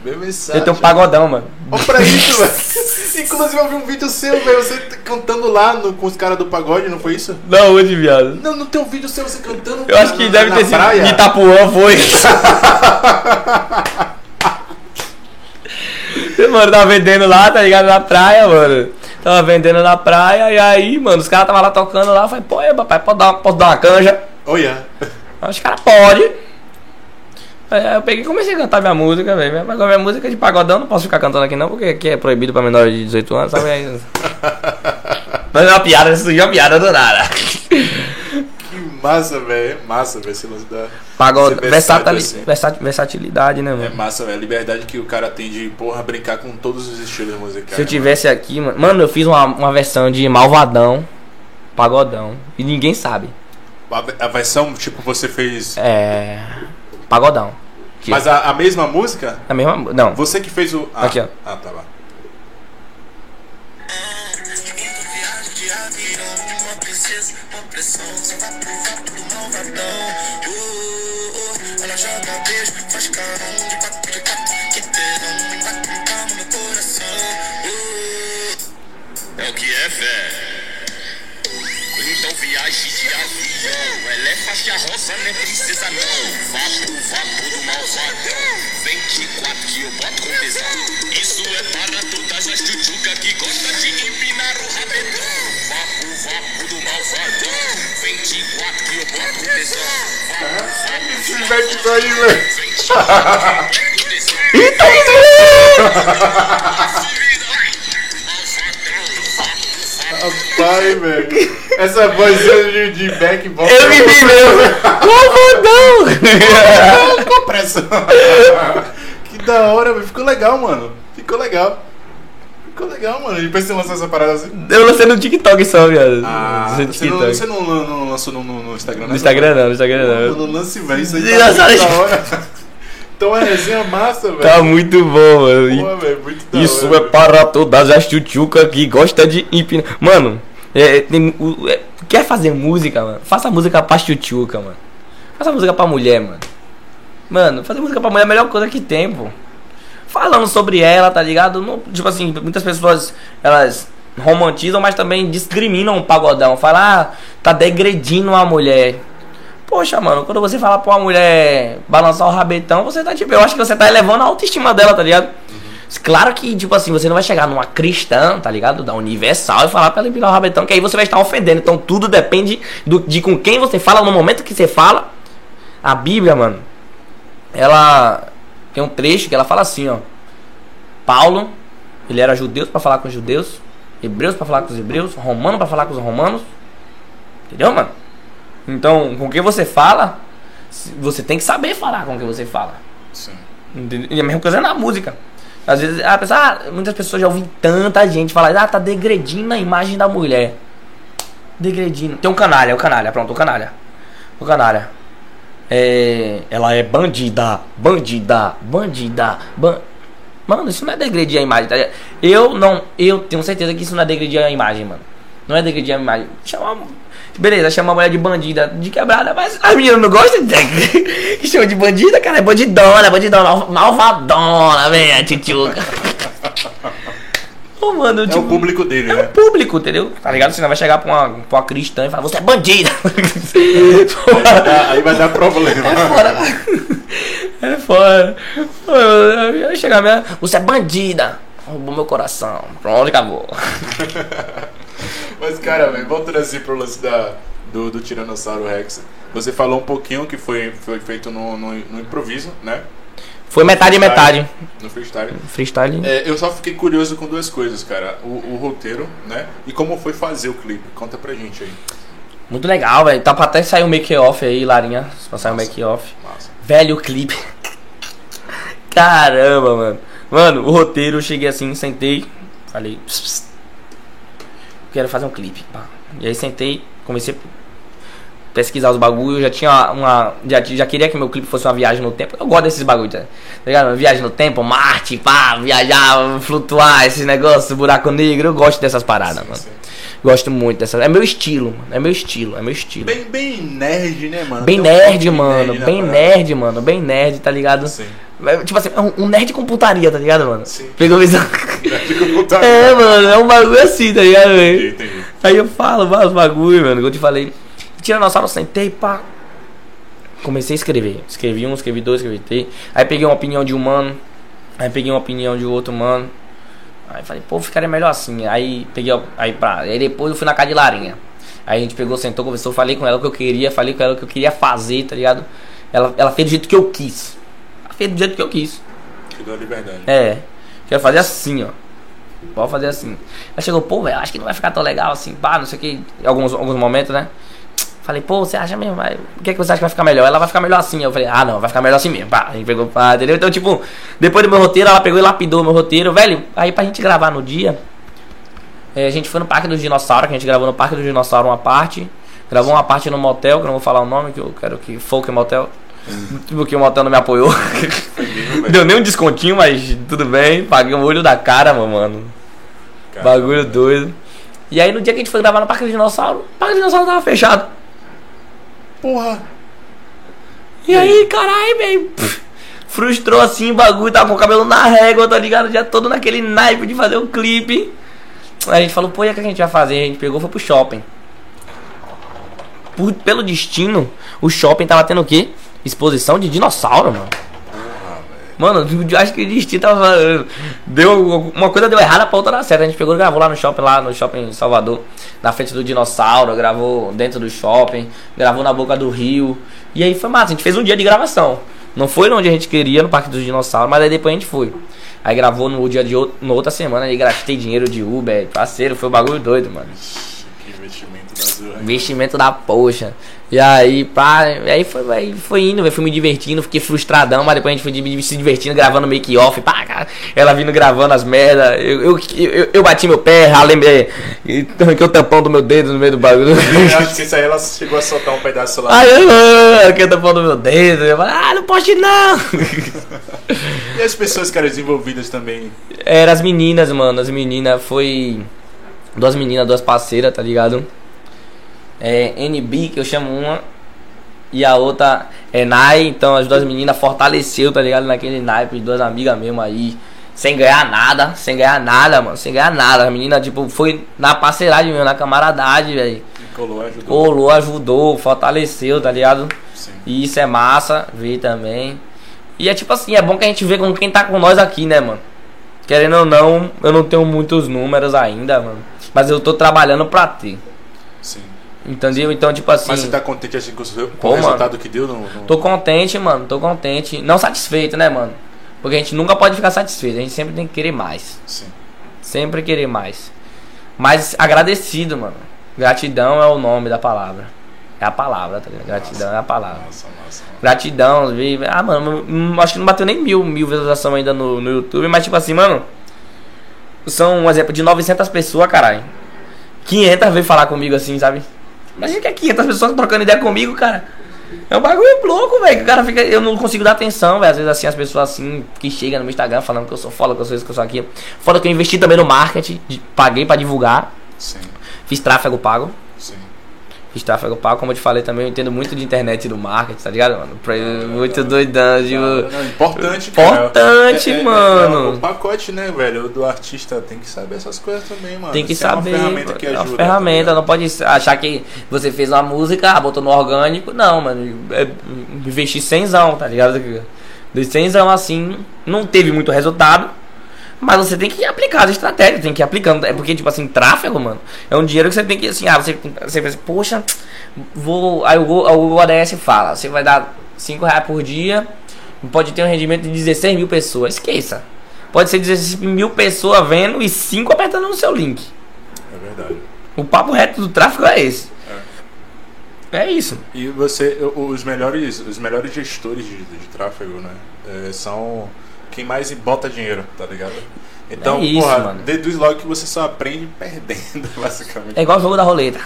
Bem versátil. Eu tenho um pagodão, mano. Olha pra isso, (laughs) velho. Inclusive eu vi um vídeo seu, velho. Você cantando lá no- com os caras do pagode, não foi isso? Não, hoje, viado. Não, não tem um vídeo seu você cantando. Eu acho que na- deve na ter sido de Itapuã, foi. (laughs) mano, tava vendendo lá, tá ligado? Na praia, mano. Tava vendendo na praia, e aí, mano, os caras tava lá tocando lá. Eu falei, pô, é, papai, pode dar, posso dar uma canja? Olha. Aí Os caras, pode. Aí eu peguei e comecei a cantar minha música, velho. Mas Agora minha música é de pagodão, não posso ficar cantando aqui não, porque aqui é proibido pra menores de 18 anos, sabe? (laughs) Mas é uma piada, surgiu uma piada do nada. Massa, velho. É massa, velho. Esse lance da. Pagode, ser versatili- assim. versat- versatilidade, né, É mano? massa, velho. A liberdade que o cara tem de, porra, brincar com todos os estilos musicais. Se eu tivesse aqui, mano. Mano, eu fiz uma, uma versão de Malvadão, Pagodão. E ninguém sabe. mano. A, a versão, tipo, você fez. É. Pagodão. Mas a, a mesma música? a mesma. Não. Você que fez o. Ah, Aqui, ó. Ah, tá lá. Pressão, vai provar tudo malvadão. Uh, uh, ela joga beijo, faz carão ela é faixa rosa, não é princesa não. Vapo, vapo do malvadão, 24 que eu boto com tesão. Isso é para todas as tchutchuca que gosta de empinar o rabetão. Vapo, vapo do malvadão, 24 que eu boto com tesão. Vapo, vapo do velho. 24 que eu boto com tesão. Rapaz, velho. Essa voz de, de back vocal. Eu me vi mesmo! Malvadão! (laughs) Com pressa. que da hora, velho. Ficou legal, mano. Ficou legal. Ficou legal, mano. Depois você lançou essa parada assim. Eu lancei no TikTok só, viado. Ah, você não, você não, não- lançou no, no- Instagram, né? No Instagram não, no Instagram Não, no lance, velho. Isso aí tá da hora. Então é resenha massa, velho. Tá muito bom, mano. Pô, velho, muito da Isso hora, é para todas as tchutchucas que gosta de empinar. Mano, é, tem, o- é, quer fazer música, mano? Faça música pra tchutchuca, mano. Faça música pra mulher, mano. Mano, fazer música pra mulher é a melhor coisa que tem, pô. Falando sobre ela, tá ligado? Não, tipo assim, muitas pessoas, elas romantizam, mas também discriminam o pagodão. Falam, ah, tá degredindo uma mulher. Poxa, mano, quando você fala pra uma mulher balançar o rabetão, você tá tipo, eu acho que você tá elevando a autoestima dela, tá ligado? Claro que, tipo assim, você não vai chegar numa cristã, tá ligado? Da Universal e falar pra ela empinar o rabetão, que aí você vai estar ofendendo. Então tudo depende do, de com quem você fala, no momento que você fala. A Bíblia, mano, ela tem um trecho que ela fala assim, ó. Paulo, ele era judeu pra falar com os judeus, hebreus pra falar com os hebreus, romano pra falar com os romanos. Entendeu, mano? Então, com quem você fala, você tem que saber falar com quem você fala. Sim. E a mesma coisa é na música. Às vezes, a pessoa, ah, muitas pessoas já ouvem tanta gente falar, ah, tá degredindo a imagem da mulher. Degredindo. Tem um canalha, o canalha, pronto, o canalha. O canalha. É, ela é bandida, bandida, bandida, ban... Mano, isso não é degredir a imagem, tá? Eu não, eu tenho certeza que isso não é degredir a imagem, mano. Não é degredir a imagem. Chama, Beleza, chama a mulher de bandida de quebrada, mas as meninas não gostam de (laughs) que chama de bandida, cara, é bandidona, bandidona, mal- malvadona, vem, a tchutchuca. Ô, mano, É tipo, o público dele, é né? o público, entendeu? Tá ligado? Você não vai chegar pra uma, pra uma cristã e falar, você é bandida. Aí vai dar, aí vai dar problema. É fora. É fora. Eu ia chegar mesmo. Você é bandida. Roubou meu coração. Pronto, acabou. (laughs) Mas, cara, velho, voltando assim pro lance da, do, do Tiranossauro Rex, você falou um pouquinho que foi, foi feito no, no, no improviso, né? Foi metade e metade. No freestyle. Freestyle. É, eu só fiquei curioso com duas coisas, cara. O, o roteiro, né? E como foi fazer o clipe. Conta pra gente aí. Muito legal, velho. Tá pra até sair o make-off aí, Larinha. Pra sair o make-off. Velho clipe. (laughs) Caramba, mano. Mano, o roteiro, eu cheguei assim, sentei. Falei. "Pss, pss, Quero fazer um clipe. pá. E aí sentei, comecei a pesquisar os bagulhos. Já tinha uma. Já, já queria que meu clipe fosse uma viagem no tempo. Eu gosto desses bagulhos, tá Tá ligado? Viagem no tempo, Marte, pá, viajar, flutuar, esses negócios, buraco negro. Eu gosto dessas paradas, mano. Sim. Gosto muito dessas. É meu estilo, mano. É meu estilo, é meu estilo. Bem, bem nerd, né, mano? Bem um nerd, de mano. na Bem parada. nerd, mano. Bem nerd, tá ligado? Sim. É, Tipo assim, é um- um nerd com putaria, tá ligado, mano? Sim. Pegou visão. (laughs) (laughs) Fica. É, mano, é um bagulho assim, tá ligado, velho? Entendi. Aí eu falo vários bagulho, mano, que eu te falei. Tiranossauro, sentei, pá. Comecei a escrever. Escrevi um, escrevi dois, escrevi três. Aí peguei uma opinião de um mano. Aí peguei uma opinião de outro mano. Aí falei, pô, ficaria melhor assim. Aí peguei. Aí, pra, aí depois eu fui na casa de Larinha. Aí a gente pegou, sentou, conversou, falei com ela o que eu queria, falei com ela o que eu queria fazer, tá ligado? Ela, ela fez do jeito que eu quis. Ela fez do jeito que eu quis. Te dou a liberdade. É. Quero fazer assim, ó. Pode fazer assim. Ela chegou, pô, velho, acho que não vai ficar tão legal assim, pá, não sei o que. Em alguns, alguns momentos, né? Falei, pô, você acha mesmo? Vai, o que, é que você acha que vai ficar melhor? Ela vai ficar melhor assim. Eu falei, ah, não, vai ficar melhor assim mesmo. Pá, a gente pegou, pá, entendeu? Então, tipo, depois do meu roteiro, ela pegou e lapidou meu roteiro. Velho, aí pra gente gravar no dia, é, a gente foi no Parque dos Dinossauros, que a gente gravou no Parque dos Dinossauros uma parte. Gravou uma parte no motel, que eu não vou falar o nome, que eu quero que Folk Motel. Porque o motel não me apoiou. Deu nem um descontinho, mas tudo bem. Paguei o olho da cara, meu mano. Cara, Bagulho doido. E aí no dia que a gente foi gravar no Parque do Dinossauro, o Parque do Dinossauro tava fechado. Porra. E aí, caralho, velho. Frustrou assim o bagulho, tava com o cabelo na régua, tá ligado? Já todo naquele naipe de fazer um clipe. Aí a gente falou, pô, e o que a gente vai fazer? A gente pegou e foi pro shopping. Por- pelo destino, o shopping tava tendo o quê? Exposição de dinossauro, mano. Mano, eu acho que o destino tava. Deu, uma coisa deu errada pra outra dar certo. A gente pegou e gravou lá no shopping, lá no shopping em Salvador, na frente do dinossauro, gravou dentro do shopping, gravou na boca do rio. E aí foi massa, a gente fez um dia de gravação. Não foi onde a gente queria, no Parque dos Dinossauros, mas aí depois a gente foi. Aí gravou no dia de outro, outra semana, aí gastei dinheiro de Uber, parceiro, foi um bagulho doido, mano. Que investimento da. Investimento da poxa. E aí, pá, aí foi, aí foi indo, véi, fui me divertindo, fiquei frustradão, mas depois a gente foi se divertindo, gravando make off, pá, cara, ela vindo gravando as merda, eu, eu, eu, eu bati meu pé, ralei, me- e arranquei o tampão do meu dedo no meio do bagulho. Eu acho que isso aí ela chegou a soltar um pedaço lá. Aí eu arranquei o tampão do meu dedo, eu falei, ah, não poste não! E as pessoas que eram desenvolvidas também. Era as meninas, mano. As meninas foi. Duas meninas, duas parceiras, tá ligado? É NB, que eu chamo uma. E a outra é Nai. Então as duas meninas fortaleceu, tá ligado? Naquele naipe, duas amigas mesmo aí. Sem ganhar nada, sem ganhar nada, mano. Sem ganhar nada. A menina, tipo, foi na parceiragem mesmo, na camaradagem, velho. Colou, ajudou. Colou, ajudou, fortaleceu, tá ligado? Sim. E isso é massa, ver também. E é tipo assim, é bom que a gente vê com quem tá com nós aqui, né, mano? Querendo ou não, eu não tenho muitos números ainda, mano. Mas eu tô trabalhando pra ter. Sim. Entendeu? Então, tipo assim. Mas você tá contente assim com o, Pô, o mano. resultado que deu no. no- Tô contente, mano. Tô contente. Não satisfeito, né, mano? Porque a gente nunca pode ficar satisfeito. A gente sempre tem que querer mais. Sim. Sempre querer mais. Mas agradecido, mano. Gratidão é o nome da palavra. É a palavra, tá ligado? Gratidão é a palavra. Nossa, nossa. Gratidão, vi. Ah, mano, acho que não bateu nem mil, mil visualizações ainda no, no YouTube, mas tipo assim, mano. São um exemplo de 900 pessoas, caralho. 500 veio falar comigo assim, sabe? Imagina que é 500 pessoas trocando ideia comigo, cara. É um bagulho louco, velho. O cara fica. Eu não consigo dar atenção, velho. Às vezes assim, as pessoas assim, que chegam no meu Instagram falando que eu sou foda, que eu sou isso, que eu sou aquilo. Foda que eu investi também no marketing, de- paguei pra divulgar. Sim, Fiz tráfego pago. Fiz tráfego pago, como eu te falei também, eu entendo muito de internet e do marketing, tá ligado, mano? Muito doidão, tipo... Não, importante, cara. Importante, É- é- é- mano. É, o pacote, né, velho? Do artista tem que saber essas coisas também, mano. Tem que Isso saber. É uma ferramenta que é ajuda. uma tá ferramenta, ligado? não pode achar que você fez uma música, ah, botou no orgânico. Não, mano. É, investir cenzão, tá ligado? Dos cenzão assim, não teve muito resultado. Mas você tem que aplicar as estratégias, tem que ir aplicando. É porque, tipo assim, tráfego, mano, é um dinheiro que você tem que, assim, ah, você, você pensa, poxa, vou. Aí o Google, ADS fala, você vai dar 5 reais por dia, pode ter um rendimento de 16 mil pessoas. Esqueça. Pode ser 16 mil pessoas vendo e 5 apertando no seu link. É verdade. O papo reto do tráfego é esse. É, isso. E você, os melhores, os melhores gestores de, de tráfego, né? é, são quem mais bota dinheiro, tá ligado? Então, É isso, porra, mano. deduz logo que você só aprende perdendo, (laughs) basicamente. É igual o jogo da roleta.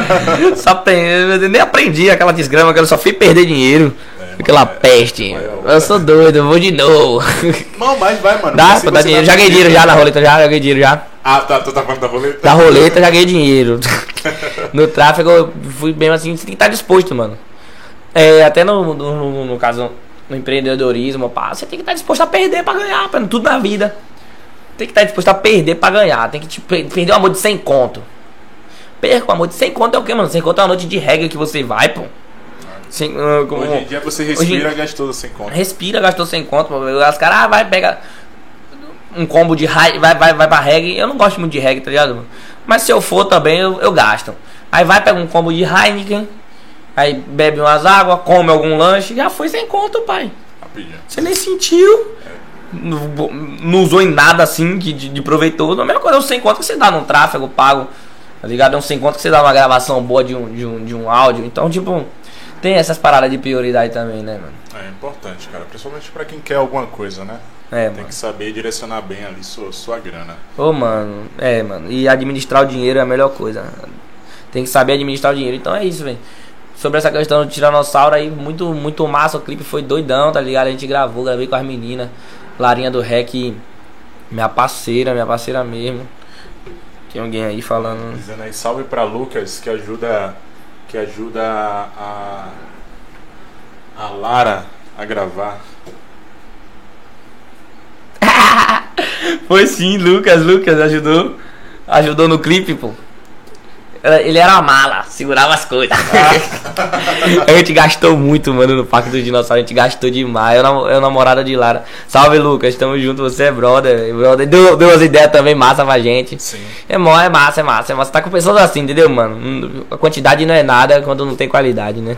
(laughs) só aprendi, eu nem aprendi aquela desgrama que eu só fui perder dinheiro. É, Aquela mano, é- peste. ó. Eu sou doido, eu vou de novo. (laughs) Não, mas vai, mano. Dá você dinheiro. Já ganhei dinheiro já na roleta, já joguei dinheiro já. Ah, tá, tu tá falando da roleta? Da roleta já ganhei dinheiro. no tráfego eu fui bem assim, você tem que estar disposto, mano. É, até no, no, no- no caso, no empreendedorismo, pá, você tem que estar disposto a perder pra ganhar, pra tudo na vida. Tem que estar disposto a perder pra ganhar. Tem que tipo, per- perder um amor de 100 conto. Perca o amor de 100 conto é o que, mano? 100 conto é uma noite de reggae que você vai, pô. Ah, como- Hoje em dia você respira e gastou sem conta. Respira, gastou 100 conto. pô. Os caras, ah, vai, pega um combo de high, vai, vai, vai pra reggae. Eu não gosto muito de reggae, tá ligado? Mas se eu for também, eu, eu gasto. Aí vai, pega um combo de Heineken. Aí bebe umas águas, come algum lanche. Já foi sem conto, pai. Rapidinho. Você nem sentiu. Não, não usou em nada assim de, de, de proveitoso. A mesma coisa é um 100 conto que você dá num tráfego pago. Tá ligado? É um 100 conto que você dá numa gravação boa de um, de um, de um áudio. Então, tipo, tem essas paradas de prioridade também, né, mano? É importante, cara. Principalmente pra quem quer alguma coisa, né? É, Tem mano. que saber direcionar bem ali sua, sua grana. Ô, mano, é, mano. E administrar o dinheiro é a melhor coisa. Tem que saber administrar o dinheiro. Então é isso, velho. Sobre essa questão do Tiranossauro aí, muito, muito massa. O clipe foi doidão, tá ligado? A gente gravou, gravei com as meninas. Larinha do Rec, minha parceira, minha parceira mesmo. Tem alguém aí falando. Dizendo aí, salve pra Lucas, que ajuda. Que ajuda a. A Lara a gravar. (laughs) Foi sim, Lucas, Lucas ajudou. Ajudou no clipe, pô. Ele era mala, segurava as coisas. (laughs) (laughs) a gente gastou muito, mano, no Parque dos Dinossauros. A gente gastou demais. Eu, eu namorada de Lara. Salve, Lucas. Tamo junto. Você é brother. brother. Deu, deu umas ideias também massa pra gente. Sim. É, mó, é massa, é massa, é massa. Tá com pessoas assim, entendeu, mano? Hum, A quantidade não é nada quando não tem qualidade, né?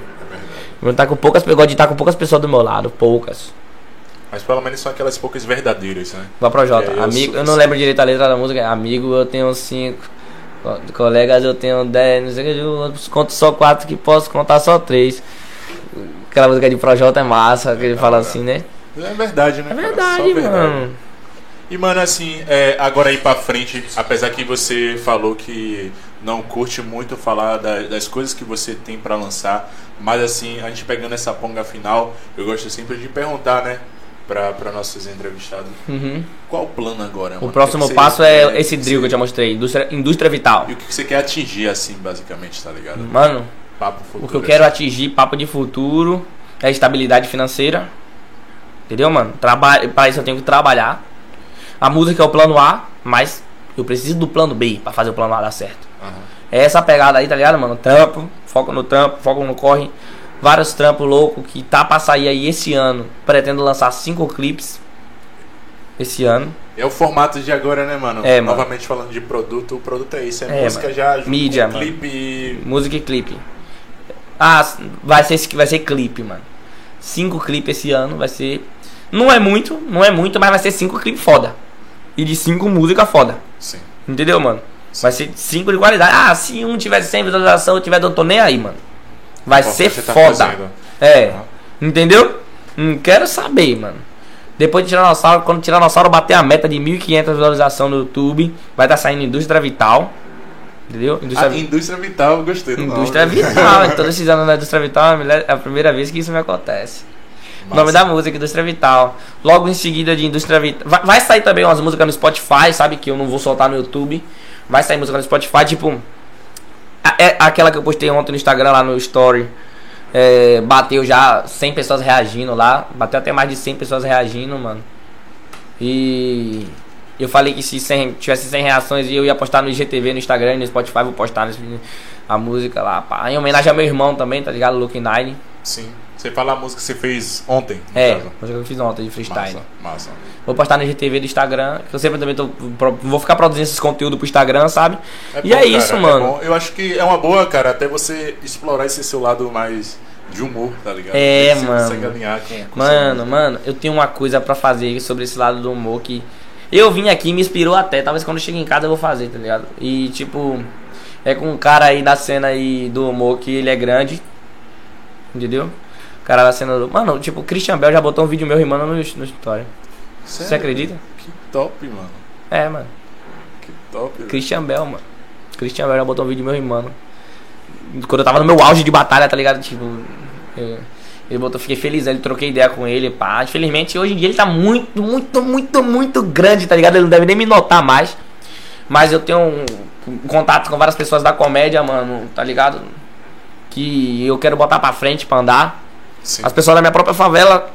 Eu tá com poucas, eu gosto de estar com poucas pessoas do meu lado, poucas. Mas pelo menos são aquelas poucas verdadeiras, né? Vá pro Jota. É, eu Amigo, sou- eu não lembro direito a letra da música. Amigo, eu tenho cinco. Co- Colegas, eu tenho dez. Não sei o que. Eu conto só quatro que posso contar só três. Aquela música de Projota é massa, que ele fala assim, né? É verdade, né? É cara? verdade, Só verdade. mano. E, mano, assim, é, agora aí pra frente, apesar que você falou que não curte muito falar da- das coisas que você tem pra lançar, mas assim, a gente pegando essa ponga final, eu gosto sempre de perguntar, né, pra, pra nossos entrevistados, Uhum. qual o plano agora, mano? O próximo que passo é é, esse drill que eu te mostrei. Indústria, indústria vital. E o que você quer atingir, assim, basicamente, tá ligado? Mano, Papo futuro. o que eu quero assim. atingir, papo de futuro, é estabilidade financeira. Entendeu, mano? Traba pra isso eu tenho que trabalhar. A música é o plano A, mas eu preciso do plano B pra fazer o plano A dar certo. Aham. É essa pegada aí, tá ligado, mano? Trampo, foco no trampo, foco no corre. Vários trampos loucos que tá pra sair aí esse ano. Pretendo lançar cinco clipes esse ano. É o formato de agora, né, mano? É, mano. Novamente falando de produto, o produto é isso, é, É, música mano. já Mídia, mano. clipe. Música e clipe. Ah, vai ser, esse- vai ser clipe, mano. Cinco clipes esse ano vai ser. Não é muito, não é muito, mas vai ser cinco clipes foda. E de cinco músicas foda. Sim. Entendeu, mano? Vai ser cinco de qualidade. Ah, se um tiver 100 visualização, eu tiver, eu tô nem aí, mano. Vai Qual ser tá foda. fazendo? É. Entendeu? Não quero saber, mano. Depois de Tiranossauro, quando o Tiranossauro bater a meta de 1.500 visualizações no YouTube, vai estar saindo Indústria Vital. Entendeu? Indústria, Ah, indústria vital, gostei do Indústria nome. Vital. Então, (laughs) esses anos na Indústria Vital, é a é a primeira vez que isso me acontece. O nome da música, Indústria Vital. Logo em seguida de Indústria Vital. Vai, vai sair também umas músicas no Spotify, sabe? Que eu não vou soltar no YouTube. Vai sair música no Spotify, tipo. É aquela que eu postei ontem no Instagram, lá no Story. é, bateu já 100 pessoas reagindo lá. Bateu até mais de 100 pessoas reagindo, mano. E eu falei que se 100 tivesse 100 reações eu ia postar no IGTV, no Instagram e no Spotify, vou postar nesse- a música lá. Pá. Em homenagem ao meu irmão também, tá ligado? Luke Nine. Sim. Você fala a música que você fez ontem. É, caso. a música que eu fiz ontem de freestyle. Massa, massa. Vou postar no IGTV do Instagram, que eu sempre também tô. Vou ficar produzindo esses conteúdos pro Instagram, sabe? e bom, é isso, cara, mano. bom. Eu acho que é uma boa, cara, até você explorar esse seu lado mais de humor, tá ligado? É, Você mano. consegue alinhar com, com Mano, mano, eu tenho uma coisa pra fazer sobre esse lado do humor que eu vim aqui me inspirou até. Talvez quando eu chegue em casa eu vou fazer, tá ligado? E tipo, é com um cara aí da cena aí do humor que ele é grande. Entendeu? Cara da cena do. Mano, tipo, o Christian Bell já botou um vídeo meu rimando no, no story. Sério? Você acredita? Que top, mano. É, mano. Que top. velho. Christian Bell, mano. Christian Bell já botou um vídeo meu rimando. Quando eu tava no meu auge de batalha, tá ligado? Tipo. eu- ele botou, fiquei feliz, ele troquei ideia com ele, pá. Infelizmente, hoje em dia ele tá muito, muito, muito, muito grande, tá ligado? Ele não deve nem me notar mais. Mas eu tenho um, um contato com várias pessoas da comédia, mano, tá ligado? Que eu quero botar pra frente pra andar. Sim. As pessoas da minha própria favela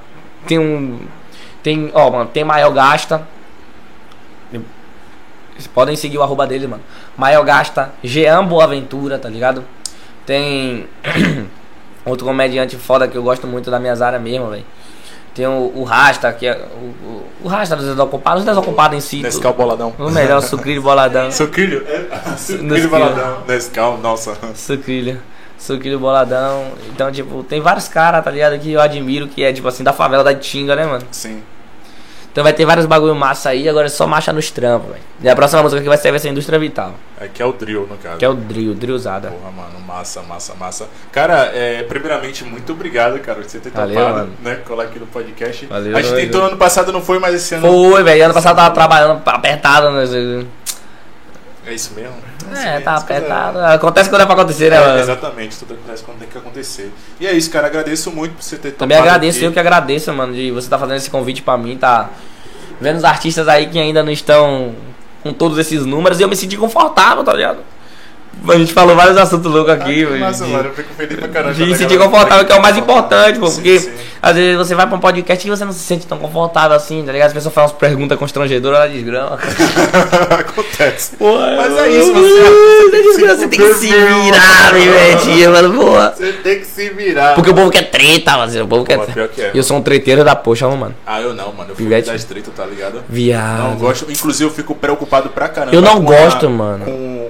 tem um. Tem, ó, mano, tem Mael Gasta. Vocês podem seguir o arroba dele, mano. Mael Gasta, Jean Boaventura, tá ligado? Tem (clears throat) outro comediante foda que eu gosto muito da minha área mesmo, velho. Tem o, o Rasta, que é o, o, o Rasta dos desocupados, os desocupados em si. Nescau boladão. O melhor, sucrilho boladão. (laughs) Sucrilho? É, sucrilho boladão. Nescau, nossa. Sucrilho. Sucrilho boladão. Então, tipo, tem vários caras, tá ligado? Que eu admiro, que é, tipo assim, da favela da Tinga, né, mano? Sim. Então vai ter vários bagulho massa aí, agora é só marcha nos trampos, velho. E a próxima música que vai ser vai ser Indústria Vital, Aqui é o drill, no caso. que é o drill, drillzada. Porra, mano, massa, massa, massa. Cara, é, primeiramente, muito obrigado, cara, por você ter Valeu, topado, mano. né, colar aqui no podcast. Valeu, a gente tentou ano passado, não foi, mas esse ano... Foi, velho. Ano passado eu tava trabalhando apertado, né? É isso mesmo? É, tá as coisas- apertado. Acontece quando é pra acontecer, né, É, mano? exatamente, tudo acontece quando tem que acontecer. E é isso, cara, agradeço muito por você ter Também agradeço, aqui. eu que agradeço, mano, de você tá fazendo esse convite pra mim, tá vendo os artistas aí que ainda não estão com todos esses números e eu me senti confortável, tá ligado? A gente falou vários assuntos loucos Ah, aqui, velho. massa, de- mano, eu fico feliz pra caramba. De se sentir confortável, que é o mais importante, pô. Sim, Porque sim. às vezes você vai pra um podcast e você não se sente tão confortável assim, tá ligado? As pessoas fazem umas perguntas constrangedoras, ela desgrama. (laughs) Acontece. Porra, Mas é isso, você- você, tem que se virar, meu velho, mano, porra. Você tem que se virar. Porque o povo quer treta, mas o povo quer Pô, pior que é, E eu sou um treteiro da poxa, mano. Ah, eu não, mano. Eu fui Pivete. da estreita, tá ligado? Viado. Não gosto. Inclusive, eu fico preocupado pra caramba. Eu não gosto, mano. Com,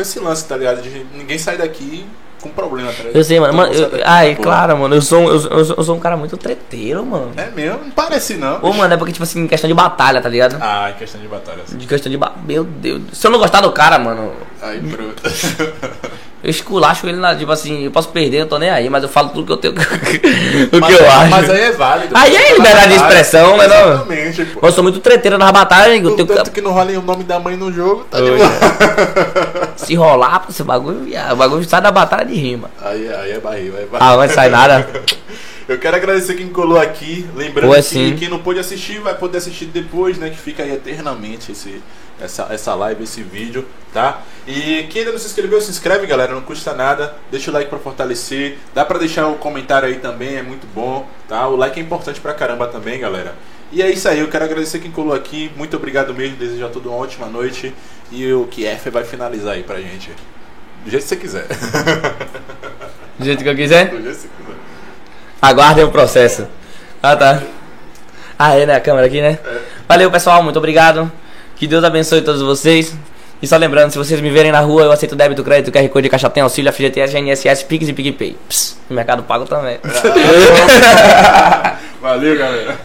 com, esse lance, tá ligado? De ninguém sair daqui com problema, tá ligado? Eu sei, mano. Mano eu- sai ai, claro, mano. Eu sou, um- eu, sou- eu sou- eu sou um cara muito treteiro, mano. É mesmo? Não parece, não. Ô, mano, é porque, tipo assim, em questão de batalha, tá ligado? Ah, em questão de batalha. assim. De questão de. Meu Deus. Se eu não gostar do cara, mano, Aí, pronto. (laughs) eu esculacho ele na. Tipo assim, eu posso perder, eu tô nem aí, mas eu falo tudo que eu tenho. (laughs) o que eu acho. Mas aí é válido. Aí é liberdade de expressão, né, não? Exatamente, pô. Eu sou muito treteiro nas batalhas, eu tenho Tanto que. não rola o nome da mãe no jogo, tá Oi. (laughs) Se rolar pra esse bagulho, o bagulho sai da batalha de rima. Aí, aí é barril, é barril. Ah, não sai nada. (laughs) Eu quero agradecer quem colou aqui. Lembrando Pô, é que quem não pôde assistir vai poder assistir depois, né? Que fica aí eternamente esse, essa, essa live, esse vídeo, tá? E quem ainda não se inscreveu, se inscreve, galera. Não custa nada. Deixa o like pra fortalecer. Dá pra deixar o comentário aí também, é muito bom, tá? O like é importante pra caramba também, galera. E é isso aí, eu quero agradecer quem colou aqui. Muito obrigado mesmo. Desejo a todos uma ótima noite. E o Kief vai finalizar aí pra gente. Do jeito que você quiser. (laughs) Do jeito que eu quiser. Do jeito que você quiser. Aguardem o processo. Ah, tá. Ah, é, né? A câmera aqui, né? Valeu, pessoal. Muito obrigado. Que Deus abençoe todos vocês. E só lembrando, se vocês me verem na rua, eu aceito débito, crédito, QR Code, Caixa Tem, Auxílio, FGTS, GNSS, Pix e PicPay. Pss, Mercado Pago também. (laughs) (laughs) Valeu, galera.